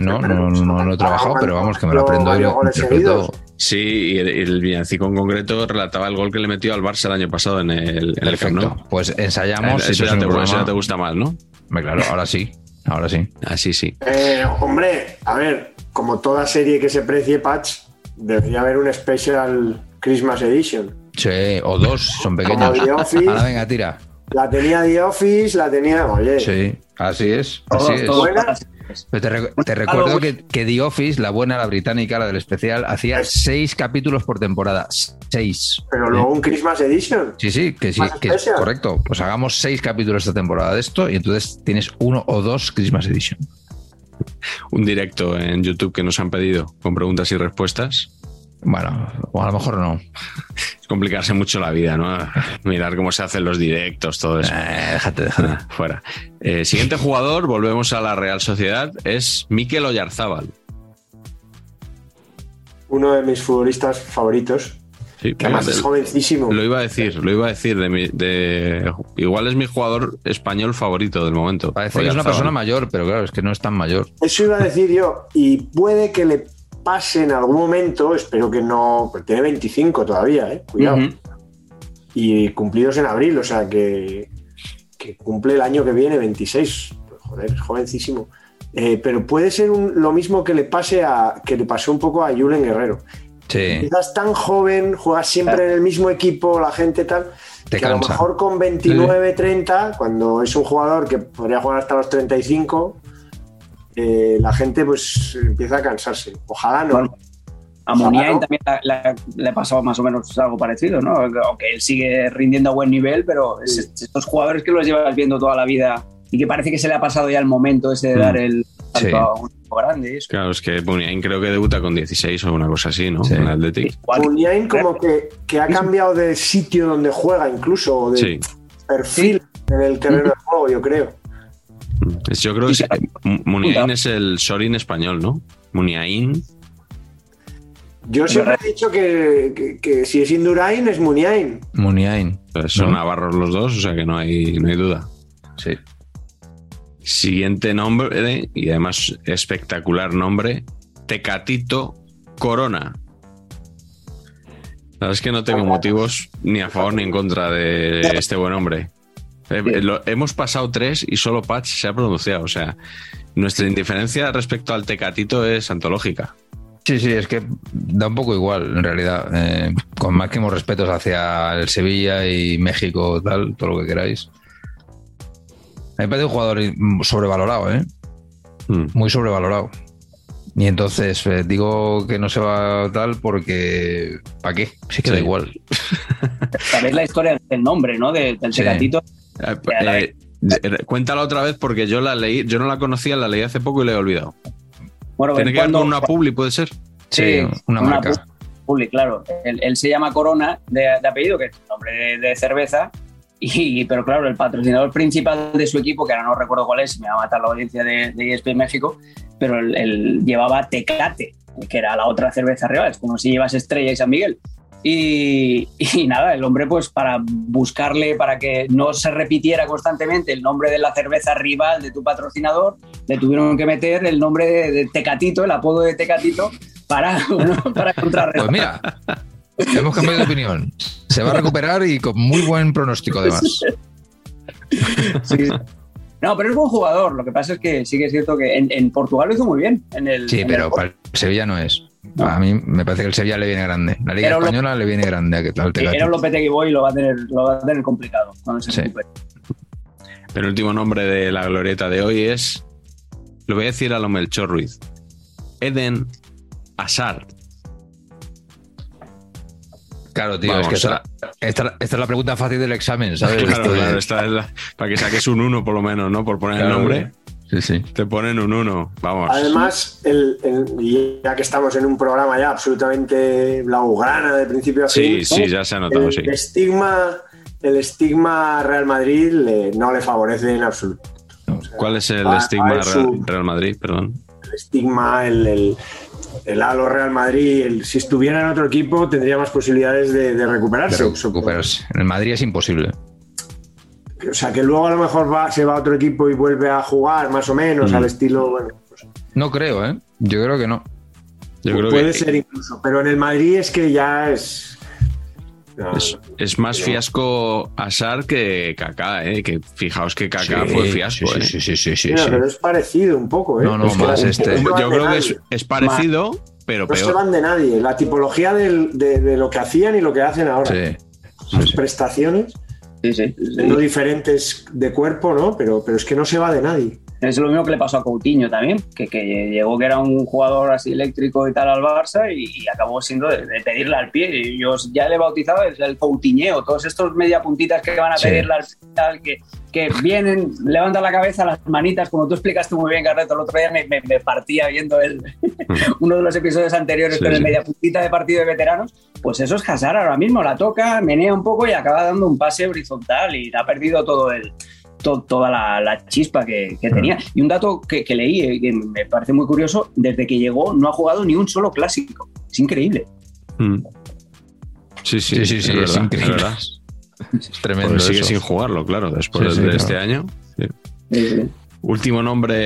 No, no, no, no lo he trabajado, pero vamos, que me lo aprendo y Varios lo goles interpreto. seguidos. Sí, y el, el villancico en concreto relataba el gol que le metió al Barça el año pasado en el, en el Camp. Nou. Pues ensayamos. eso, eso es ya te, eso programa- ya te gusta más, ¿no? Claro, ahora sí. Ahora sí. (laughs) Así sí. Eh, hombre, a ver, como toda serie que se precie, Patch, debería haber un special Christmas Edition. Sí, o dos, son pequeños. (laughs) Ahora venga, tira. La tenía The Office, la tenía. Oye, Sí, así es. Así es. Pero te, re- te recuerdo que, que The Office, la buena, la británica, la del especial, hacía seis capítulos por temporada. Seis. pero ¿Eh? luego un Christmas Edition. Sí, sí, que sí, que es correcto. Pues hagamos seis capítulos esta temporada de esto y entonces tienes uno o dos Christmas Edition. Un directo en YouTube que nos han pedido con preguntas y respuestas. Bueno, o a lo mejor no. (laughs) Es complicarse mucho la vida, ¿no? Mirar cómo se hacen los directos, todo eso. Eh, déjate, déjate. Ah, Fuera. Eh, siguiente jugador, volvemos a la Real Sociedad, es Mikel Oyarzábal. Uno de mis futbolistas favoritos. Sí, Que además es lo- jovencísimo. Lo iba a decir, lo iba a decir. De mi- de- igual es mi jugador español favorito del momento. Parece que es una persona mayor, pero claro, es que no es tan mayor. Eso iba a decir yo. Y puede que le pase en algún momento, espero que no. pues tiene 25 todavía, ¿eh? Cuidado. Ujú. Y cumplidos en abril, o sea que, que cumple el año que viene, 26. Pues, joder, es jovencísimo. Eh, pero puede ser un- lo mismo que le pase a que le pasó un poco a Julen Guerrero. Sí, Quizás tan joven, juegas siempre en el mismo equipo, la gente tal, Te que a lo cansa. mejor con 29, 30, cuando es un jugador que podría jugar hasta los 35, eh, la gente pues empieza a cansarse. Ojalá no. Bueno, A Muniain no. también le ha pasado más o menos algo parecido, ¿no? Aunque él sigue rindiendo a buen nivel, pero es- estos jugadores que los llevas viendo toda la vida y que parece que se le ha pasado ya el momento ese de Mm. dar el salto Sí. a un equipo grande. eso. Claro, es que Muniain creo que debuta con 16 o una cosa así, ¿no? Sí. En el Athletic. Igual- Muniain como que, que ha cambiado de sitio donde juega incluso, o de Sí. perfil en el terreno de juego, yo creo. Es- Yo creo que Muniain es el Sorin español, ¿no? Muniain. Yo siempre he dicho que, que- que si es Indurain es Muniain. Muniain. Pues son ¿no? navarros los dos, o sea que no hay, no hay duda. Sí. Siguiente nombre, y además espectacular nombre, Tecatito Corona. La verdad es que no tengo motivos ni a favor ni en contra de este buen hombre. Eh, lo- hemos pasado tres y solo Patch se ha pronunciado. O sea, nuestra indiferencia respecto al Tecatito es antológica. Sí, sí, es que da un poco igual, en realidad. Eh, con máximos respetos hacia el Sevilla y México, tal, todo lo que queráis. A mí me parece un jugador sobrevalorado, ¿eh? Mm. Muy sobrevalorado. Y entonces eh, digo que no se va tal porque. ¿Para qué? Sí que da igual. (laughs) Sabéis la historia del nombre, ¿no? De- del Sí. Tecatito. Eh, eh, cuéntala otra vez porque yo la leí, yo no la conocía, la leí hace poco y la he olvidado. Bueno, Tiene que ver con una publi, puede ser. Sí, una marca. pu- Publi, claro. Él, él se llama Corona de, de apellido, que es nombre de, de cerveza. Y, pero claro, el patrocinador principal de su equipo, que ahora no recuerdo cuál es, me va a matar la audiencia de, de ESPN México, pero él, él llevaba Tecate, que era la otra cerveza rival, es como si llevas Estrella y San Miguel. Y, y nada, el hombre, pues para buscarle, para que no se repitiera constantemente el nombre de la cerveza rival de tu patrocinador, le tuvieron que meter el nombre de, de Tecatito, el apodo de Tecatito, para, (laughs) bueno, para contrarrestar. Pues mira, hemos cambiado de opinión. Se va a recuperar y con muy buen pronóstico, además. (laughs) Sí. No, pero es buen jugador. Lo que pasa es que sí que es cierto que en, en Portugal lo hizo muy bien. En el, Sí, en pero el- para Sevilla no es. A mí me parece que el Sevilla le viene grande. La Liga lo- Española le viene grande a que tal era un Lopetegui Boy y lo va a tener, lo va a tener complicado cuando se Sí. recupere. El último nombre de la glorieta de hoy es, lo voy a decir a lo Melchor Ruiz, Eden Hazard. Claro, tío, Vamos, es que esta, a- esta- esta es la pregunta fácil del examen, ¿sabes? (laughs) Claro, Esto de- claro, esta es la- para que saques un 1 por lo menos, ¿no? Por poner Claro, el nombre, Sí, sí. te ponen un 1. Vamos. Además, el, ya que estamos en un programa ya absolutamente blaugrana de principio a fin, sí, ya se ha notado, el sí. estigma, el estigma Real Madrid le- no le favorece en absoluto. ¿Cuál es el a- a estigma su- Real, Real Madrid? Perdón. El estigma, el, el, el halo Real Madrid, el- si estuviera en otro equipo tendría más posibilidades de, de recuperarse. De recuperarse. En el Madrid es imposible. O sea, que luego a lo mejor va, se va a otro equipo y vuelve a jugar más o menos Mm. al estilo, bueno, pues, No creo, ¿eh? Yo creo que no. Yo creo puede que ser incluso, pero en el Madrid es que ya es... no, es, es más fiasco Hazard que Kaká, ¿eh? Que fijaos que Kaká Sí, fue fiasco, sí, ¿eh? sí, sí, sí, sí, Mira, sí. pero es parecido un poco, ¿eh? No, no, más este. Yo creo que es, parecido, pero No se van de nadie. La tipología del- de, de lo que hacían y lo que hacen ahora. Sí. Sus prestaciones, Sí, diferentes de cuerpo, ¿no? Pero, pero es que no se va de nadie. Es lo mismo que le pasó a Coutinho también, que, que llegó que era un jugador así eléctrico y tal al Barça y, y acabó siendo de, de pedirle al pie. Y yo ya le he bautizado el, el Coutinho, todos estos media puntitas que van a Sí. pedirle al tal, que, que vienen, levantan la cabeza, las manitas, como tú explicaste muy bien, Carreto, el otro día me, me- me partía viendo el, (laughs) uno de los episodios anteriores Sí, con el sí. media puntita de partido de veteranos, pues eso es Hazard ahora mismo, la toca, menea un poco y acaba dando un pase horizontal y ha perdido todo el, to- toda la, la chispa que, que tenía. Y un dato que, que leí, eh, que me parece muy curioso, desde que llegó no ha jugado ni un solo clásico. Es increíble. Mm. Sí, sí, Sí, sí, sí, es verdad, increíble. verdad. Es tremendo. Porque sigue eso. sin jugarlo, claro, después Sí, sí, de claro. este año. Sí. Último nombre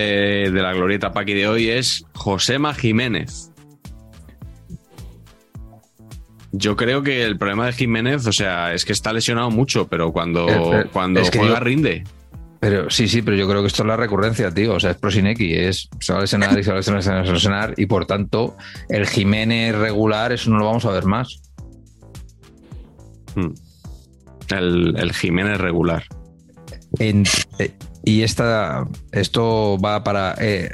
de la glorieta Paqui de hoy es Josema Jiménez. Yo creo que el problema de Jiménez, o sea, es que está lesionado mucho, pero cuando, Eh, eh, cuando es que juega yo- rinde. Pero sí, sí, pero yo creo que esto es la recurrencia, tío. O sea, es Prosineki, es se va a lesionar y se va a lesionar, se va a lesionar, y por tanto, el Jiménez regular, eso no lo vamos a ver más. Mm. El, el Jiménez regular. En- eh, y esta, esto va para eh,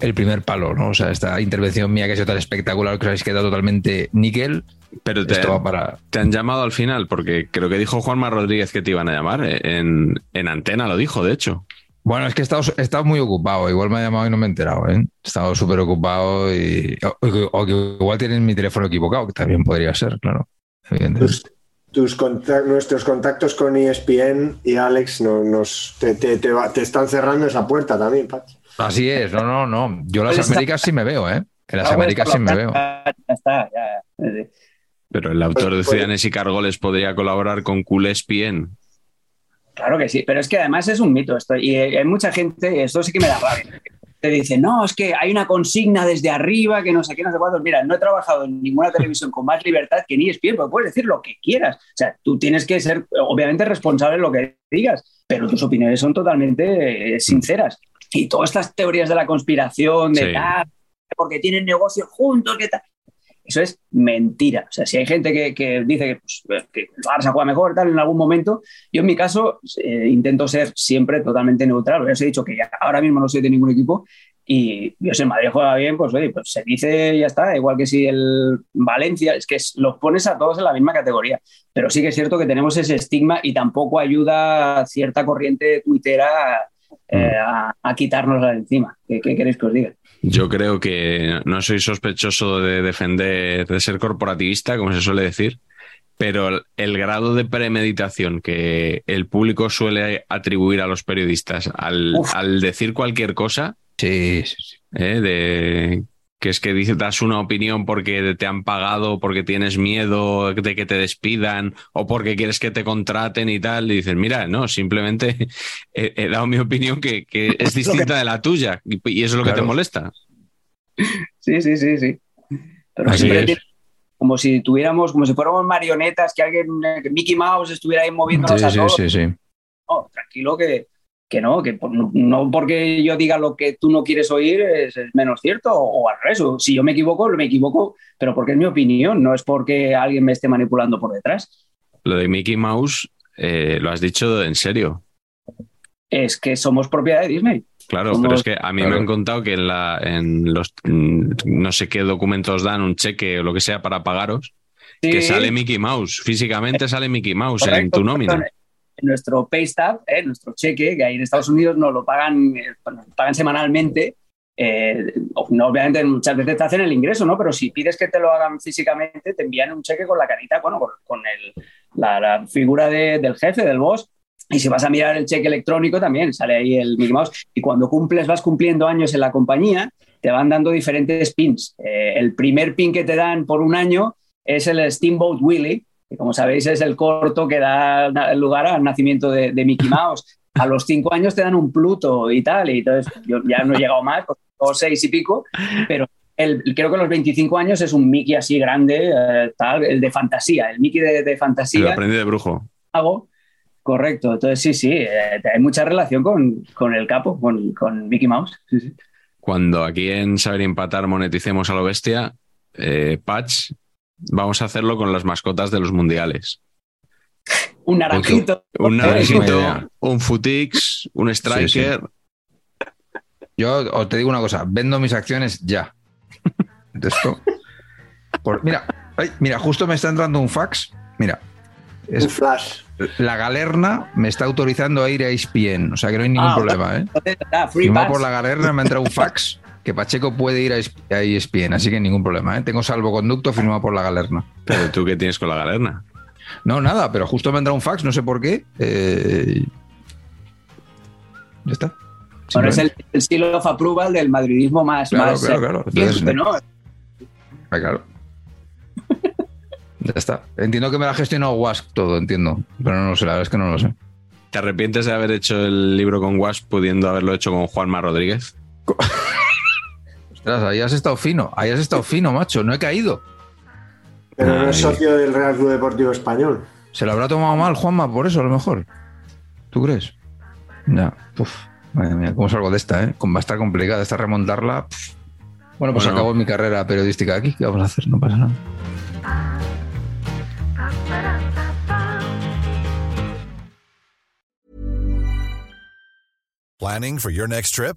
el primer palo, ¿no? O sea, esta intervención mía que ha sido tan espectacular que os habéis quedado totalmente níquel. Pero te, Esto va para. te han llamado al final, porque creo que dijo Juanma Rodríguez que te iban a llamar. eh, En, en antena lo dijo, de hecho. Bueno, es que he estado, he estado muy ocupado. Igual me ha llamado y no me he enterado, ¿eh? He estado súper ocupado y. O, o que- igual tienen mi teléfono equivocado, que también podría ser, claro. Evidentemente. Pues, tus nuestros contactos con ESPN y Alex no- nos, te, te- te va- te están cerrando esa puerta también, Pachi. Así es, no, no, no. Yo las Pues está- Américas sí me veo, ¿eh? En las Américas sí me veo. Ya está, ya. Pero el autor de Pues- Ciudadanos y Cargoles podría colaborar con Culespien. Claro que sí, pero es que además es un mito esto. Y hay mucha gente, esto sí que me da rabia. Te dice, no, es que hay una consigna desde arriba que no sé qué, no sé cuántos. Mira, no he trabajado en ninguna televisión con más libertad que ni ESPN, porque puedes decir lo que quieras. O sea, tú tienes que ser, obviamente, responsable de lo que digas, pero tus opiniones son totalmente eh, sinceras. Y todas estas teorías de la conspiración, de Sí. tal, porque tienen negocios juntos, que tal. Eso es mentira. O sea, si hay gente que, que dice que, pues, que el Barça juega mejor, tal, en algún momento, yo en mi caso eh, intento ser siempre totalmente neutral. Os he dicho que ya ahora mismo no soy de ningún equipo y yo el Madrid juega bien, pues, oye, pues se dice ya está. Igual que si el Valencia, es que los pones a todos en la misma categoría. Pero sí que es cierto que tenemos ese estigma y tampoco ayuda cierta corriente tuitera eh, a, a quitárnosla de encima. ¿Qué, qué queréis que os diga? Yo creo que no soy sospechoso de defender, de ser corporativista, como se suele decir, pero el, el grado de premeditación que el público suele atribuir a los periodistas al decir cualquier cosa, Sí, sí, sí. ¿eh? de que es que dices, das una opinión porque te han pagado, porque tienes miedo de que te despidan o porque quieres que te contraten y tal, y dices, mira, no, simplemente (laughs) he, he dado mi opinión que, que (laughs) es distinta de la tuya y, y eso es lo que te molesta. Sí, sí, sí, sí. Pero siempre es. tiene- como si tuviéramos, como si fuéramos marionetas, que alguien, eh, que Mickey Mouse estuviera ahí moviéndonos Sí, a sí, todos. sí, sí. No, tranquilo que, que no, que por- no porque yo diga lo que tú no quieres oír es, es menos cierto o, o al revés. Si yo me equivoco, me equivoco, pero porque es mi opinión, no es porque alguien me esté manipulando por detrás. Lo de Mickey Mouse, eh, lo has dicho en serio. Es que somos propiedad de Disney. Claro, Somos- pero es que a mí me han contado que en, la, en los mm, no sé qué documentos dan, un cheque o lo que sea para pagaros, que sale Mickey Mouse. Físicamente sale Mickey Mouse en tu nómina. Nuestro pay stub, eh, nuestro cheque, que ahí en Estados Unidos nos lo pagan, eh, nos pagan semanalmente. eh, obviamente muchas veces te hacen el ingreso, ¿no? Pero si pides que te lo hagan físicamente, te envían un cheque con la carita, bueno, con, con el- la, la figura de- del jefe, del boss. Y si vas a mirar el cheque electrónico también sale ahí el Mickey Mouse. Y cuando cumples, vas cumpliendo años en la compañía, te van dando diferentes pins. Eh, el primer pin que te dan por un año es el Steamboat Willie, que como sabéis es el corto que da lugar al nacimiento de, de Mickey Mouse. A los cinco años te dan un Pluto y tal, y entonces yo ya no he llegado más, o seis y pico, pero el, creo que a los 25 años es un Mickey así grande, eh, tal, el de fantasía, el Mickey de, fantasía aprendí de brujo. hago. Correcto, entonces sí, sí, eh, hay mucha relación con, con el capo, con, con Mickey Mouse. Sí, sí. Cuando aquí en Saber Empatar moneticemos a lo bestia, eh, Patch, vamos a hacerlo con las mascotas de los mundiales. Un naranjito. Un naranjito, un Futix, un Striker. Yo os te digo una cosa, vendo mis acciones ya. De esto. Por- mira, ay, mira, justo me está entrando un fax. Mira, es- Un flash. la galerna me está autorizando a ir a ESPN, o sea que no hay ningún Ah, problema, ¿eh? Free Firmado pass. por la galerna me ha entrado un fax (laughs) que Pacheco puede ir a ES- a ESPN, así que ningún problema, ¿eh? Tengo salvoconducto firmado por la galerna. Pero tú qué tienes con la galerna. No, nada, pero justo me ha entrado un fax, no sé por qué. eh, Ya está. Bueno, es el, el seal of approval del madridismo más. Claro, más, claro, eh, claro. Entonces, ¿no? Ah, claro. Ya está. Entiendo que me la ha gestionado Wask todo, entiendo. Pero no lo sé, la verdad es que no lo sé. ¿Te arrepientes de haber hecho el libro con Wasp pudiendo haberlo hecho con Juanma Rodríguez? (laughs) Ostras, ahí has estado fino, ahí has estado fino, macho, no he caído. Pero no es socio del Real Club Deportivo Español. Se lo habrá tomado mal Juanma por eso, a lo mejor. ¿Tú crees? Ya, puf. Madre mía, cómo salgo de esta, ¿eh? Va a estar complicada esta remontarla. puf. Bueno, pues Bueno. acabó mi carrera periodística aquí. ¿Qué vamos a hacer? No pasa nada. Planning for your next trip?